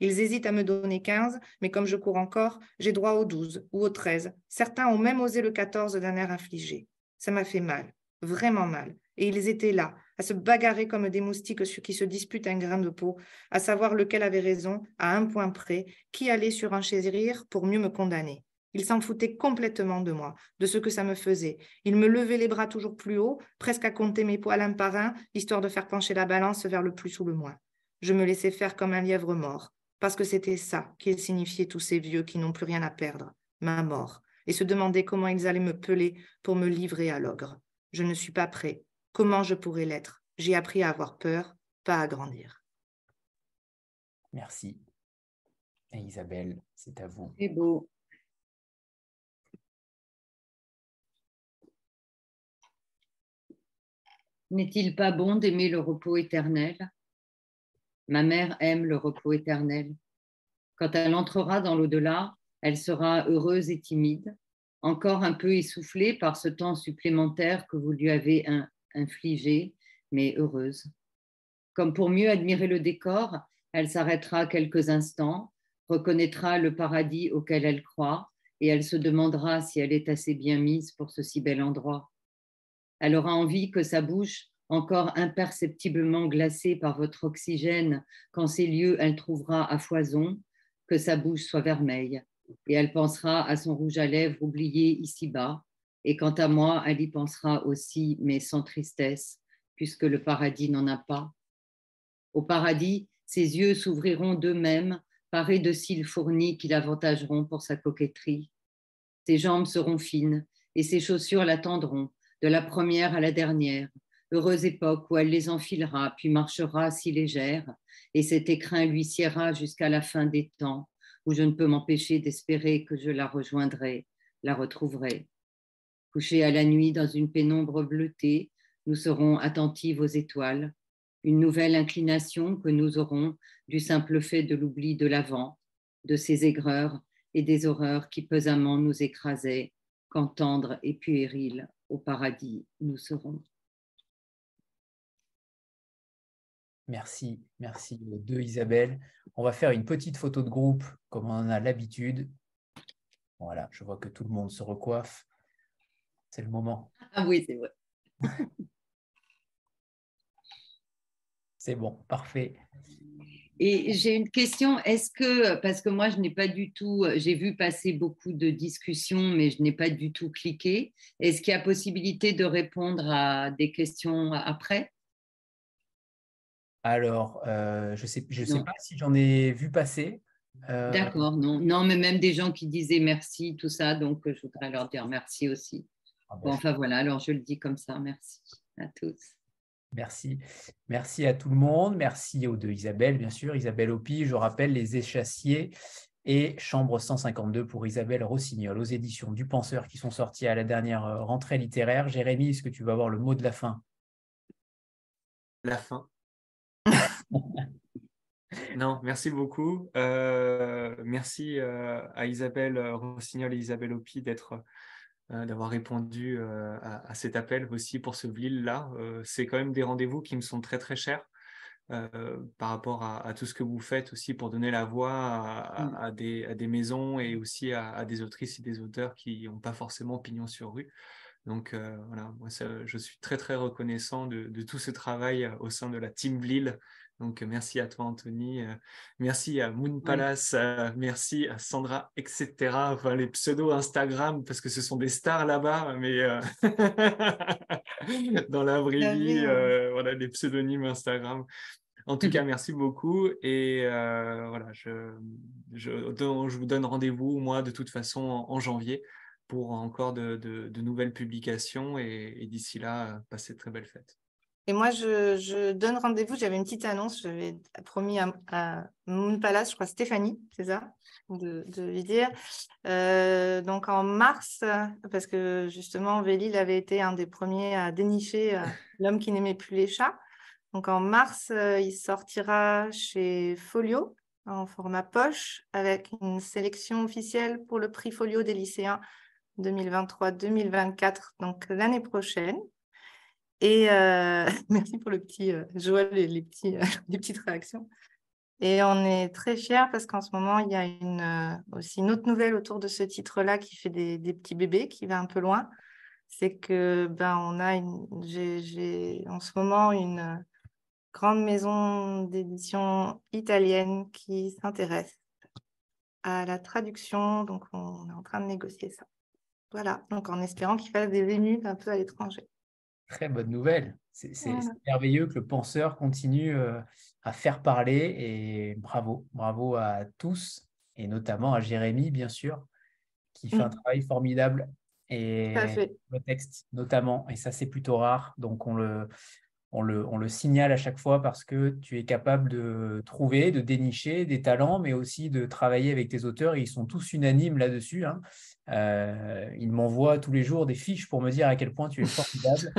[SPEAKER 2] Ils hésitent à me donner 15, mais comme je cours encore, j'ai droit aux 12 ou aux 13. Certains ont même osé le 14 d'un air affligé. Ça m'a fait mal, vraiment mal. Et ils étaient là, à se bagarrer comme des moustiques qui se disputent un grain de peau, à savoir lequel avait raison, à un point près, qui allait sur un chérir pour mieux me condamner. Ils s'en foutaient complètement de moi, de ce que ça me faisait. Ils me levaient les bras toujours plus haut, presque à compter mes poils un par un, histoire de faire pencher la balance vers le plus ou le moins. Je me laissais faire comme un lièvre mort, parce que c'était ça qu'ils signifiaient tous ces vieux qui n'ont plus rien à perdre, ma mort, et se demandaient comment ils allaient me peler pour me livrer à l'ogre. Je ne suis pas prêt, Comment je pourrais l'être? J'ai appris à avoir peur, pas à grandir.
[SPEAKER 1] Merci. Et Isabelle, c'est à vous.
[SPEAKER 3] C'est beau. N'est-il pas bon d'aimer le repos éternel? Ma mère aime le repos éternel. Quand elle entrera dans l'au-delà, Elle sera heureuse et timide, encore un peu essoufflée par ce temps supplémentaire que vous lui avez infligé, mais heureuse. Comme pour mieux admirer le décor, elle s'arrêtera quelques instants, reconnaîtra le paradis auquel elle croit, et elle se demandera si elle est assez bien mise pour ce si bel endroit. Elle aura envie que sa bouche, encore imperceptiblement glacée par votre oxygène, qu'en ces lieux elle trouvera à foison, que sa bouche soit vermeille, et elle pensera à son rouge à lèvres oublié ici-bas, et quant à moi, elle y pensera aussi, mais sans tristesse, puisque le paradis n'en a pas. Au paradis, ses yeux s'ouvriront d'eux-mêmes, parés de cils fournis qui l'avantageront pour sa coquetterie. Ses jambes seront fines, et ses chaussures l'attendront, de la première à la dernière, heureuse époque où elle les enfilera, puis marchera si légère, et cet écrin lui siera jusqu'à la fin des temps, où je ne peux m'empêcher d'espérer que je la rejoindrai, la retrouverai. Couchée à la nuit dans une pénombre bleutée, nous serons attentives aux étoiles, une nouvelle inclination que nous aurons du simple fait de l'oubli de l'avant, de ces aigreurs et des horreurs qui pesamment nous écrasaient, quand tendres et puérils au paradis nous serons.
[SPEAKER 1] Merci, merci aux deux Isabelle. On va faire une petite photo de groupe comme on en a l'habitude. Voilà, je vois que tout le monde se recoiffe. C'est le moment.
[SPEAKER 3] Ah oui, c'est vrai.
[SPEAKER 1] c'est bon, parfait.
[SPEAKER 3] Et j'ai une question, est-ce que, parce que moi je n'ai pas du tout, j'ai vu passer beaucoup de discussions, mais je n'ai pas du tout cliqué, est-ce qu'il y a possibilité de répondre à des questions après?
[SPEAKER 1] Alors, euh, je ne sais, je sais pas si j'en ai vu passer.
[SPEAKER 3] Euh, D'accord, non. non, mais même des gens qui disaient merci, tout ça, donc je voudrais leur dire merci aussi. Ah bah, bon, enfin voilà, alors je le dis comme ça, merci à tous.
[SPEAKER 1] Merci. Merci à tout le monde. Merci aux deux Isabelle, bien sûr. Isabelle Opi, je rappelle, Les Échassiers et Chambre 152 pour Isabelle Rossignol aux éditions du Penseur qui sont sortis à la dernière euh, rentrée littéraire. Jérémy, est-ce que tu vas avoir le mot de la fin?
[SPEAKER 4] La fin. non, merci beaucoup. Euh, merci euh, à Isabelle Rossignol et Isabelle Opi d'être euh, d'avoir répondu euh, à, cet appel aussi pour ce VLIL-là. Euh, c'est quand même des rendez-vous qui me sont très très chers. par rapport à, tout ce que vous faites aussi pour donner la voix à, mm. des, à des, maisons et aussi à, des autrices et des auteurs qui n'ont pas forcément pignon sur rue. Donc voilà, moi je suis très très reconnaissant de, de, tout ce travail au sein de la Team Vlil donc, merci à toi, Anthony. Euh, merci à Moon Palace. Euh, merci à Sandra, etc. Enfin, les pseudos Instagram, parce que ce sont des stars là-bas, mais euh, dans la vraie vie, voilà, les pseudonymes Instagram. En tout cas, merci beaucoup. Et voilà, je, je, vous donne rendez-vous, moi, de toute façon, en, janvier pour encore de, nouvelles publications. Et, et d'ici là, passez de très belles fêtes.
[SPEAKER 2] Et moi, je, donne rendez-vous. J'avais une petite annonce. J'avais promis à, Moon Palace, je crois Stéphanie, c'est ça, de, lui dire. Euh, donc en mars, parce que justement, Vélil avait été un des premiers à dénicher euh, l'homme qui n'aimait plus les chats. Donc en mars, euh, il sortira chez Folio en format poche avec une sélection officielle pour le prix Folio des lycéens 2023-2024, donc l'année prochaine. Et euh, merci pour le petit euh, Joël et les, petits, euh, les petites réactions. Et on est très fiers parce qu'en ce moment, il y a une, aussi une autre nouvelle autour de ce titre-là qui fait des, des, petits bébés, qui va un peu loin. C'est que ben, on a une, j'ai, en ce moment une grande maison d'édition italienne qui s'intéresse à la traduction. Donc, on est en train de négocier ça. Voilà, donc en espérant qu'il fasse des émules un peu à l'étranger.
[SPEAKER 1] Très bonne nouvelle. C'est merveilleux que le penseur continue euh, à faire parler et bravo, bravo à tous et notamment à Jérémy, bien sûr, qui fait un mmh. travail formidable et le texte notamment. Et ça, c'est plutôt rare. Donc, on le, on le, signale à chaque fois parce que tu es capable de trouver, de dénicher des talents, mais aussi de travailler avec tes auteurs. ils sont tous unanimes là-dessus. Hein. Euh, ils m'envoient tous les jours des fiches pour me dire à quel point tu es formidable.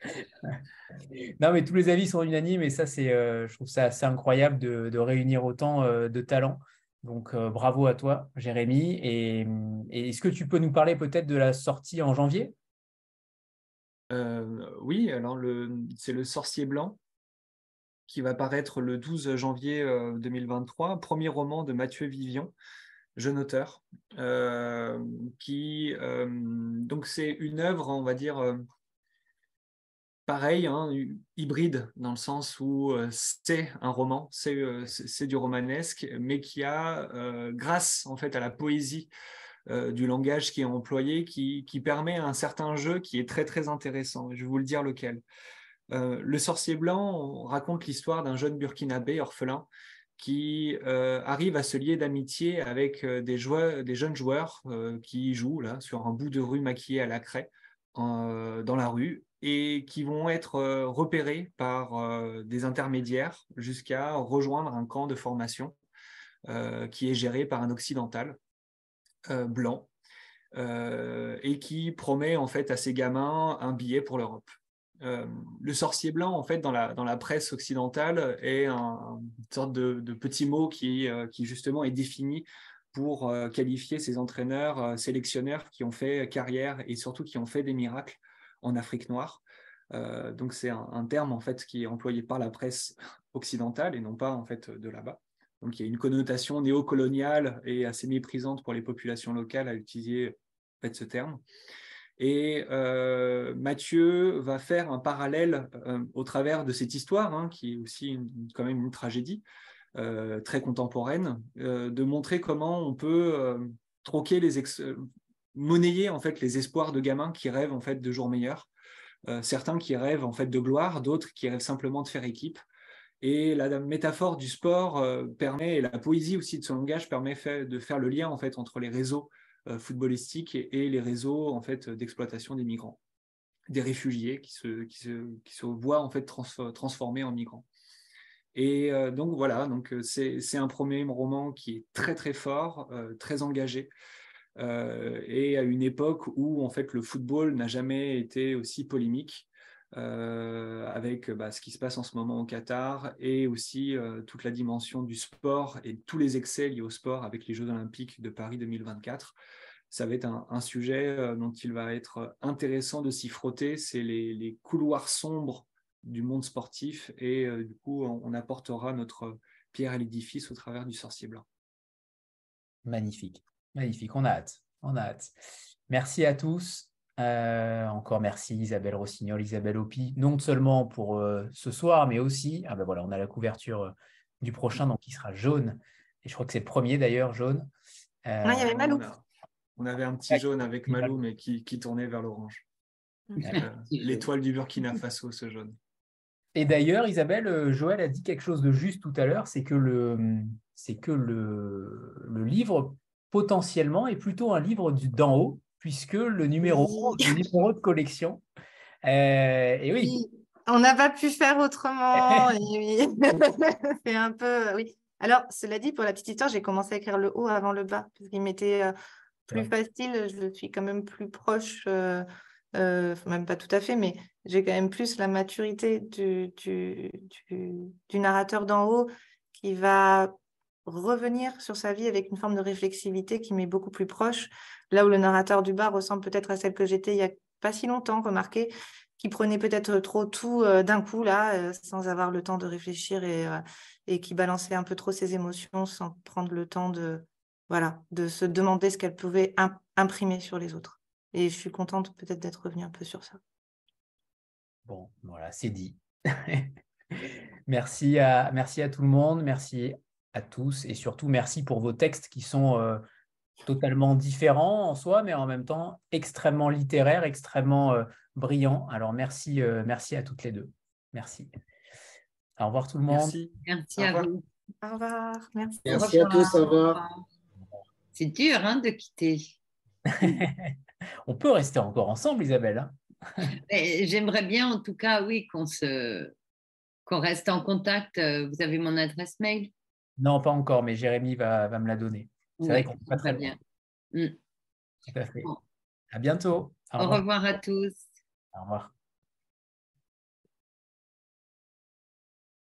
[SPEAKER 1] non, mais tous les avis sont unanimes et ça, c'est, euh, je trouve ça assez incroyable de, réunir autant euh, de talents. Donc bravo à toi, Jérémy. Et, est-ce que tu peux nous parler peut-être de la sortie en janvier?
[SPEAKER 4] Oui, alors c'est le Sorcier Blanc qui va paraître le 12 janvier 2023, premier roman de Mathieu Vivion jeune auteur, qui donc c'est une œuvre, on va dire, pareil, hein, hybride, dans le sens où euh, c'est un roman, euh, c'est du romanesque, mais qui a, euh, grâce en fait à la poésie du langage qui est employé, qui, permet un certain jeu qui est très très intéressant. Je vais vous le dire lequel. le sorcier blanc raconte l'histoire d'un jeune burkinabé orphelin qui arrive à se lier d'amitié avec des, des, jeunes joueurs qui jouent là sur un bout de rue maquillé à la craie dans la rue et qui vont être euh, repérés par euh, des intermédiaires jusqu'à rejoindre un camp de formation euh, qui est géré par un occidental blanc et qui promet en fait à ces gamins un billet pour l'Europe. le sorcier blanc, en fait, dans la, dans la presse occidentale, est un, une sorte de, petit mot qui, qui, justement est défini pour qualifier ces entraîneurs, sélectionneurs qui ont fait carrière et surtout qui ont fait des miracles en Afrique noire. Euh, donc c'est un, terme en fait qui est employé par la presse occidentale et non pas en fait de là-bas. Donc il y a une connotation néocoloniale et assez méprisante pour les populations locales à utiliser ce terme. Et euh, Mathieu va faire un parallèle euh, au travers de cette histoire, hein, qui est aussi quand même une tragédie très contemporaine, de montrer comment on peut troquer les monnayer en fait les espoirs de gamins qui rêvent en fait de jours meilleurs, euh, certains qui rêvent en fait de gloire, d'autres qui rêvent simplement de faire équipe. Et la métaphore du sport euh, permet, et la poésie aussi de son langage permet de faire le lien en fait entre les réseaux euh, footballistiques et, les réseaux en fait d'exploitation des migrants, des réfugiés qui se, voient en fait transformés en migrants. Et donc voilà, donc c'est un premier roman qui est très très fort, très engagé, euh, et à une époque où en fait le football n'a jamais été aussi polémique. Euh, avec bah, ce qui se passe en ce moment au Qatar et aussi euh, toute la dimension du sport et tous les excès liés au sport avec les Jeux olympiques de Paris 2024. Ça va être un, sujet dont il va être intéressant de s'y frotter, c'est les, couloirs sombres du monde sportif et du coup on apportera notre pierre à l'édifice au travers du sorcier blanc.
[SPEAKER 1] Magnifique. Magnifique, on a hâte. On a hâte. Merci à tous. Euh, encore merci Isabelle Rossignol, Isabelle Opi, non seulement pour euh, ce soir, mais aussi, ah ben voilà, on a la couverture euh, du prochain, donc qui sera jaune. Et je crois que c'est le premier d'ailleurs, jaune.
[SPEAKER 2] il y avait Malou.
[SPEAKER 4] On, avait un petit jaune avec Malou, mais qui, tournait vers l'orange. L'étoile du Burkina Faso, ce jaune.
[SPEAKER 1] Et d'ailleurs, Isabelle, Joël a dit quelque chose de juste tout à l'heure, c'est que le, c'est que le, le livre potentiellement est plutôt un livre d'en haut, puisque le numéro, numéro de collection. Euh, et oui.
[SPEAKER 2] On n'a pas pu faire autrement. C'est un peu. Oui. Alors, cela dit, pour la petite histoire, j'ai commencé à écrire le haut avant le bas, parce qu'il m'était euh, plus facile. Je suis quand même plus proche. Euh, même pas tout à fait, mais j'ai quand même plus la maturité du, du, du narrateur d'en haut qui va revenir sur sa vie avec une forme de réflexivité qui m'est beaucoup plus proche, là où le narrateur du bas ressemble peut-être à celle que j'étais il n'y a pas si longtemps, remarqué, qui prenait peut-être trop tout euh, d'un coup, là, euh, sans avoir le temps de réfléchir et, euh, et qui balançait un peu trop ses émotions sans prendre le temps de, voilà, de se demander ce qu'elle pouvait imprimer sur les autres. Et je suis contente peut-être d'être revenue un peu sur ça.
[SPEAKER 1] Bon, voilà, c'est dit. merci, à, merci à tout le monde. Merci à tous et surtout merci pour vos textes qui sont euh, totalement différents en soi, mais en même temps extrêmement littéraires, extrêmement euh, brillants. Alors merci, euh, merci à toutes les deux. Merci. Au revoir tout le monde.
[SPEAKER 3] Merci, merci à vous.
[SPEAKER 2] Au revoir.
[SPEAKER 8] Merci. Merci à tous. Au revoir.
[SPEAKER 3] C'est dur hein, de quitter.
[SPEAKER 1] On peut rester encore ensemble, Isabelle.
[SPEAKER 3] Hein. J'aimerais bien, en tout cas, oui, qu'on se qu'on reste en contact. Vous avez mon adresse mail?
[SPEAKER 1] Non, pas encore, mais Jérémy va, va me la donner. C'est vrai qu'on pas très bien. Mm. Tout à fait. À bientôt.
[SPEAKER 3] Au revoir à tous.
[SPEAKER 1] Au revoir.